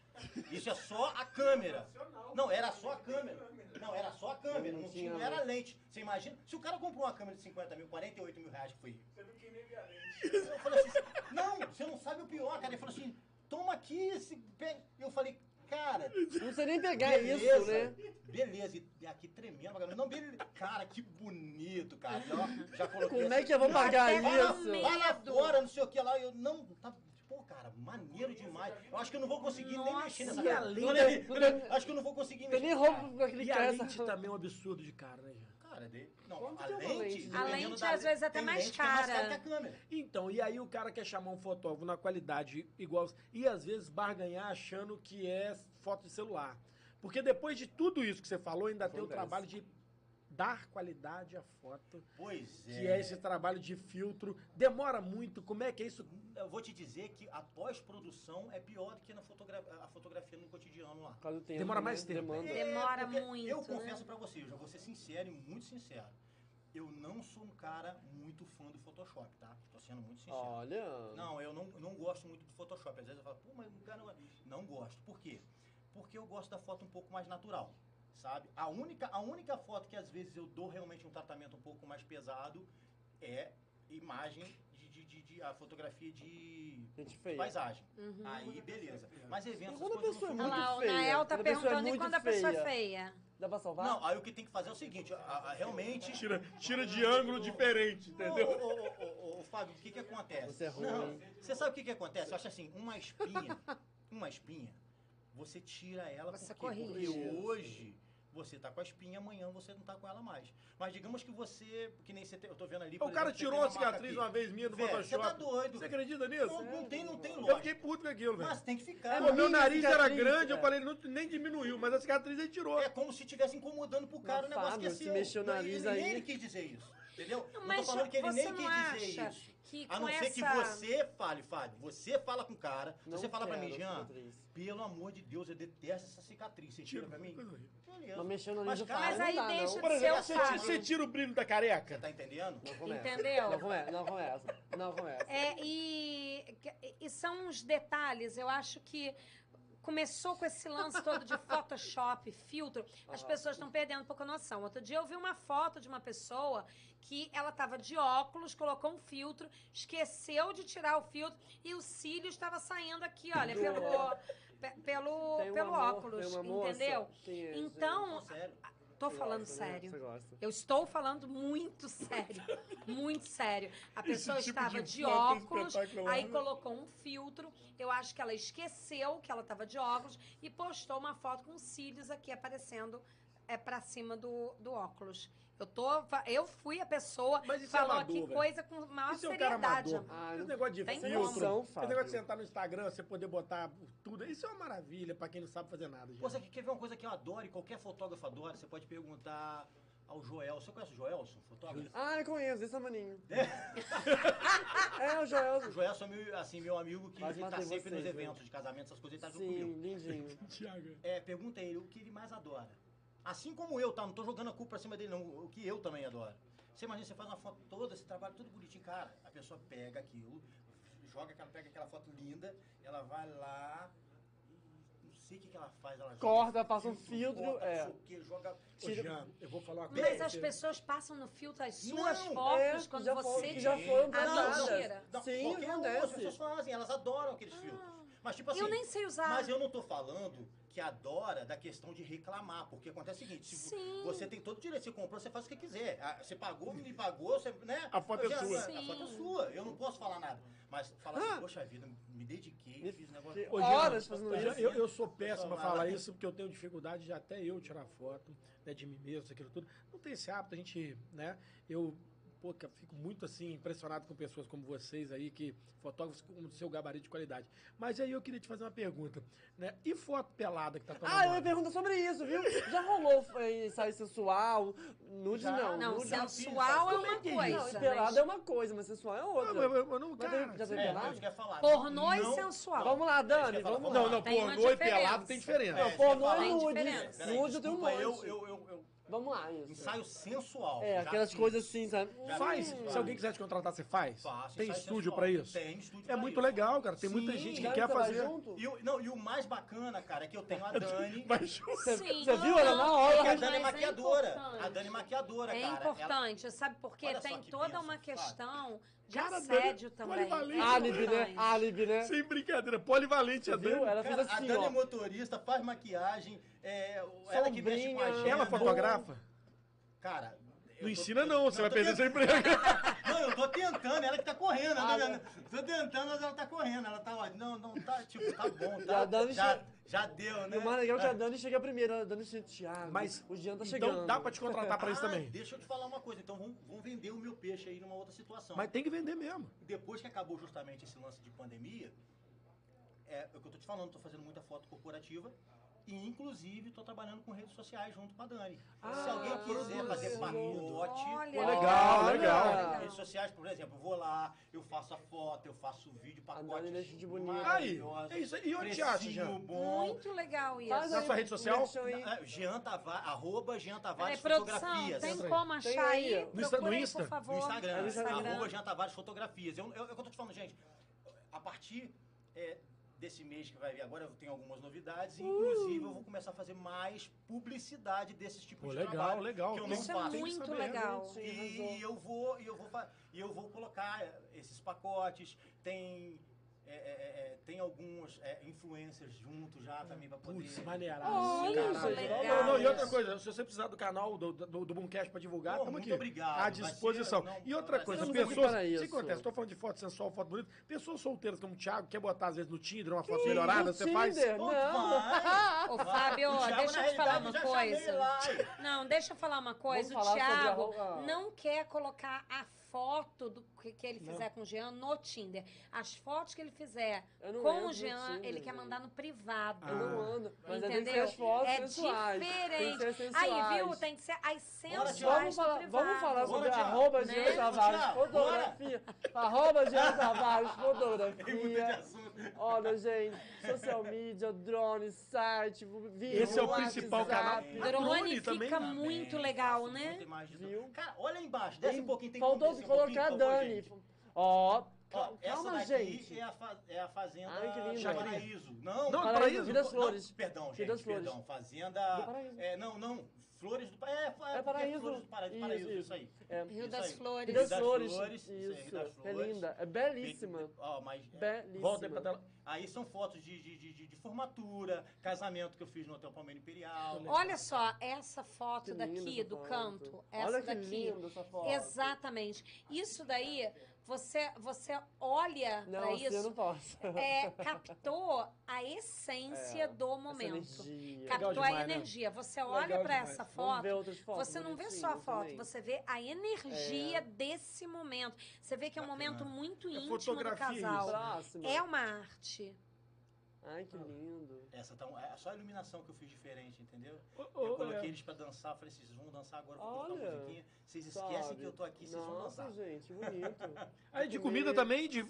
Isso é só a câmera. Não, era só a câmera. Não, era só a câmera, Não não, tinha não era lente. Você imagina? Se o cara comprou uma câmera de 50 mil, 48 mil reais que foi. Eu falei assim, não, você não sabe o pior, cara. Ele falou assim, toma aqui esse. pe-" Eu falei, cara, Não sei nem pegar beleza, isso, né? beleza. E aqui tremendo, pra caramba. não, beleza. Cara, que bonito, cara. Já, já coloquei Como é assim, que eu vou pagar lá, isso? vai lá fora, não sei o que lá. Eu não. Tá, pô, cara, maneiro demais. Eu acho que eu não vou conseguir nem Nossa. mexer nessa E a câmera. lente- Não, nem- não, Acho que eu não vou conseguir mexer. nem cara. roupa pra E a lente essa... também é um absurdo de cara, né, Jean? Cara, de, não, Quanto a lente. A lente, da- às vezes, até mais lente que é mais cara. que a câmera. Então, e aí o cara quer chamar um fotógrafo na qualidade igual. E às vezes barganhar achando que é foto de celular. Porque depois de tudo isso que você falou, ainda tem o trabalho de dar qualidade à foto. Pois é. Que é esse trabalho de filtro. Demora muito. Como é que é isso? Eu vou te dizer que a pós-produção é pior do que na fotogra a fotografia no cotidiano lá. Do tempo, Demora né? mais tempo. Demanda. É, Demora porque muito, Eu né? confesso pra você, eu já vou ser sincero e muito sincero. Eu não sou um cara muito fã do Photoshop, tá? Tô sendo muito sincero. Olha... Não, eu não, não gosto muito do Photoshop. Às vezes eu falo, pô, mas o cara não... não gosto. Por quê? Porque eu gosto da foto um pouco mais natural, sabe? A única, a única foto que às vezes eu dou realmente um tratamento um pouco mais pesado é imagem de, de, de- de- a fotografia de Gente feia. paisagem. Uhum. Aí, beleza. Mas eventos, quando a pessoa é não Olha são lá, o feia. Nael tá é perguntando e muito quando a pessoa é feia. feia. Dá pra salvar? Não, aí o que tem que fazer é o seguinte, a- a- realmente... Tira, tira de ângulo diferente, entendeu? Ô, ô, ô, ô, ô, Fábio, o que que acontece? Você é ruim. Não, você sabe o que que acontece? Eu acho assim, uma espinha, uma espinha, você tira ela Você por quê? corrige. Porque hoje você tá com a espinha, amanhã você não tá com ela mais. Mas digamos que você, que nem você, tem- eu tô vendo ali, O cara exemplo, tirou marca cicatriz aqui. uma vez minha no Velho, Photoshop. Você tá doido. Você acredita nisso? Não, não tem, não tem Eu lógica. fiquei puto com aquilo, velho. Mas tem que ficar. É Pô, meu nariz era cicatriz, grande, eu falei, não, nem diminuiu, mas a cicatriz ele tirou. É como se estivesse incomodando pro cara o Mas, negócio que é Fábio, se seu. mexeu o Não, nariz ele, nem aí- ele quis dizer isso. Entendeu? Não, Mas tô falando que ele nem não quis dizer isso. que A não com ser que essa- você fale, Fábio. Você fala com o cara. Não você fala pra mim, Jean, pelo amor de Deus, eu detesto essa cicatriz. Você tira pra mim? Beleza. Mas mexendo no Mas, cara, Mas não aí dá, deixa não. De ser você, o Fábio. você tira o brilho da careca. Você tá entendendo? Não começa. Entendeu? Não começa, não começa. Não começa. É, e, e são uns detalhes, eu acho que começou com esse lance todo de Photoshop, filtro, as pessoas estão perdendo um pouco a noção. Outro dia eu vi uma foto de uma pessoa que ela estava de óculos, colocou um filtro, esqueceu de tirar o filtro e o cílio estava saindo aqui, olha, pelo, pe- pelo, Tem pelo óculos, entendeu? que Então. Tô Você falando gosta, né? sério. Você gosta. Eu estou falando muito sério, muito sério. A pessoa tipo estava de de, foto óculos, aí né? colocou um filtro. Eu acho que ela esqueceu que ela estava de óculos e postou uma foto com cílios aqui aparecendo é para cima do, do óculos. Eu tô, eu fui a pessoa isso é falou amador, aqui coisa com maior Isso é um cara seriedade. Ah, Esse negócio de Tem filtro, esse negócio de sentar no Instagram, você poder botar tudo, isso é uma maravilha pra quem não sabe fazer nada. gente. Pô, você quer ver uma coisa que eu adoro e qualquer fotógrafo adora? Você pode perguntar ao Joel. Você conhece o Joelson, fotógrafo? Ah, eu conheço, esse maninho. É, o Joel. O Joelson é meu, assim, meu amigo que ele tá sempre nos vocês, eventos de casamento, essas coisas, ele tá junto Sim, comigo. lindinho. Thiago. É, pergunta a ele o que ele mais adora. Assim como eu, tá? Não tô jogando a culpa pra cima dele, não. O que eu também adoro. Você imagina, você faz uma foto toda, esse trabalho todo bonitinho, cara. A pessoa pega aquilo, joga aquela, pega aquela foto linda, ela vai lá. Não sei o que, que ela faz. Ela joga Corta, passa um filtro, corta, é. não joga. Ô, Jean, eu vou falar uma coisa. Mas as pessoas passam no filtro as Não, suas é, fotos quando já você tira. já Ah, postadas. mentira. Não, Sim, qualquer um, acontece. as pessoas fazem, elas adoram aqueles filtros. Mas tipo assim. Eu nem sei usar. Mas eu não tô falando que adora da questão de reclamar, porque acontece o seguinte, se Sim. você tem todo o direito, você comprou, você faz o que quiser. Ah, Você pagou, me pagou, você, né? A foto é sua. A Sim. foto é sua, eu não posso falar nada. Mas falar assim, poxa vida, me dediquei, Me- fiz um negócio... Jean, Horas fazendo eu, eu, eu sou péssimo a falar isso, porque eu tenho dificuldade de até eu tirar foto né, de mim mesmo, aquilo tudo. Não tem esse hábito, a gente, né? Eu pô, que eu fico muito assim, impressionado com pessoas como vocês aí, que fotógrafos com o seu gabarito de qualidade. Mas aí eu queria te fazer uma pergunta, né? E foto pelada que tá tomando? Ah, eu ia perguntar sobre isso, viu? Já rolou é, ensaio sensual? Nude Já. não. Não, nude, sensual é é uma é coisa. Não, e mas- pelado é uma coisa, mas sensual é outra. mas eu- eu não, cara, já tem É, pelado? falar. Pornô e Não- sensual. Vamos lá, Dani, vamos Não, lá. não, Tem uma pornô e pelado tem diferença. É, Não, pornô e nude. Nude eu tenho um monte. eu, eu, eu, Vamos lá, isso. ensaio sensual. É, aquelas fiz. coisas assim, sabe? Já Faz. fiz, Se alguém quiser te contratar, você faz? Faço, Tem estúdio sensual. pra isso? Tem estúdio É pra muito isso. legal, cara. Tem muita Sim. gente que quer fazer. junto? E o, não, e o mais bacana, cara, é que eu tenho a Dani. Junto. Você, Sim. você viu ela na hora? Porque a Mas Dani é é maquiadora. importante. a Dani é maquiadora, É cara. Ela- importante, sabe? Porque Olha só tem toda uma questão de Cara, assédio Dani, também. polivalente. É Álibi, né? importante. Álibi, né? Sem brincadeira. Polivalente a Você viu? Dani. Ela fez Cara, a assim, Dani é ó. motorista, faz maquiagem, é, ela que mexe com a Sombrinha. agenda. Ela fotografa? Cara... Não tô- ensina não, você vai perder seu emprego. Tô tentando, ela que tá correndo. Ah, né? né? Tô tentando, mas ela tá correndo. Ela tá, ó, não, não, tá, tipo, tá bom, Já tá? a Dani já, che- já deu, né? E o mais legal é que a Dani chega primeiro. A Dani chega, Thiago, Mas o Jean tá então chegando. dá pra te contratar pra isso Ah, também. Deixa eu te falar uma coisa, então vamos, vamos vender o meu peixe aí numa outra situação. Mas tem que vender mesmo. Depois que acabou justamente esse lance de pandemia, é o que eu tô te falando, tô fazendo muita foto corporativa e inclusive tô trabalhando com redes sociais junto com a Dani. Se alguém quiser fazer pacote, Olha, Pô, legal, Olha. legal. redes sociais, por exemplo, eu vou lá, eu faço a foto, eu faço o vídeo, pacote. Dani deixa de bonito. Aí, é isso aí. E onde te acha, Jean? bom. Muito legal isso. Faz Na sua rede social? Na- é, Jean Tavares, arroba Jean Peraí, Tavares produção, Fotografias. tem como achar Tem aí? aí. No Insta- no por favor. No Instagram, No Instagram. arroba Jean Tavares Fotografias. Eu, eu, é o que eu tô te falando, gente. A partir é, desse mês que vai vir agora, eu tenho algumas novidades. E, inclusive, eu vou começar a fazer mais publicidade desses tipos Pô, de legal, trabalho. legal. Que eu Isso não é faço. Muito legal. E eu vou, e eu vou, e eu vou colocar esses pacotes. Tem é, é, é, tem alguns é, influencers juntos já também pra poder. Putz. Olha, gente, Não, não, e outra coisa, se você precisar do canal do, do, do Boomcast pra divulgar, estamos aqui. obrigado, À disposição. ser- não, e outra coisa, as pessoas. para O que acontece? Tô falando de foto sensual, foto bonita. Pessoas solteiras como o Thiago, quer botar às vezes no Tinder, uma foto melhorada, você faz? Tinder, Pô, Não. vai. Ô, Fábio, Thiago, deixa eu te falar uma coisa. Não, deixa eu falar uma coisa. Vamos o Thiago não quer colocar a foto do que, que ele fizer com o Jean no Tinder. As fotos que ele fizer não com o Jean, Tinder, ele quer mandar no privado. Eu não ando. Mas aí tem que ser Entendeu? as fotos é sensuais. Tem que diferente. Aí, viu? Tem que ser as sensuais Thiago. Vamos falar, privado. vamos falar sobre Bora, arroba Né? Jean Tavares Thiago, fotografia. Arroba Jean Tavares fotografia. Olha, gente, social media, drone, site, vídeo, Esse é o WhatsApp. principal canal. Drone, Drone fica também? muito legal, né? Viu? Cara, olha aí embaixo, desce Tem- um pouquinho, tem Faltou um colocar a Dani. gente? Ó, Ó, essa calma, daqui gente. É, a fa- é a fazenda Ai, que lindo. do Paraíso. Não, Não, Paraíso, Paraíso. Rio das não, Flores. perdão, gente, Rio das Flores. perdão. Fazenda. É, não, não. Flores do Paraíso. É, é, É Paraíso. Flores do Paraíso, Isso, Paraíso, isso. isso aí. É. Rio Isso das aí. Flores. Rio das Flores. Isso Rio das é Flores. linda, é belíssima. Ó, mas, é, Belíssima. Volta aí pra tela. Aí são fotos de, de, de, de- de formatura, casamento que eu fiz no Hotel Palmeira Imperial. Olha só, essa foto Que daqui do foto. canto, essa Olha que daqui. linda essa foto. Exatamente. Isso daí, você, você olha Não, para assim eu isso, não posso. é, captou a essência É, do momento. energia. Captou demais, a né? energia. Você olha para essa Vamos foto, ver outras fotos você não vê só a foto, também. você vê a energia É. desse momento. Você vê que é um Bacana. momento muito É íntimo do isso. casal. É uma arte. Ai, que lindo. Essa tá, é só a iluminação que eu fiz diferente, entendeu? Ô, Eu ô, coloquei é. eles pra dançar, falei, vocês vão dançar agora, eu vou colocar Olha, uma musiquinha. Vocês esquecem Sabe? que eu tô aqui, vocês vão Nossa, dançar. gente, bonito. Aí de comida também, de...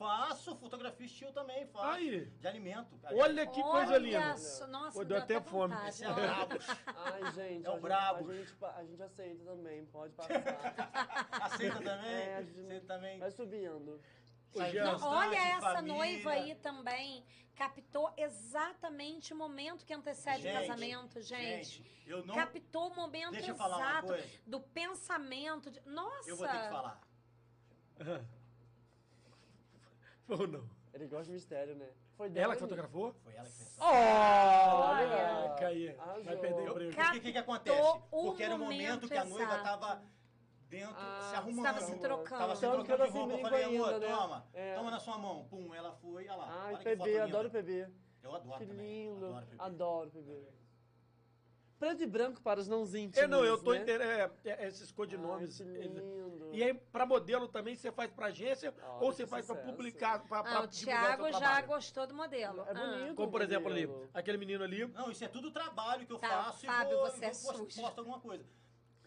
Faço, fotografia estilo também, faço. Aí. De alimento. Olha que coisa Olha linda. só, Nossa, Pô, deu deu até fome. Esse é brabo. Ai, gente, É o a, gente, brabo. a, gente, a gente aceita também, pode passar. Aceita também? É, a gente- Aceita também. Vai subindo. Não, olha essa família. noiva aí também. Captou exatamente o momento que antecede o casamento, gente. eu não... Captou o momento Deixa eu falar uma exato coisa. do pensamento. De... Nossa! Eu vou ter que falar. Ou não? Ele gosta de mistério, né? Foi Ela Dani. que fotografou? Foi ela que fez. Olha! Caraca, aí. Arrasou. Vai perder emprego. Porque o que, que acontece? o Porque era o momento que a noiva exato. Dentro, Ah, se arrumando. estava se trocando. Tava se que eu trocando de roupa. Eu brinco falei, amor, ainda, né? toma. É. Toma na sua mão. Pum, ela foi, olha lá. Ai, olha que foto PB, linda. adoro PB. Eu adoro Que também. lindo. Adoro PB. Adoro PB. Preto e branco para os não íntimos. É, não, eu tô né? inter... é, é, esses Ai, codinomes. que eles- lindo. E aí, pra modelo também, você faz pra agência Olha ou você que faz pra sucesso. publicar, pra Ah, o Thiago já gostou do modelo. É bonito. Como, por exemplo, ali, aquele menino ali, Não, isso é tudo trabalho que eu Tá, faço Fábio, e vou, você é e vou posto, sujo. posto alguma coisa.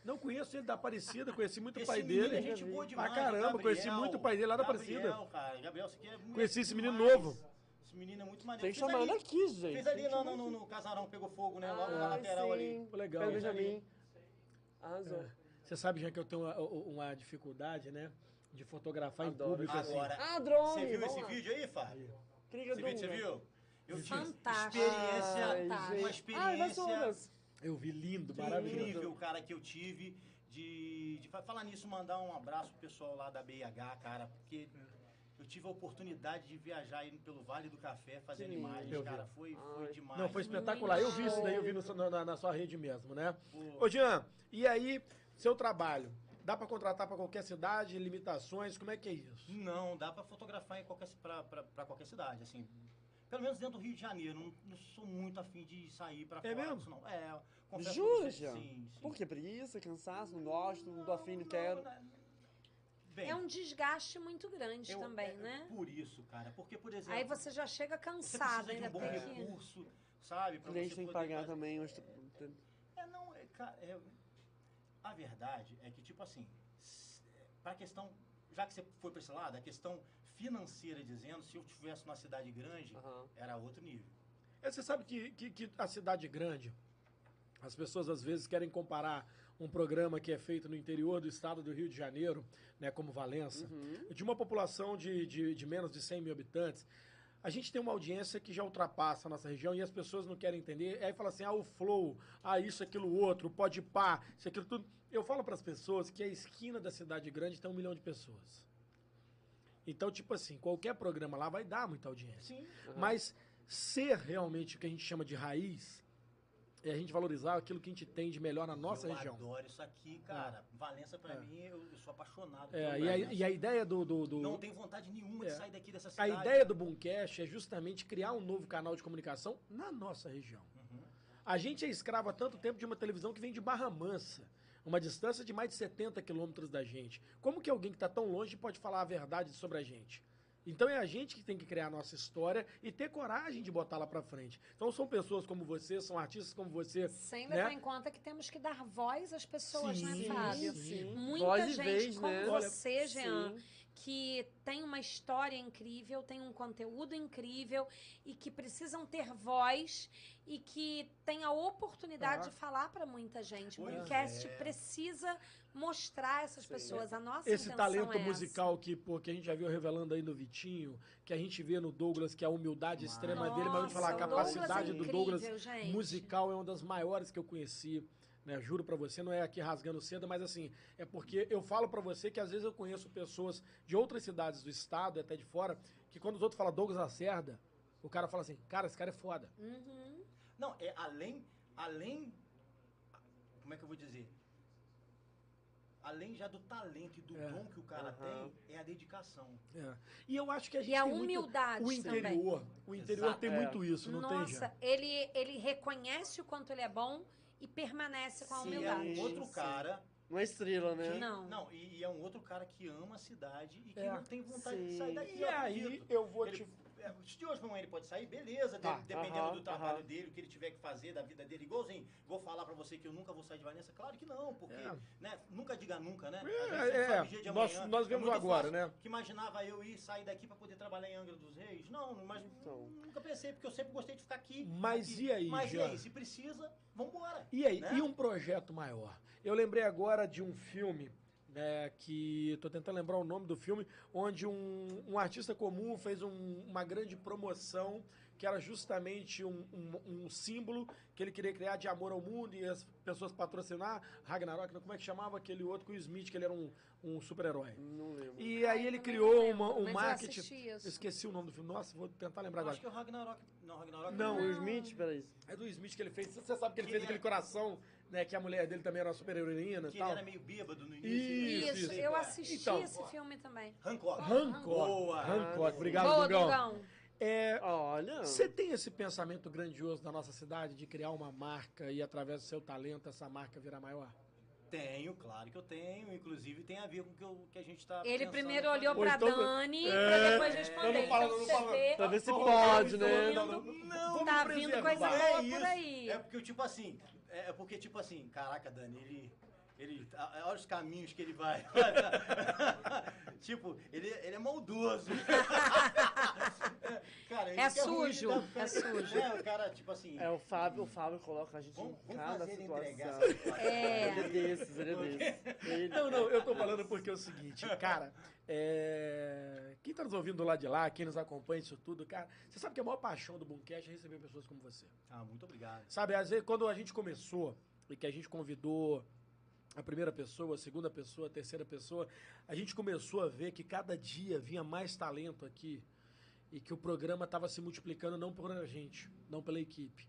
Não conheço ele da Aparecida, conheci muito o Esse pai menino dele. é gente boa demais. Pra caramba, Gabriel, conheci muito o pai dele lá da Gabriel, Aparecida. cara, Gabriel, isso aqui é muito Conheci esse menino demais. novo. Esse menino é muito maneiro. Tem que chamar ele aqui, gente. Fiz ali que no, no, no casarão, pegou fogo, né? Logo na Ai, lateral sim. ali. Foi legal. Pedro. Benjamin. Arrasou. Você sabe já que eu tenho uma, uma dificuldade, né? De fotografar Adoro. em público assim. Agora, Ah, drone! você viu vamos esse lá. vídeo aí, Fábio? Esse vídeo você viu? Eu tive Fantástico. experiência, Ai, uma experiência. Eu vi lindo, maravilhoso. incrível, cara, que eu tive de, de fa- falar nisso, mandar um abraço pro pessoal lá da BIH, cara, porque eu tive a oportunidade de viajar indo pelo Vale do Café fazendo lindo. imagens, cara, foi, foi Ai. demais. Não, foi espetacular. Eu vi isso daí, eu vi no- na, na- sua rede mesmo, né? Ô, Jean, e aí, seu trabalho? Dá pra contratar pra qualquer cidade, limitações, como é que é isso? Não, dá pra fotografar em qualquer, pra qualquer cidade, assim. Pelo menos dentro do Rio de Janeiro. Não, não sou muito afim de sair pra É fora. mesmo? disso, Não. É, confesso Jura, você, Jean? Sim, sim. Por que? Preguiça, cansaço, não gosto, não tô afim, não quero. Bem, É um desgaste muito grande eu- também, é né? Por isso, cara. Porque, por exemplo... Aí você já chega você cansado, precisa de ainda um bom tem que... recurso, sabe? O Pra cliente você tem que poder pagar fazer- também. os- É, não, é, cara, é, a verdade é que, tipo assim, é, pra questão, já que você foi pra esse lado, a questão financeira dizendo, se eu tivesse numa cidade grande, Aham. era outro nível. É, Você sabe que, que, que a cidade grande, as pessoas às vezes querem comparar um programa que é feito no interior do estado do Rio de Janeiro, né, como Valença, de uma população de, de, de menos de 100 mil habitantes. A gente tem uma audiência que já ultrapassa a nossa região e as pessoas não querem entender. Aí fala assim, ah, o flow, ah, isso, aquilo, outro, pode pá, isso, aquilo, tudo. Eu falo para as pessoas que a esquina da cidade grande tem um milhão de pessoas. Então, tipo assim, qualquer programa lá vai dar muita audiência. Sim. Mas ser realmente o que a gente chama de raiz é a gente valorizar aquilo que a gente tem de melhor na nossa eu região. adoro isso aqui, cara. Valença, pra É. mim, eu, eu sou apaixonado. É, e, a, e a ideia do. do, do- Não tenho vontade nenhuma É. de sair daqui dessa a cidade. ideia do Boomcast é justamente criar um novo canal de comunicação na nossa região. Uhum. A gente é escravo há tanto tempo de uma televisão que vem de Barra Mansa, uma distância de mais de 70 quilômetros da gente. Como que alguém que está tão longe pode falar a verdade sobre a gente? Então é a gente que tem que criar a nossa história e ter coragem de botar lá pra frente. Então são pessoas como você, são artistas como você. Sem né? levar em conta que temos que dar voz às pessoas, Sim, né, Fábio? sim. Muita Voz e gente vez, como né? você, Jean, Sim. Que tem uma história incrível, tem um conteúdo incrível e que precisam ter voz e que tem a oportunidade Ah. de falar para muita gente. O podcast é. precisa mostrar a essas Sim. pessoas. A nossa Esse intenção talento é essa. musical que, pô, que a gente já viu revelando aí no Vitinho, que a gente vê no Douglas, que é a humildade Nossa, extrema dele, mas te falar, a capacidade Douglas é do Douglas incrível, gente. musical é uma das maiores que eu conheci. Né, juro pra você, não é aqui rasgando cedo, mas assim, é porque eu falo pra você que às vezes eu conheço pessoas de outras cidades do estado, e até de fora, que quando os outros falam Douglas Lacerda, o cara fala assim, cara, esse cara é foda. Uhum. Não, é além, além, como é que eu vou dizer? Além já do talento e do É. dom que o cara Aham. tem, é a dedicação. É. E eu acho que a gente E a tem muito- humildade o interior, o interior Exato. tem É. muito isso, não tem, Nossa, já? ele, ele reconhece o quanto ele é bom e permanece com a Sim, E é humildade. um outro cara Uma estrela, né? que, Não. não, e, e é um outro cara que ama a cidade e que É. não tem vontade de Sim. sair daqui. E aí acredito. eu vou Ele- te de hoje pra amanhã ele pode sair, beleza, Tá. de- dependendo Aham, do trabalho aham. dele, o que ele tiver que fazer da vida dele. Igualzinho, vou falar pra você que eu nunca vou sair de Valença, claro que não, porque, É. né, nunca diga nunca, né? A É, é, sabe o dia de nós- nós vemos muito agora, né? Que imaginava eu ir sair daqui pra poder trabalhar em Angra dos Reis? Não, mas Então. nunca pensei, porque eu sempre gostei de ficar aqui. Mas aqui. e aí, Mas e Jean? aí, se precisa, vambora. E aí, né? e um projeto maior? Eu lembrei agora de um filme, né, que tô tentando lembrar o nome do filme, onde um, um artista comum fez um- uma grande promoção que era justamente um, um- um símbolo que ele queria criar de amor ao mundo e as pessoas patrocinar Ragnarok, não, como é que chamava aquele outro com o Smith, que ele era um, um super-herói. Não lembro. E aí ele criou não lembro, uma- um mas marketing. Eu esqueci o nome do filme. Nossa, vou tentar lembrar Eu agora. acho que é o Ragnarok. Não, Ragnarok Não. Will Smith, peraí. É do Smith que ele fez. Você sabe que ele Que fez ele aquele coração, né? Que a mulher dele também era uma super heroína e Que tal. ele era meio bêbado no início. Isso, né? Isso, isso. eu assisti Então, esse filme também. Hancock. Hancock. Boa. Hancock. Obrigado, Boa, Dugão. Dugão. É, Olha. você tem esse pensamento grandioso da nossa cidade de criar uma marca e através do seu talento essa marca virar maior? Tenho, claro que eu tenho. Inclusive tem a ver com o que, eu- que a gente tá Ele primeiro olhou Ou pra então- Dani É, pra depois responder. eu não falo, então não falo. vê, Pra ver se pode, roubando, né? tô roubando. Vamos tá vindo coisa É boa isso. por aí. É porque, tipo assim, é é porque, tipo assim, caraca, Dani, ele. Ele, olha os caminhos que ele vai. tipo, ele, ele é maldoso. Cara, É ruim sujo, é sujo. É, o cara, tipo assim. É, o Fábio, o Fábio coloca a gente Vamos, em cada situação. É. Ele é desses, ele é desses. Ele- Não, não, eu tô falando porque é o seguinte, cara, é... quem tá nos ouvindo do lado de lá, quem nos acompanha isso tudo, cara, você sabe que a maior paixão do Boomcast é receber pessoas como você. Ah, muito obrigado. Sabe, às vezes quando a gente começou e que a gente convidou a primeira pessoa, a segunda pessoa, a terceira pessoa, a gente começou a ver que cada dia vinha mais talento aqui e que o programa estava se multiplicando não por a gente, não pela equipe,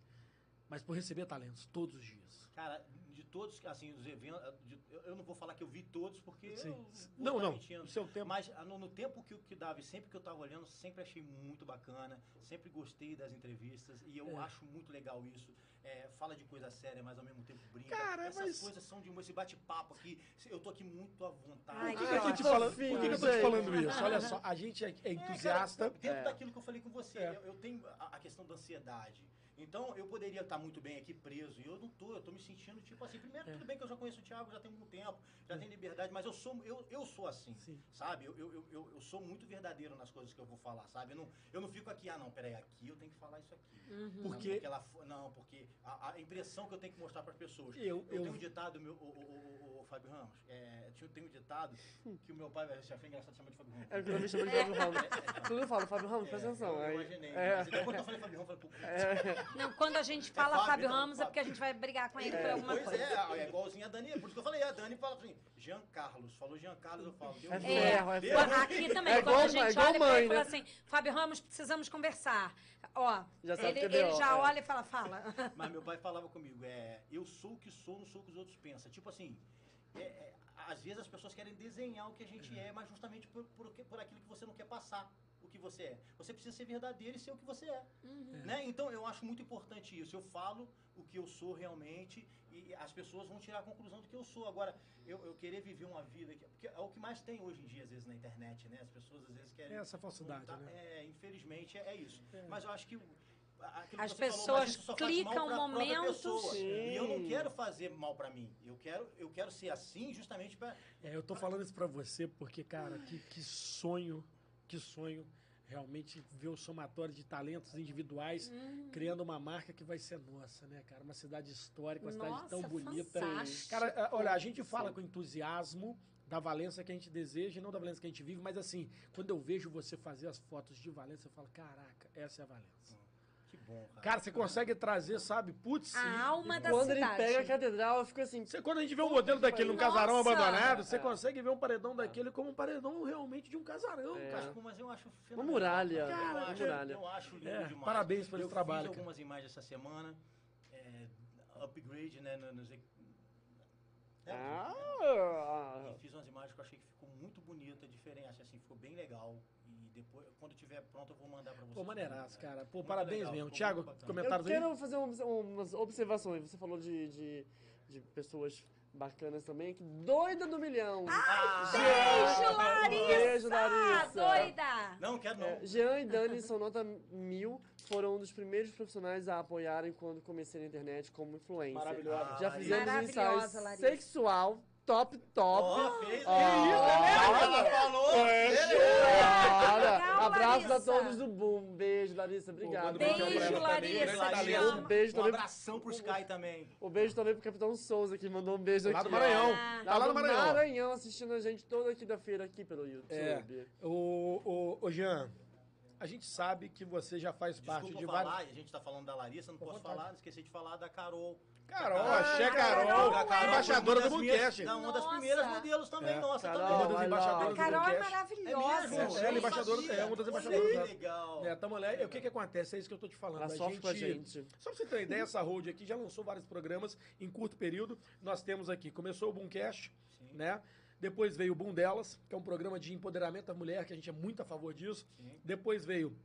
mas por receber talentos todos os dias. Cara, de todos, assim, os eventos. de- eu- não vou falar que eu vi todos, porque. Sim. eu Não, não, mentindo. seu tempo. Mas ah, no, no tempo que, o- que dava e sempre que eu tava olhando, sempre achei muito bacana, sempre gostei das entrevistas e eu É. acho muito legal isso. É, fala de coisa séria, mas ao mesmo tempo brinca. Cara, Essas mas- coisas são de um- esse bate-papo aqui. Eu tô aqui muito à vontade. Ai, Por que que, eu tô te falando, por que, que eu tô te falando isso? Olha só, a gente é, é É, entusiasta. cara, dentro É. daquilo que eu falei com você, É. eu, eu tenho a, a questão da ansiedade. Então, eu poderia estar muito bem aqui preso, e eu não tô, eu tô me sentindo, tipo assim, primeiro, É. tudo bem que eu já conheço o Thiago, já tem muito tempo, já tem liberdade, mas eu sou, eu, eu sou assim, Sim. sabe? Eu, eu, eu- eu, sou muito verdadeiro nas coisas que eu vou falar, sabe? Eu não, eu não fico aqui, ah, não, peraí, aqui eu tenho que falar isso aqui. Uhum. Não, Porque porque ela não, porque a, a impressão que eu tenho que mostrar para as pessoas. eu, Eu, eu, tenho um ditado, meu, o, o, o, o Fábio Ramos, é, tinha- tem um ditado que o meu pai, já foi engraçado chamar de Fábio Ramos. É porque eu me chamo de Fábio Ramos. Quando eu falo Fábio Ramos, presta atenção. Eu imaginei. É. Mas depois que eu falei Fábio Ramos, eu falei, pô, É. Não, quando a gente fala Fábio, Fábio não, Ramos é porque a gente vai brigar com ele por alguma pois coisa. é, é igualzinho a Dani. Por isso que eu falei, a Dani fala assim, Jean Carlos. Falou Jean Carlos, eu falo. É é. Aqui também, É quando igual- a gente é olha pra ele e fala né? assim, Fábio Ramos, precisamos conversar. Ó, ele, é já é. olha e fala, fala. Mas meu pai falava comigo, é, eu sou o que sou, não sou o que os outros pensam. Tipo assim, é, é, às vezes as pessoas querem desenhar o que a gente é, mas justamente por, por, por aquilo que você não quer passar o que você é. Você precisa ser verdadeiro e ser o que você é. Né? Então eu acho muito importante isso. Eu falo o que eu sou realmente e as pessoas vão tirar a conclusão do que eu sou. Agora, eu, eu querer viver uma vida, que, porque é o que mais tem hoje em dia, às vezes, na internet, né? As pessoas às vezes querem. É essa falsidade, né? É, infelizmente é, é isso. Mas eu acho que. As falou, pessoas mal clicam momentos. E eu não Sim. quero fazer mal pra mim. Eu quero, eu quero ser assim justamente pra. É, eu tô falando isso pra você porque, cara, que, que sonho, que sonho realmente ver o somatório de talentos individuais Hum. criando uma marca que vai ser nossa, né, cara? Uma cidade histórica, uma cidade Nossa, tão bonita. fantástico. Cara, é, olha, a gente fala com entusiasmo da Valença que a gente deseja e não da Valença que a gente vive, mas assim, quando eu vejo você fazer as fotos de Valença, eu falo, caraca, essa é a Valença. Bom, cara. Cara, você consegue trazer, sabe, putz, A alma da Quando ele cidade. pega a catedral, eu fico assim. Você, quando a gente vê um modelo daquele num Nossa! casarão abandonado, você É. consegue ver um paredão daquele como um paredão realmente de um casarão, É. cara. Mas, mas eu acho Uma fenomenal, muralha, cara. uma eu, acho, muralha. eu acho lindo É, demais. parabéns esse eu trabalho, fiz cara. algumas imagens essa semana. é, upgrade, né? no- Nos, é, Ah, E fiz umas imagens que eu achei que ficou muito bonita, diferente, assim, ficou bem legal. Depois, quando tiver pronto, eu vou mandar pra vocês. Pô, maneiraço, cara. Pô, Muito parabéns legal, mesmo. muito bacana. eu comentários aí? quero fazer um- umas observações. Você falou de, de, de pessoas bacanas também. Que doida do milhão. Ah, Beijo, Larissa! Beijo, Larissa. Doida! Não, quero não. É, Jean e Dani são nota mil, foram um dos primeiros profissionais a apoiarem quando comecei na internet como influencer. Maravilhosa. Já fizemos um ensaio Maravilhosa, Larissa. sexual, top, top. Ó, fez. Ó. Ela falou. Olha, Larissa. a todos do Boom. Beijo, Larissa. Obrigado. um Beijo, Larissa. Um beijo Um também. abração pro Sky também. Um beijo também pro Capitão Souza, que mandou um beijo Lá aqui. do Maranhão. Ah. Tá lá no do Maranhão. Maranhão, assistindo a gente toda quinta-feira aqui pelo YouTube. É. Ô, ô, ô, Jean, a gente sabe que você já faz parte Desculpa de falar, vários... a gente tá falando da Larissa, não Com posso vontade. falar, não esqueci de falar da Carol. Carol, Ah, axé Carol, Carol, é. Carol embaixadora do Boomcast. Uma das primeiras modelos também, É. nossa, Carol, Uma também. do Carol é. É maravilhosa. mesmo? É, ela é embaixadora, é uma das embaixadoras. que né? legal. É, tamo lá. O que que acontece? É isso que eu tô te falando. Ela a sofre com a gente. Só pra você ter uma ideia, essa Road aqui já lançou vários programas em curto período. Nós temos aqui, começou o Boomcast, né? Depois veio o Boom Delas, que é um programa de empoderamento da mulher, que a gente é muito a favor disso. Sim. Depois veio,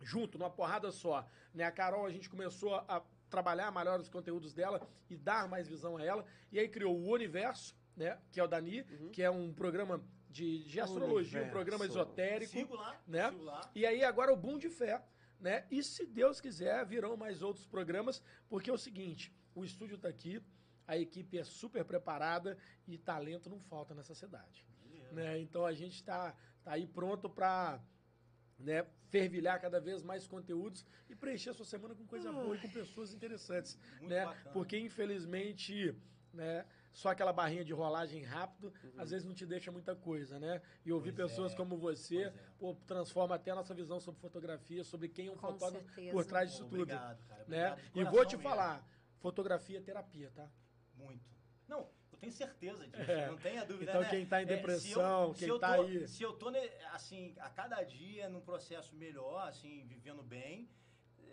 junto, numa porrada só, né? A Carol, a gente começou a trabalhar melhor os conteúdos dela e dar mais visão a ela. E aí criou o Universo, né? Que é o Dani, que é um programa de, de astrologia, um Universo. programa esotérico. Sigo lá, né? sigo lá. E aí agora o Boom de Fé, né? E se Deus quiser, virão mais outros programas, porque é o seguinte, o estúdio tá aqui, a equipe é super preparada e talento não falta nessa cidade. Né? Então a gente está tá aí pronto para né, fervilhar cada vez mais conteúdos e preencher a sua semana com coisa boa e com pessoas interessantes. Muito né? bacana. Porque, infelizmente, né, só aquela barrinha de rolagem rápido, às vezes não te deixa muita coisa, né? E ouvir Pois pessoas é, como você, é. pô, transforma até a nossa visão sobre fotografia, sobre quem é um Com fotógrafo certeza. por trás disso tudo. Obrigado, cara. Né? Obrigado de E vou te mesmo. falar, fotografia é terapia, tá? Muito. Não, tenho certeza disso, É. não tenha dúvida. Então né? quem tá em É, eu- depressão, quem eu tá tô- aí- Se eu tô, né, assim, a cada dia num processo melhor, assim, vivendo bem,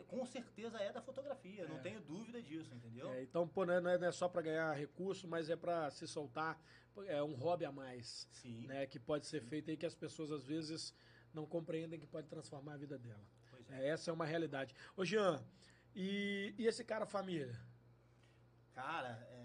com certeza é da fotografia, não tenho dúvida disso, entendeu? É, então, pô, não é, não é- é só para ganhar recurso, mas é para se soltar. É um hobby a mais, Sim, né? Que pode ser feito aí que as pessoas às vezes não compreendem que pode transformar a vida dela. é. É, essa é uma realidade. Ô, Jean, e, e esse cara família? Cara, é,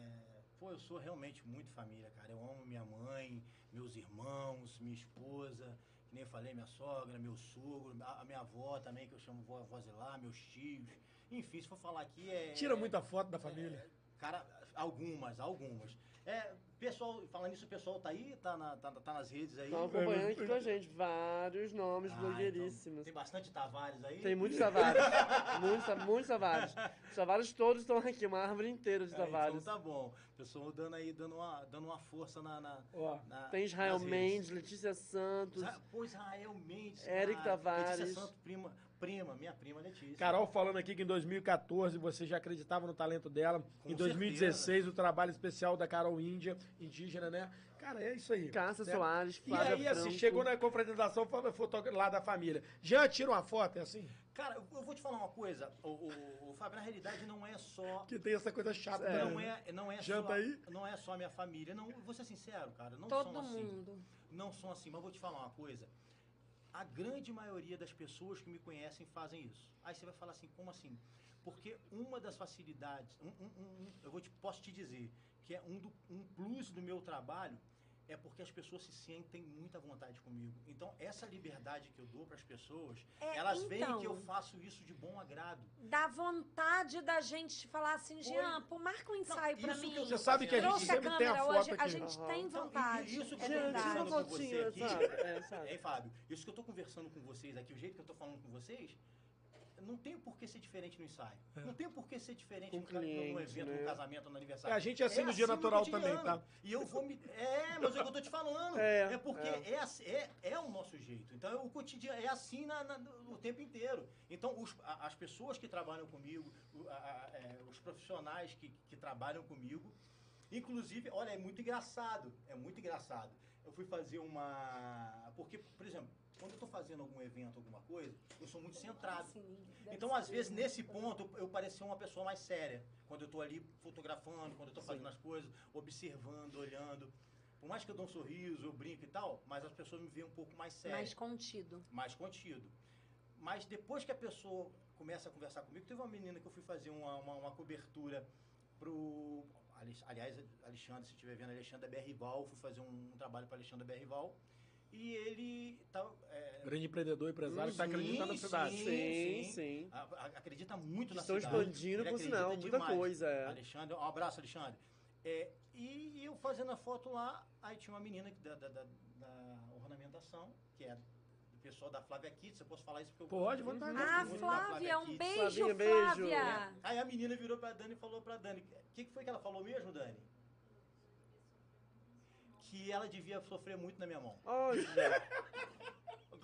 pô, eu sou realmente muito família, cara. Eu amo minha mãe, meus irmãos, minha esposa, que nem eu falei, minha sogra, meu sogro, a, minha avó também, que eu chamo vó, vó Zelá, meus tios. Enfim, se for falar aqui é. Tira muita foto da família. Cara, algumas, algumas. É, pessoal, falando nisso, o pessoal tá aí, tá, na- tá, tá nas redes aí. Estão acompanhando aqui com a gente. Vários nomes Ah, blogueiríssimos. então, tem bastante Tavares aí. Tem muitos Tavares. muitos, muitos Tavares. Os Tavares todos estão aqui, uma árvore inteira de É, Tavares. Então tá bom. Pessoal dando aí, dando uma, dando uma força na. na, Ó, na- Tem Israel. Mendes, Letícia Santos. Pô, Israel Mendes. Eric cara. Tavares. Letícia Santos, prima, prima, minha prima Letícia. Carol falando aqui que em 2014 você já acreditava no talento dela. Com em 2016, o trabalho especial da Carol Índia, indígena, né? Cara, é isso aí. Cássia né? Soares, E aí, assim, Franco. chegou na confraternização, foi foto lá da família. Já tira uma foto, é assim? Cara, eu vou te falar uma coisa, o, o, o Fábio, na realidade não é só Que tem essa coisa chata. Não né? é, não é Janta só, aí? não é só a minha família. Não, vou ser sincero, cara, não Todo são assim. mundo. Não são assim, mas vou te falar uma coisa. A grande maioria das pessoas que me conhecem fazem isso. Aí você vai falar assim, como assim? Porque uma das facilidades, um, um- um- eu vou te, posso te dizer, que é um, do- um plus do meu trabalho, é porque as pessoas se sentem muita vontade comigo. Então, essa liberdade que eu dou para as pessoas, É, elas veem então. que eu faço isso de bom agrado. Dá vontade da gente falar assim, Jean, pô, marca um ensaio que mim. Você sabe que a gente Trouxe a sempre tem a câmera foto hoje, a aqui. gente Aham. tem Então, vontade. e isso que é eu conversando com você aqui. É, sabe? Hein, Fábio? Isso que eu tô conversando com vocês aqui, o jeito que eu tô falando com vocês, não tem por que ser diferente no ensaio. Não tem por que ser diferente no, ca- no- no cliente, evento, né? no casamento, no aniversário. É, a gente é assim no dia natural também, cotidiano. tá? E eu vou me. É, mas é o que eu tô te falando. É, É, porque é. é. É, é o nosso jeito. Então, o cotidiano é assim na- na- o tempo inteiro. Então, os- a- as pessoas que trabalham comigo, a- a- é, os profissionais que, que trabalham comigo, inclusive, olha, é muito engraçado. É muito engraçado. Eu fui fazer uma. Porque, por exemplo, quando eu estou fazendo algum evento, alguma coisa, eu sou muito centrado. Então, às vezes, nesse ponto, eu pareço uma pessoa mais séria. Quando eu estou ali fotografando, quando eu estou fazendo as coisas, observando, olhando. Por mais que eu dou um sorriso, eu brinco e tal, mas as pessoas me veem um pouco mais sério, Mais contido. mais contido. Mas depois que a pessoa começa a conversar comigo, teve uma menina que eu fui fazer uma, uma, uma cobertura pro. Ali- Aliás, Alexandre, se estiver vendo, Alexandre Berrival, fui fazer um, um trabalho para Alexandre Berrival. E ele tá, é, Grande empreendedor, empresário que tá Sim, acreditando na cidade. Sim, sim. sim. a- a- acredita muito na Estão cidade. expandindo, Ele por sinal, muita demais. coisa. É. Alexandre, um abraço, Alexandre. É, e eu fazendo a foto lá, aí tinha uma menina que da, da, da- da ornamentação, que é do pessoal da Flávia Kids, eu posso falar isso porque eu Pode, vontade. muito Ah, Flávia, um beijo, beijo. Flávia. Aí a menina virou pra Dani e falou pra Dani, o que, que foi que ela falou mesmo, Dani? Que ela devia sofrer muito na minha mão. Olha,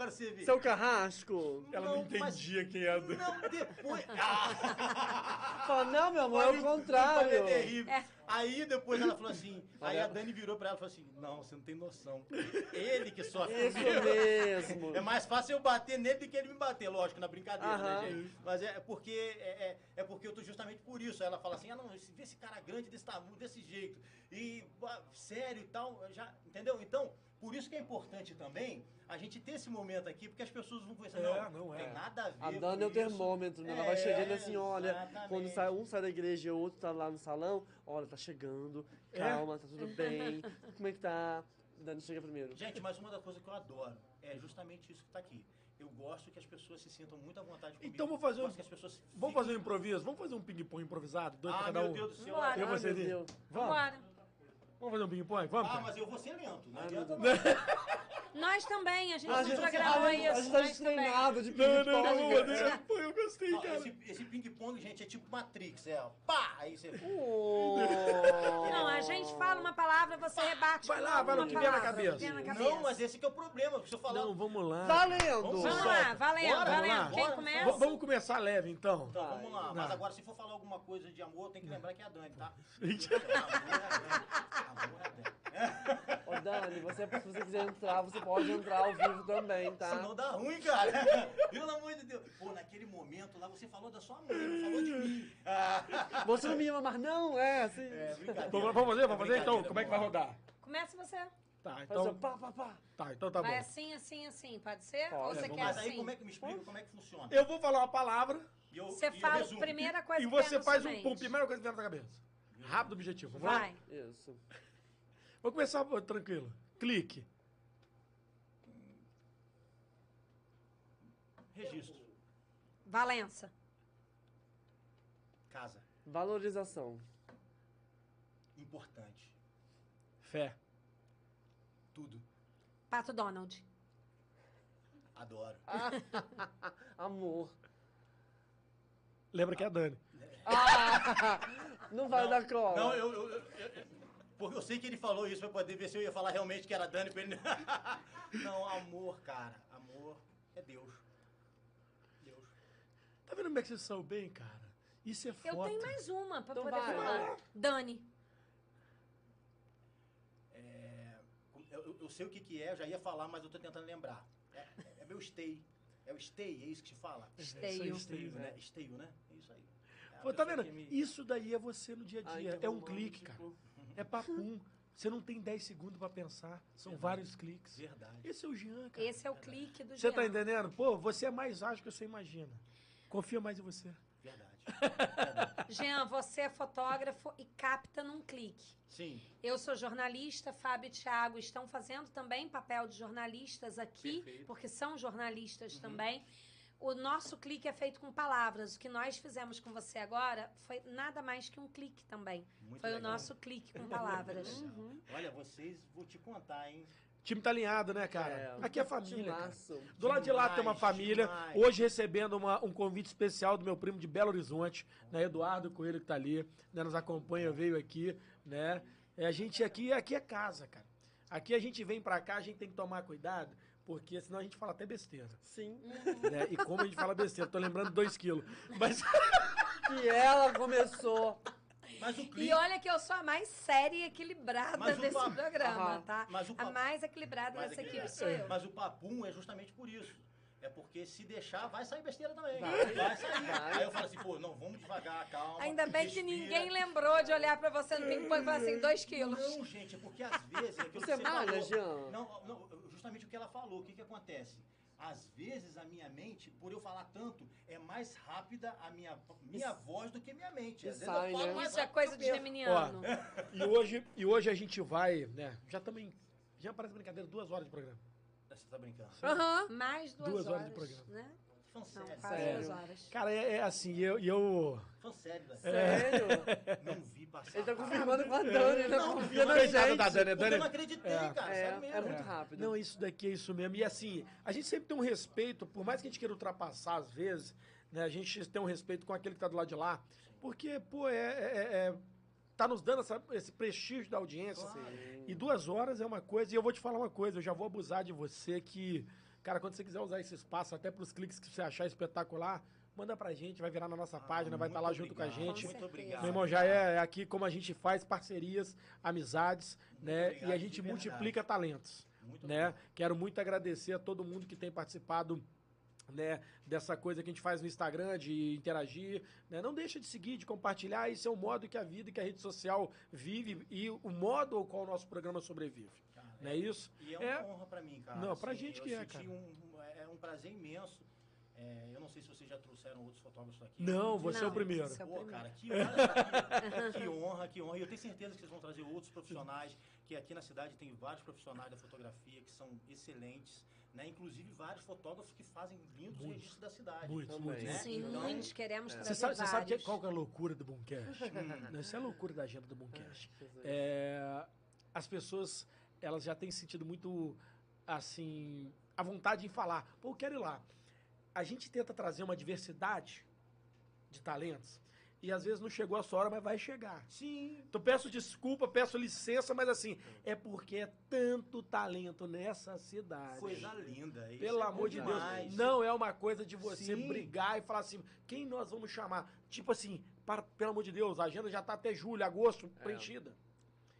Agora você vê. seu carrasco. Ela não, mas- entendia quem é a Dani. Não, depois. Ah! Fala, não, meu amor, é o contrário. terrível. É. Aí depois ela falou assim, aí a Dani virou pra ela e falou assim, não, você não tem noção. Ele que sofre Isso comigo. mesmo. É mais fácil eu bater nele do que ele me bater, lógico, na brincadeira, Aham. né, gente? Mas é porque é, é, é porque eu tô justamente por isso. Aí ela fala assim, ah não, esse, vê esse cara grande desse tamanho, desse jeito, e sério e tal, já, entendeu? Então, por isso que é importante também a gente ter esse momento aqui, porque as pessoas vão pensar, É, não, não é. tem nada a ver A com Dani é o termômetro, né? Ela É, vai chegando assim, olha, exatamente. quando sai, um sai da igreja e o outro tá lá no salão, olha, tá chegando, É? calma, tá tudo bem, como é que tá? Dani chega primeiro. Gente, mas uma das coisas que eu adoro é justamente isso que está aqui. Eu gosto que as pessoas se sintam muito à vontade comigo. Então vou fazer um- Gosto que as pessoas Vamos fiquem- fazer um improviso? Vamos fazer um ping-pong improvisado? Dois pra Ah, cada meu um? Deus do céu. Vambora. Eu dele. Deus. Vamos? Vamos fazer um ping-pong? Vamos? Ah, cara? mas eu vou ser lento. Não Ai, adianta não. Nós também, a gente A não gente, programou a isso. a gente tá destreinado de Não, não, não, ping-pong. fazer. Pô, eu gostei, Não, cara. esse, esse ping-pong, gente, é tipo Matrix. É, ó, pá! Aí você... Oh. Não, a gente fala uma palavra, você rebate. Vai lá, vai no que vier na cabeça. Não, mas esse que é o problema. Se eu falar... Não, vamos lá. Valendo! Vamos lá, valendo, Bora, valendo. Quem começa? Vamos começar leve, então. Então, vamos lá. Mas agora, se for falar alguma coisa de amor, tem que lembrar que é a Dani, tá? Amor é a Dani. Amor é a Dani. Dani, você, se você quiser entrar, você pode entrar ao vivo também, tá? Senão dá ruim, cara. Pelo amor de Deus. Pô, naquele momento lá, você falou da sua mãe, não falou de mim. Ah, Você não me ama, mas não, é assim. é, brincadeira. Vamos vamos fazer? Vamos fazer? Então, como é que vai rodar? Começa você. Tá, então... assim, pá, pá, pá. Tá, então tá bom. Vai assim, assim, assim. Pode ser? Pode. Ou você É, quer Mas aí, assim? como é que me explica como é que funciona? Eu vou falar uma palavra E eu- Você e fala a primeira coisa e que vem você faz um pum, primeira coisa que vier na cabeça. Rápido, objetivo. Vamos lá? Vai. Isso. Vou começar pô, tranquilo. Clique. Registro. Valença. Casa. Valorização. Importante. Fé. Tudo. Pato Donald. Adoro. Amor. Lembra que é a Dani. Ah, não vai dar cola. Não, eu, eu, eu- eu- Porque eu sei que ele falou isso pra poder ver se eu ia falar realmente que era Dani pra ele. Não, amor, cara. Amor é Deus. Deus. Tá vendo como é que vocês são bem, cara? Isso é foto. Eu tenho mais uma pra Então poder vai, falar. Dani. É, eu, eu- sei o que, que é, eu já ia falar, mas eu tô tentando lembrar. É, é meu stay. É o stay, é isso que se fala? Esteio. Esteio, né? Esteio, né? É isso aí. É Pô, tá pessoa vendo? me- Isso daí é você no dia a dia. então é um clique, tipo, cara. É papum. Você não tem 10 segundos pra pensar. São vários cliques. Verdade. Esse é o Jean, cara. Esse é o clique do Você tá Jean. entendendo? Pô, você é mais ágil que você imagina. Confia mais em você. Verdade. Jean, você é fotógrafo e capta num clique. Sim. Eu sou jornalista, Fábio e Thiago estão fazendo também papel de jornalistas aqui, Perfeito. porque são jornalistas Uhum. também. O nosso clique é feito com palavras. O que nós fizemos com você agora foi nada mais que um clique também. Muito foi o legal. nosso clique com palavras. Legal. Olha, vocês, vou te contar, hein? O time tá alinhado, né, cara? É, Aqui é família, cara. Do lado de lá tem uma família. demais. Hoje recebendo uma- um convite especial do meu primo de Belo Horizonte, né? Eduardo Coelho que tá ali, né? Nos acompanha, veio aqui, né? É, a gente aqui, aqui é casa, cara. Aqui a gente vem pra cá, a gente tem que tomar cuidado, porque senão a gente fala até besteira. Sim. Né? E como a gente fala besteira, tô lembrando dois quilos. Mas Que ela começou. Mas o E olha que eu sou a mais séria e equilibrada Mas desse papo- programa, Aham. tá? Mas A mais equilibrada Mas dessa equipe sou eu. Mas o papum é justamente por isso. É porque se deixar, vai sair besteira também. Vai. Vai, sair. Vai. Aí eu falo assim, pô, não, vamos devagar, calma. Ainda bem que respira. ninguém lembrou de olhar pra você no ping-pong e falar assim, dois quilos. Não, gente, é porque às vezes. É Você que malha. Jean? Não, não, justamente o que ela falou. O que, que acontece? Às vezes a minha mente, por eu falar tanto, é mais rápida a minha, minha voz do que minha mente. Às vezes sai, eu falo né? mais Isso é rápido coisa de eu penso. geminiano. E hoje, e hoje a gente vai, né? Já também. Já parece brincadeira, duas horas de programa. Você tá brincando? Aham. Mais duas, Duas horas horas, de programa. né? Falando Não, sério. quase duas horas. Cara, é, é assim, eu, eu. Falando sério, velho. Sério? Não vi passar. Ele tá confirmando com a Dani, né? Não, Confia na gente. da Dani, Porque Dani. eu não acreditei, É. cara. É, sério mesmo. é muito rápido. Não, isso daqui é isso mesmo. E assim, a gente sempre tem um respeito, por mais que a gente queira ultrapassar às vezes, né? A gente tem um respeito com aquele que tá do lado de lá. Porque, pô, é. é- é- tá nos dando essa- esse prestígio da audiência. Sim. E duas horas é uma coisa, e eu vou te falar uma coisa, eu já vou abusar de você que, cara, quando você quiser usar esse espaço, até pros cliques que você achar espetacular, manda pra gente, vai virar na nossa página, vai estar lá Ah, Muito junto com a obrigado, gente. Com Muito obrigado. Meu irmão, já é aqui como a gente faz parcerias, amizades, né? obrigado, e a gente multiplica talentos, Muito né? obrigado. Quero muito agradecer a todo mundo que tem participado né, dessa coisa que a gente faz no Instagram, de interagir, né? Não deixa de seguir, de compartilhar, isso é o modo que a vida e que a rede social vive e o modo ao qual o nosso programa sobrevive. Cara, Não é isso? E é uma É. honra pra mim, cara. Não, pra gente eu que é, cara. Um, um- é um prazer imenso. É, eu não sei se vocês já trouxeram outros fotógrafos aqui. Não, você é o Não, primeiro. é o Pô, primeiro. cara, que honra, que honra, que honra. E eu tenho certeza que vocês vão trazer outros profissionais, que aqui na cidade tem vários profissionais da fotografia que são excelentes, né? Inclusive vários fotógrafos que fazem lindos Muitos. registros da cidade. Muitos, Também. muitos. né? Sim, Então, muitos queremos trazer Você sabe, você sabe que- vários. qual que é a loucura do Boomcast? Hum. Não, Isso é a loucura da agenda do Boomcast. Jesus. É, as pessoas, elas já têm sentido muito, assim, a vontade em falar. Pô, eu quero ir lá. A gente tenta trazer uma diversidade de talentos e às vezes não chegou a sua hora, mas vai chegar. Sim. Então peço desculpa, peço licença, mas assim, é porque é tanto talento nessa cidade. Coisa linda. isso Pelo é amor de demais. Deus, não é uma coisa de você Sim. brigar e falar assim, quem nós vamos chamar? Tipo assim, para, pelo amor de Deus, a agenda já tá até julho, agosto, preenchida.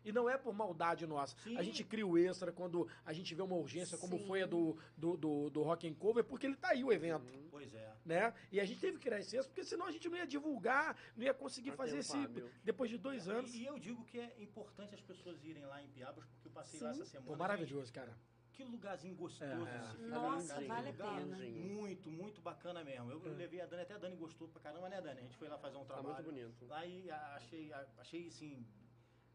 E não é por maldade nossa. Sim. A gente cria o extra quando a gente vê uma urgência, como Sim. foi a do, do, do, do Rock and Cover, porque ele tá aí o evento, Pois é. né? E a gente teve que criar esse extra, porque senão a gente não ia divulgar, não ia conseguir Tá fazer esse... Depois de dois anos. E eu digo que é importante as pessoas irem lá em Piabas, porque eu passei lá essa semana. Pô, maravilhoso, cara. Que lugarzinho gostoso É. de se ficar, Nossa, cara, que vale a lugar pena. Muito, muito bacana mesmo. Eu, eu levei a Dani, até a Dani gostou pra caramba, né, Dani? A gente foi lá fazer um Tá trabalho. muito bonito. Lá e a- achei, a- achei assim.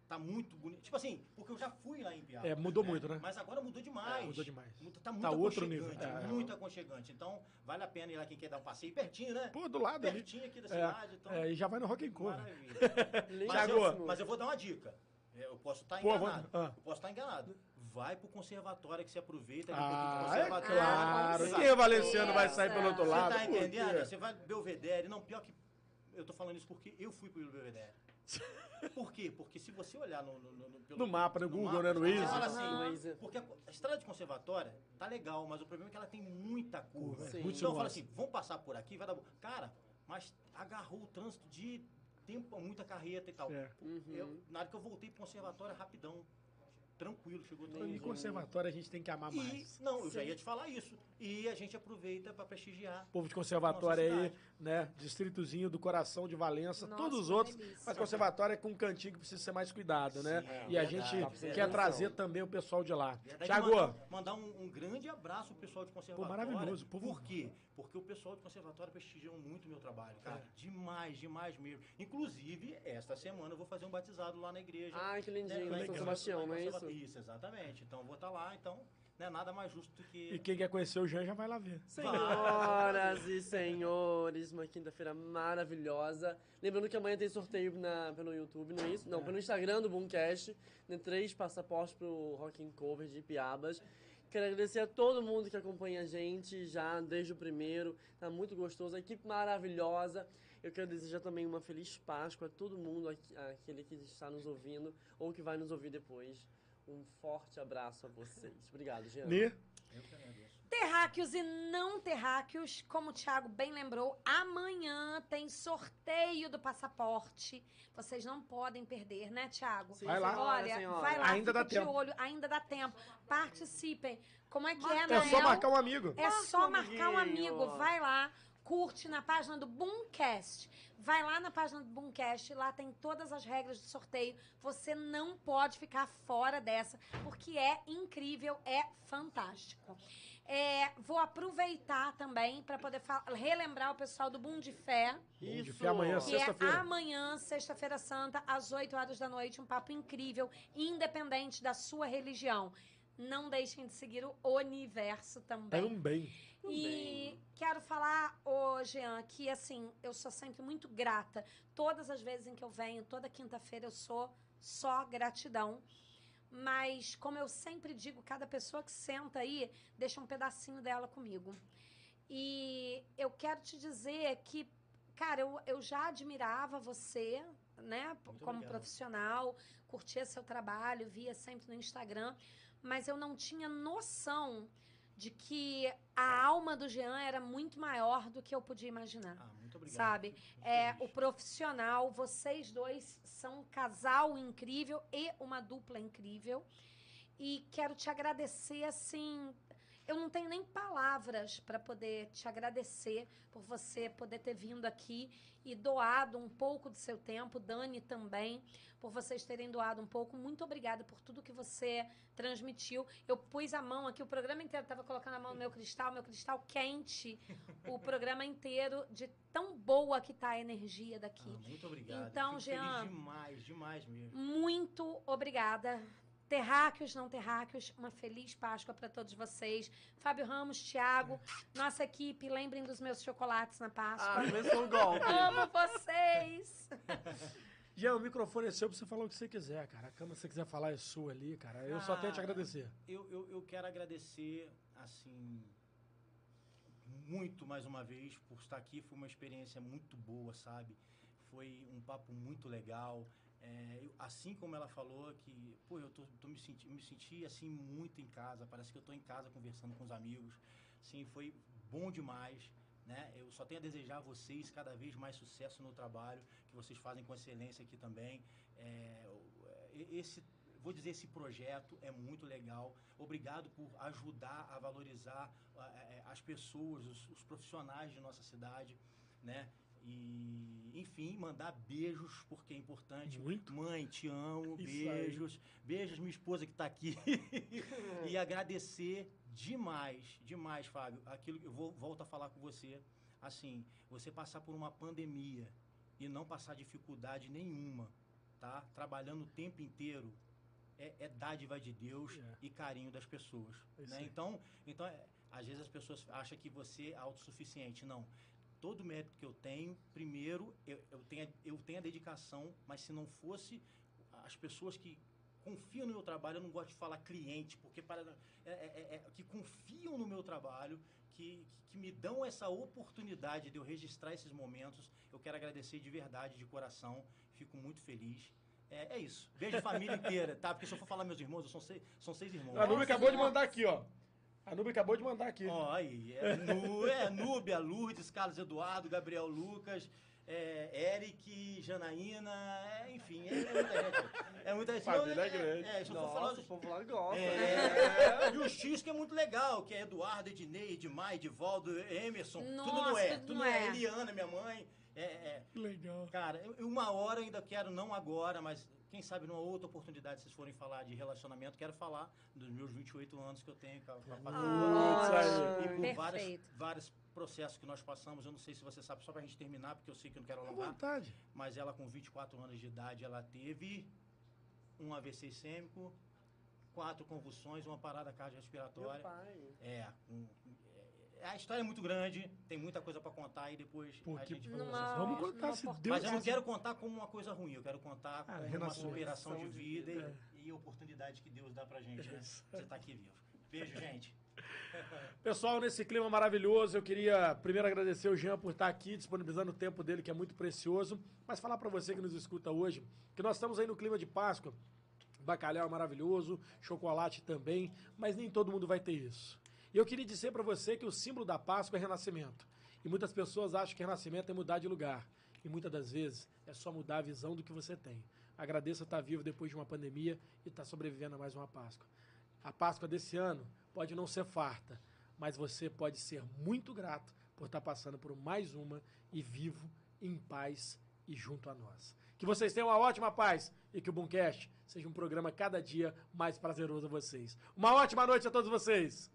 Tá muito bonito. Tipo assim, porque eu já fui lá em Piabas. É, mudou muito, né? Mas agora mudou demais. É, mudou demais. Muito- Tá muito Tá outro aconchegante, nível, é. muito aconchegante. Então, vale a pena ir lá quem quer dar um passeio pertinho, né? Pô, do lado ali. pertinho aqui da É, cidade. Então, é, e já vai no Rock and Cover. maravilha. Mas eu, mas eu vou dar uma dica. Eu posso estar Pô, vou- enganado. ah. Eu posso estar enganado. Vai pro conservatório que você aproveita. Ah, é claro. Quem é Valenciano vai sair pelo outro Você lado? tá Por quê? entendendo? Você vai Belvedere. Não, pior que. Eu tô falando isso porque eu fui pro Belvedere. Por quê? Porque se você olhar no, no, no, pelo- No mapa, no Google, né, no Waze. fala assim, porque a estrada de conservatória tá legal, mas o problema é que ela tem muita curva. Sim. Muito Então eu falo sinuosa. assim, vamos passar por aqui, vai dar bom. Cara, mas agarrou o trânsito de tempo, muita carreta e tal. É. Uhum. Eu, na hora que eu voltei pro conservatório, rapidão, tranquilo, chegou Em tranquilo. conservatório a gente tem que amar E, mais. não, eu já Sim. ia te falar isso. E a gente aproveita para prestigiar. Povo de conservatório aí, né? Distritozinho do coração de Valença, Nossa, todos os outros. delícia. Mas conservatório é com um cantinho que precisa ser mais cuidado, né? Sim, é, e a verdade. gente precisando quer trazer também o pessoal de lá. Verdade, Tiago, mandar, mandar um, um grande abraço pro pessoal de conservatório. maravilhoso, povo- Por quê? Porque o pessoal de conservatório prestigiam muito o meu trabalho, cara. É. Demais, demais mesmo. Inclusive, esta semana eu vou fazer um batizado lá na igreja. Ai, que né, lindinho, em em São Sebastião, não é isso? Isso, exatamente. Então eu vou estar lá, então não é nada mais justo do que. e quem quer conhecer o Jean já vai lá ver. Senhoras e senhores, uma quinta-feira maravilhosa. Lembrando que amanhã tem sorteio na, pelo YouTube, não é isso? Não, pelo Instagram do Boomcast. Tem três passaportes pro Rock and Cover de Piabas. Quero agradecer a todo mundo que acompanha a gente já desde o primeiro. Tá muito gostoso, a equipe maravilhosa. Eu quero desejar também uma feliz Páscoa a todo mundo, aqui- aquele que está nos ouvindo ou que vai nos ouvir depois. Um forte abraço a vocês. Obrigado, Jean. Né? Eu que agradeço. Terráqueos e não terráqueos, como o Thiago bem lembrou, amanhã tem sorteio do passaporte. Vocês não podem perder, né, Thiago? Sim, Vai lá. Olha, senhora. vai lá, Ainda fica dá de tempo. olho, ainda dá tempo. Participem. Como é que é, É Nael? só marcar um amigo. É só Marca um marcar um amigo. Vai lá, curte na página do Boomcast. Vai lá na página do Boomcast, lá tem todas as regras do sorteio. Você não pode ficar fora dessa, porque é incrível, é fantástico. É, vou aproveitar também para poder relembrar o pessoal do Boom de Fé. Bom de fé amanhã, Que é Sexta-feira. amanhã, sexta-feira santa, às 8 horas da noite, um papo incrível, independente da sua religião. Não deixem de seguir o universo também. Também. E quero falar, ô Jean, que assim, eu sou sempre muito grata. Todas as vezes em que eu venho, toda quinta-feira, eu sou só gratidão. Mas, como eu sempre digo, cada pessoa que senta aí deixa um pedacinho dela comigo. E eu quero te dizer que, cara, eu, eu já admirava você, né, Muito como profissional, curtia seu trabalho, via sempre no Instagram, mas eu não tinha noção de que a alma do Jean era muito maior do que eu podia imaginar. Ah, muito obrigado. Sabe? É, feliz. o profissional, vocês dois são um casal incrível e uma dupla incrível. E quero te agradecer assim. Eu não tenho nem palavras para poder te agradecer por você poder ter vindo aqui e doado um pouco do seu tempo, Dani também, por vocês terem doado um pouco. Muito obrigada por tudo que você transmitiu. Eu pus a mão aqui, o programa inteiro estava colocando a mão no meu cristal, meu cristal quente, o programa inteiro, de tão boa que tá a energia daqui. Ah, muito obrigado. Então, Fico Jean- demais, demais mesmo. Muito obrigada. Terráqueos, não terráqueos, uma feliz Páscoa para todos vocês. Fábio Ramos, Thiago, nossa equipe, lembrem dos meus chocolates na Ah, Páscoa. começou o golpe. Amo vocês! Jean, o microfone é seu pra você falar o que você quiser, cara. A câmera, se você quiser falar, é sua ali, cara. Eu só tenho a te Cara, agradecer. Eu, eu, eu quero agradecer, assim, muito mais uma vez por estar aqui. Foi uma experiência muito boa, sabe? Foi um papo muito legal. É, assim como ela falou que, pô, eu tô, tô me, senti, me senti assim muito em casa. Parece que eu tô em casa conversando com os amigos. Sim, foi bom demais. Né? Eu só tenho a desejar a vocês cada vez mais sucesso no trabalho que vocês fazem com excelência aqui também. É, é, esse, vou dizer, esse projeto é muito legal. Obrigado por ajudar a valorizar as pessoas, os, os profissionais de nossa cidade, né? E, enfim, mandar beijos, porque é importante. Muito. Mãe, te amo, Isso aí. beijos. Beijos, minha esposa que está aqui. e agradecer demais, demais, Fábio. Aquilo que eu vou, volto a falar com você. Assim, você passar por uma pandemia e não passar dificuldade nenhuma, tá? Trabalhando o tempo inteiro é, é dádiva de Deus É. e carinho das pessoas. É né? Então, então é, às vezes as pessoas acham que você é autossuficiente. Não. Todo mérito que eu tenho, primeiro, eu, eu, tenho, eu tenho a dedicação, mas se não fosse as pessoas que confiam no meu trabalho, eu não gosto de falar cliente, porque para, é, é- é- que confiam no meu trabalho, que, que me dão essa oportunidade de eu registrar esses momentos. Eu quero agradecer de verdade, de coração. Fico muito feliz. É, é isso. Beijo família inteira, tá? Porque se eu for falar meus irmãos, eu são seis, são seis irmãos. A Nubia acabou de mandar aqui, ó. A Nubia acabou de mandar aqui. Ó, aí. É, Nu, é Núbia, Lourdes, Carlos Eduardo, Gabriel Lucas, é, Eric, Janaína, é, enfim, é, é muita gente. É muita gente. Família é, grande. É, se eu for Nossa, falar o povo lá gosta. é, e o X que é muito legal, que é Eduardo, Ednei, Edmar, Edivaldo, Emerson, tudo não Nossa, é. tudo Tudo não não é. é. Eliana, minha mãe. É, é. Que legal. Cara, uma hora ainda quero, não agora, mas quem sabe numa outra oportunidade, se vocês forem falar de relacionamento, quero falar dos meus 28 anos que eu tenho com a, com a patroa. E por vários, Perfeito. vários processos que nós passamos, eu não sei se você sabe, só pra gente terminar, porque eu sei que eu não quero À alongar, vontade. mas ela com 24 anos de idade, ela teve um AVC isquêmico, quatro convulsões, uma parada Meu cardiorrespiratória. pai. É, um- é, a história é muito grande, tem muita coisa pra contar e depois Pô, a gente Numa- Vamos contar, se. Deus mas eu não quero contar como uma coisa ruim, eu quero contar Ah, como uma superação de de vida vida. e, e oportunidade que Deus dá pra gente, né? Você tá aqui vivo. Beijo, gente. Pessoal, nesse clima maravilhoso, eu queria primeiro agradecer o Jean por estar aqui, disponibilizando o tempo dele, que é muito precioso. Mas falar para você que nos escuta hoje, que nós estamos aí no clima de Páscoa. Bacalhau é maravilhoso, chocolate também, mas nem todo mundo vai ter isso. E eu queria dizer para você que o símbolo da Páscoa é renascimento. E muitas pessoas acham que renascimento é mudar de lugar. E muitas das vezes é só mudar a visão do que você tem. Agradeça estar vivo depois de uma pandemia e estar sobrevivendo a mais uma Páscoa. A Páscoa desse ano pode não ser farta, mas você pode ser muito grato por estar passando por mais uma e vivo, em paz e junto a nós. Que vocês tenham uma ótima paz e que o Boomcast seja um programa cada dia mais prazeroso a vocês. Uma ótima noite a todos vocês!